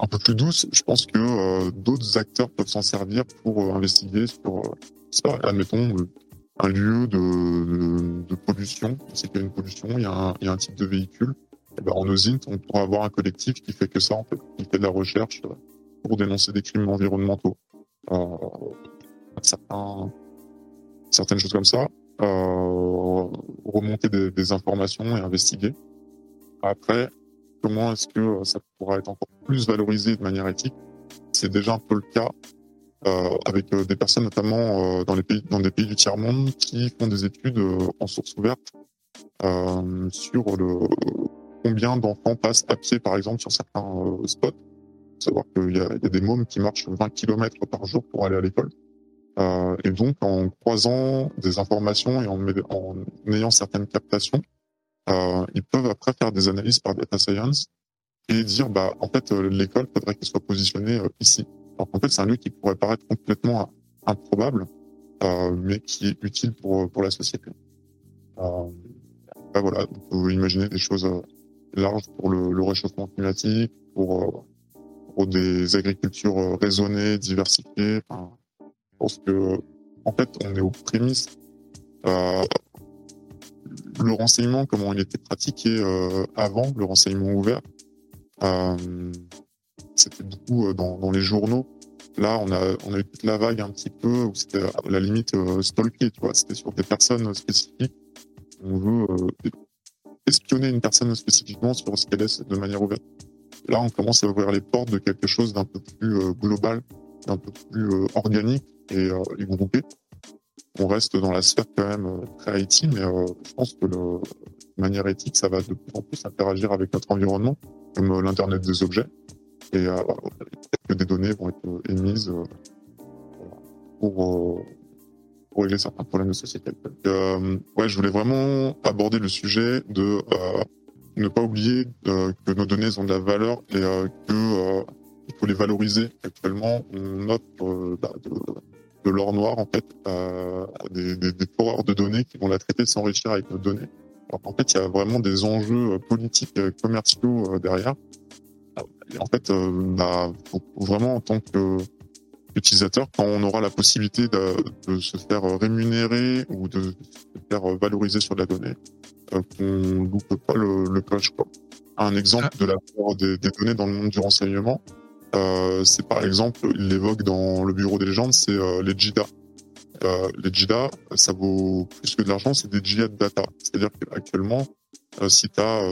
un peu plus douce, je pense que euh, d'autres acteurs peuvent s'en servir pour investiguer sur, ça, admettons, un lieu de, pollution. C'est qu'il y a une pollution, il y a un, type de véhicule. Et ben, en on pourra avoir un collectif qui fait que ça, en fait, qui fait de la recherche pour dénoncer des crimes environnementaux. Certains, certaines choses comme ça. Euh, remonter des, des informations et investiguer. Après, comment est-ce que euh, ça pourra être encore plus valorisé de manière éthique? C'est déjà un peu le cas euh, avec euh, des personnes notamment euh, dans les pays dans des pays du tiers monde qui font des études en source ouverte sur le combien d'enfants passent à pied par exemple sur certains spots. Savoir qu'il y y a des mômes qui marchent 20 km par jour pour aller à l'école. Euh, et donc en croisant des informations et en, ayant certaines captations, euh, ils peuvent après faire des analyses par data science et dire bah en fait euh, l'école faudrait qu'elle soit positionnée euh, ici. Alors qu'en fait c'est un lieu qui pourrait paraître complètement improbable, euh, mais qui est utile pour pour la société. Bah voilà, on peut imaginer des choses larges pour le, le réchauffement climatique, pour, pour des agricultures raisonnées, diversifiées. Enfin, je pense que en fait on est aux prémices. Euh, le renseignement, comment il était pratiqué euh, avant, le renseignement ouvert, euh, c'était beaucoup euh, dans, dans, les journaux. Là, on a, on a eu toute la vague un petit peu où c'était à la limite stalké, tu vois. C'était sur des personnes spécifiques. On veut espionner une personne spécifiquement sur ce qu'elle est de manière ouverte. Là, on commence à ouvrir les portes de quelque chose d'un peu plus euh, d'un peu plus euh, organique et, groupé on reste dans la sphère quand même euh, très IT, mais euh, je pense que de manière éthique, ça va de plus en plus interagir avec notre environnement, comme euh, l'Internet des objets. Et euh, que des données vont être émises euh, pour, pour, régler certains problèmes de société. Ouais, je voulais vraiment aborder le sujet de ne pas oublier que nos données ont de la valeur et que il faut les valoriser. Actuellement, on offre bah, de, de l'or noir en fait, euh, des, des, des foreurs de données qui vont la traiter, s'enrichir avec nos données. Alors en fait, il y a vraiment des enjeux euh, politiques, euh, commerciaux euh, derrière. Et en fait, euh, bah, faut vraiment en tant que utilisateur, quand on aura la possibilité de, de, se faire rémunérer ou de se faire valoriser sur de la donnée, euh, qu'on loupe pas le, le coche. Un exemple ah. de la des, des données dans le monde du renseignement, euh, c'est par exemple, il l'évoque dans le bureau des légendes, c'est euh, les JIDA. Euh, les JIDA, ça vaut plus que de l'argent, c'est des jihad data. C'est-à-dire qu'actuellement, euh, si tu as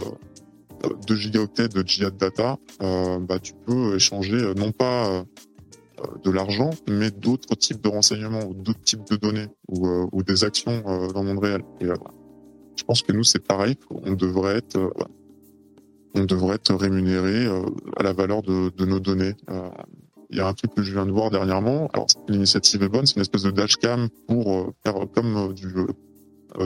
2 gigaoctets de jihad data, euh, bah, tu peux échanger non pas de l'argent, mais d'autres types de renseignements ou d'autres types de données ou, des actions dans le monde réel. Je pense que nous, c'est pareil, on devrait être on devrait être rémunéré euh, à la valeur de, de nos données. Euh, il y a un truc que je viens de voir dernièrement. Alors l'initiative est bonne, c'est une espèce de dashcam pour euh, faire comme du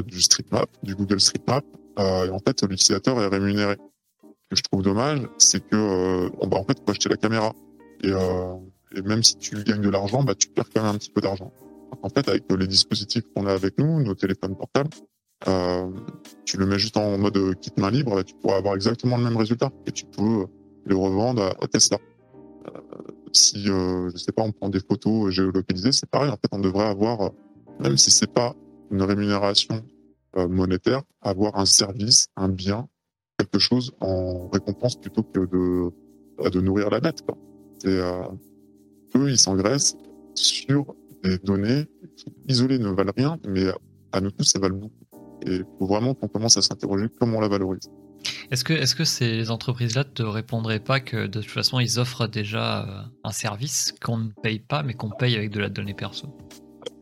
du StreetMap, du Google StreetMap. et en fait, l'utilisateur est rémunéré. Ce que je trouve dommage, c'est que bah, en fait, faut acheter la caméra. Et, et même si tu gagnes de l'argent, bah, tu perds quand même un petit peu d'argent. En fait, avec les dispositifs qu'on a avec nous, nos téléphones portables, euh, tu le mets juste en mode kit main libre, tu pourras avoir exactement le même résultat et tu peux le revendre à, Tesla. Euh, si, euh, je sais pas, on prend des photos géolocalisées, c'est pareil. En fait, on devrait avoir, même si c'est pas une rémunération euh, monétaire, avoir un service, un bien, quelque chose en récompense plutôt que de, bah, de nourrir la bête. Quoi. Et, euh, eux, ils s'engraissent sur des données qui, isolées, ne valent rien, mais à nous tous, ça valent beaucoup. Et il faut vraiment qu'on commence à s'interroger comment on la valorise. Est-ce que, est-ce que ces entreprises-là te répondraient pas que de toute façon ils offrent déjà euh, un service qu'on ne paye pas mais qu'on paye avec de la donnée perso?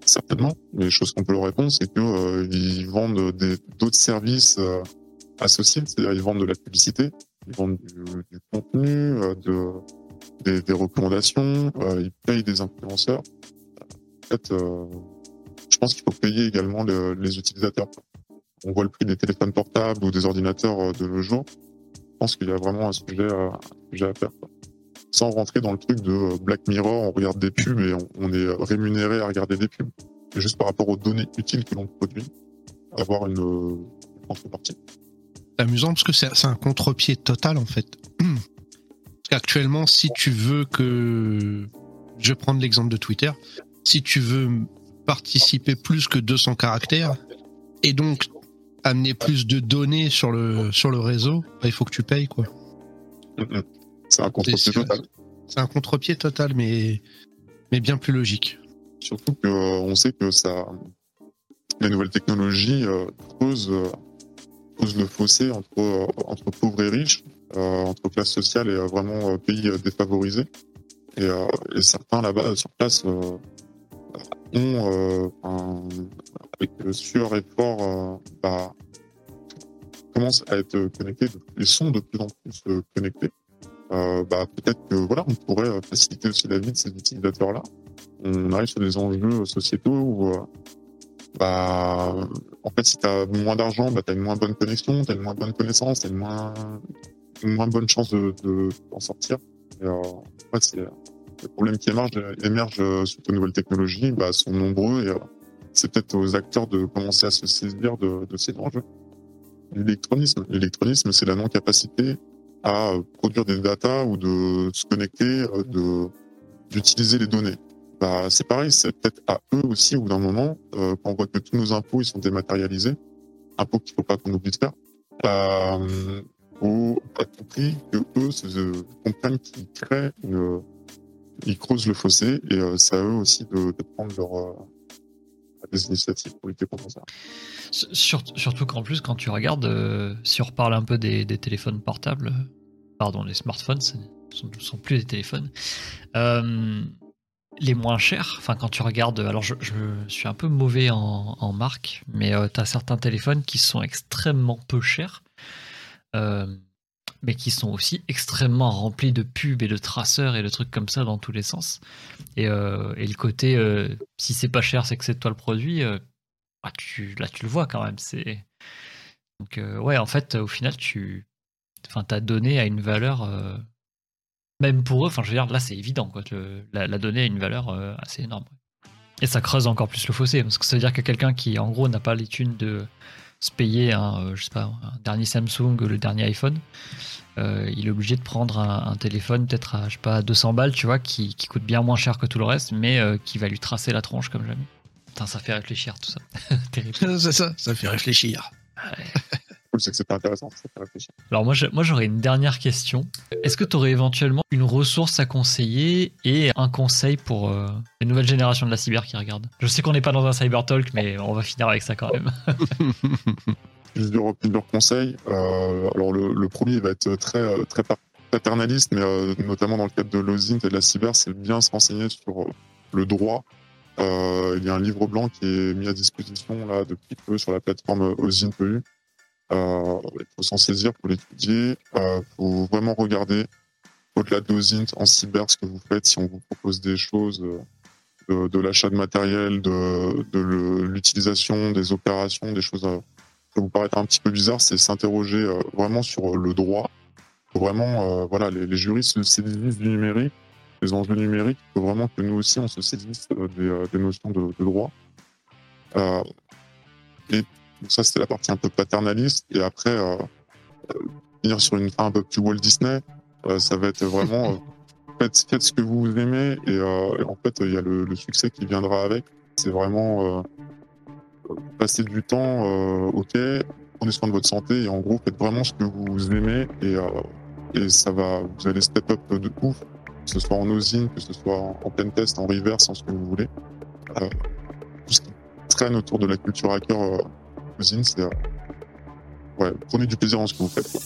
Certainement. Les choses qu'on peut leur répondre, c'est qu'ils euh, vendent d'autres services euh, associés, c'est-à-dire ils vendent de la publicité, ils vendent du, du contenu, euh, de, des, des recommandations, ils payent des influenceurs. En fait, je pense qu'il faut payer également le- les utilisateurs. On voit le prix des téléphones portables ou des ordinateurs euh, de nos jours. Je pense qu'il y a vraiment un sujet, sujet à faire. Sans rentrer dans le truc de euh, Black Mirror, on regarde des pubs et on, est rémunéré à regarder des pubs. Juste par rapport aux données utiles que l'on produit, avoir une, euh, contrepartie. C'est amusant parce que c'est c'est un contre-pied total en fait. [CLEARS THROAT] Parce qu'actuellement, si tu veux que. Je vais prendre l'exemple de Twitter. Si tu veux participer plus que 200 caractères et donc amener plus de données sur le, sur le réseau, bah, il faut que tu payes quoi. C'est un contre-pied total. C'est un contre-pied total, mais, mais bien plus logique. Surtout que euh, sait que ça, les nouvelles technologies euh, creusent, euh, creusent le fossé entre euh, entre pauvres et riches, entre classes sociales et vraiment pays défavorisés. Et, et certains là-bas sur place ont, euh, un- avec euh, sueur et fort, euh, bah, commencent à être connectés, ils sont de plus en plus connectés. Bah, peut-être que voilà, on pourrait faciliter aussi la vie de ces utilisateurs-là on arrive sur des enjeux sociétaux où, bah, en fait, si tu as moins d'argent, bah, tu as une moins bonne connexion, tu as une moins bonne connaissance, tu as une moins, moins bonne chance de, de, d'en sortir. Et, euh, c'est, les problèmes qui émergent, émergent euh, suite aux nouvelles technologies bah, sont nombreux et euh, c'est peut-être aux acteurs de commencer à se saisir de, ces enjeux. L'électronisme, l'électronisme, c'est la non-capacité à euh, produire des datas ou de se connecter, d'utiliser les données bah, c'est pareil, c'est peut-être à eux aussi, au bout d'un moment, euh, quand on voit que tous nos impôts ils sont dématérialisés, impôts qu'il faut pas qu'on oublie de faire, bah, faut à tout prix que eux se comprennent qu'ils créent une, ils creusent le fossé et euh, c'est à eux aussi de, de prendre leur, euh, des initiatives pour lutter contre ça. Sur- surtout qu'en plus, quand tu regardes, euh, si on reparle un peu des, téléphones portables, euh, pardon, les smartphones, ce ne sont, plus des téléphones, euh, les moins chers, enfin quand tu regardes, alors je, suis un peu mauvais en, marque, mais tu as certains téléphones qui sont extrêmement peu chers, euh, mais qui sont aussi extrêmement remplis de pubs et de traceurs et de trucs comme ça dans tous les sens. Et, euh, et le côté, euh, si c'est pas cher, c'est que c'est toi le produit. euh, ah, tu, là, tu le vois quand même. C'est donc ouais, en fait, au final, tu, enfin, t'as donné à une valeur, même pour eux. Enfin, je veux dire, là, c'est évident, quoi. La, la donnée a une valeur assez énorme. Et ça creuse encore plus le fossé, parce que ça veut dire que quelqu'un qui, en gros, n'a pas les thunes de se payer un, euh, je sais pas, un dernier Samsung, le dernier iPhone, euh, il est obligé de prendre un, un téléphone peut-être à, je sais pas, 200 balles, tu vois, qui, qui coûte bien moins cher que tout le reste, mais euh, qui va lui tracer la tronche comme jamais. Putain, ça fait réfléchir tout ça. [LAUGHS] Terrible. [LAUGHS] c'est ça, ça fait réfléchir. Cool, c'est que c'est intéressant. Alors moi, je- moi j'aurais une dernière question. Est-ce que tu aurais éventuellement une ressource à conseiller et un conseil pour euh, les nouvelles générations de la cyber qui regardent? Je sais qu'on n'est pas dans un cyber talk, mais on va finir avec ça quand même. [LAUGHS] plusieurs, plusieurs conseils. Euh, alors le, le premier va être très euh, très paternaliste, mais euh, notamment dans le cadre de l'OSINT et de la cyber, c'est bien se renseigner sur le droit. Euh, il y a un livre blanc qui est mis à disposition là depuis peu sur la plateforme OSINT EU. Euh, il faut s'en saisir pour l'étudier. Il faut vraiment regarder au-delà de l'OSINT en cyber ce que vous faites si on vous propose des choses. euh, de, de l'achat de matériel, de, de l'utilisation des opérations, des choses euh, peut vous paraître un petit peu bizarre, c'est s'interroger euh, vraiment sur euh, le droit. Faut vraiment, euh, voilà, les, les juristes se saisissent du numérique, des enjeux numériques. Il faut vraiment que nous aussi, on se saisisse euh, des, euh, des notions de, de droit. Euh, et donc ça, c'était la partie un peu paternaliste. Et après, euh, euh, finir sur une fin un peu plus Walt Disney, euh, ça va être vraiment euh, [LAUGHS] faites, faites ce que vous aimez. Et, euh, et en fait, il y a le, le succès qui viendra avec. C'est vraiment euh, passer du temps, euh, ok, prenez soin de votre santé et en gros, faites vraiment ce que vous aimez et, euh, et ça va, vous allez step up de ouf, que ce soit en osine, que ce soit en, pen test, en reverse, en ce que vous voulez. Euh, tout ce qui traîne autour de la culture hacker euh, osine, c'est ouais, prenez du plaisir en ce que vous faites. quoi.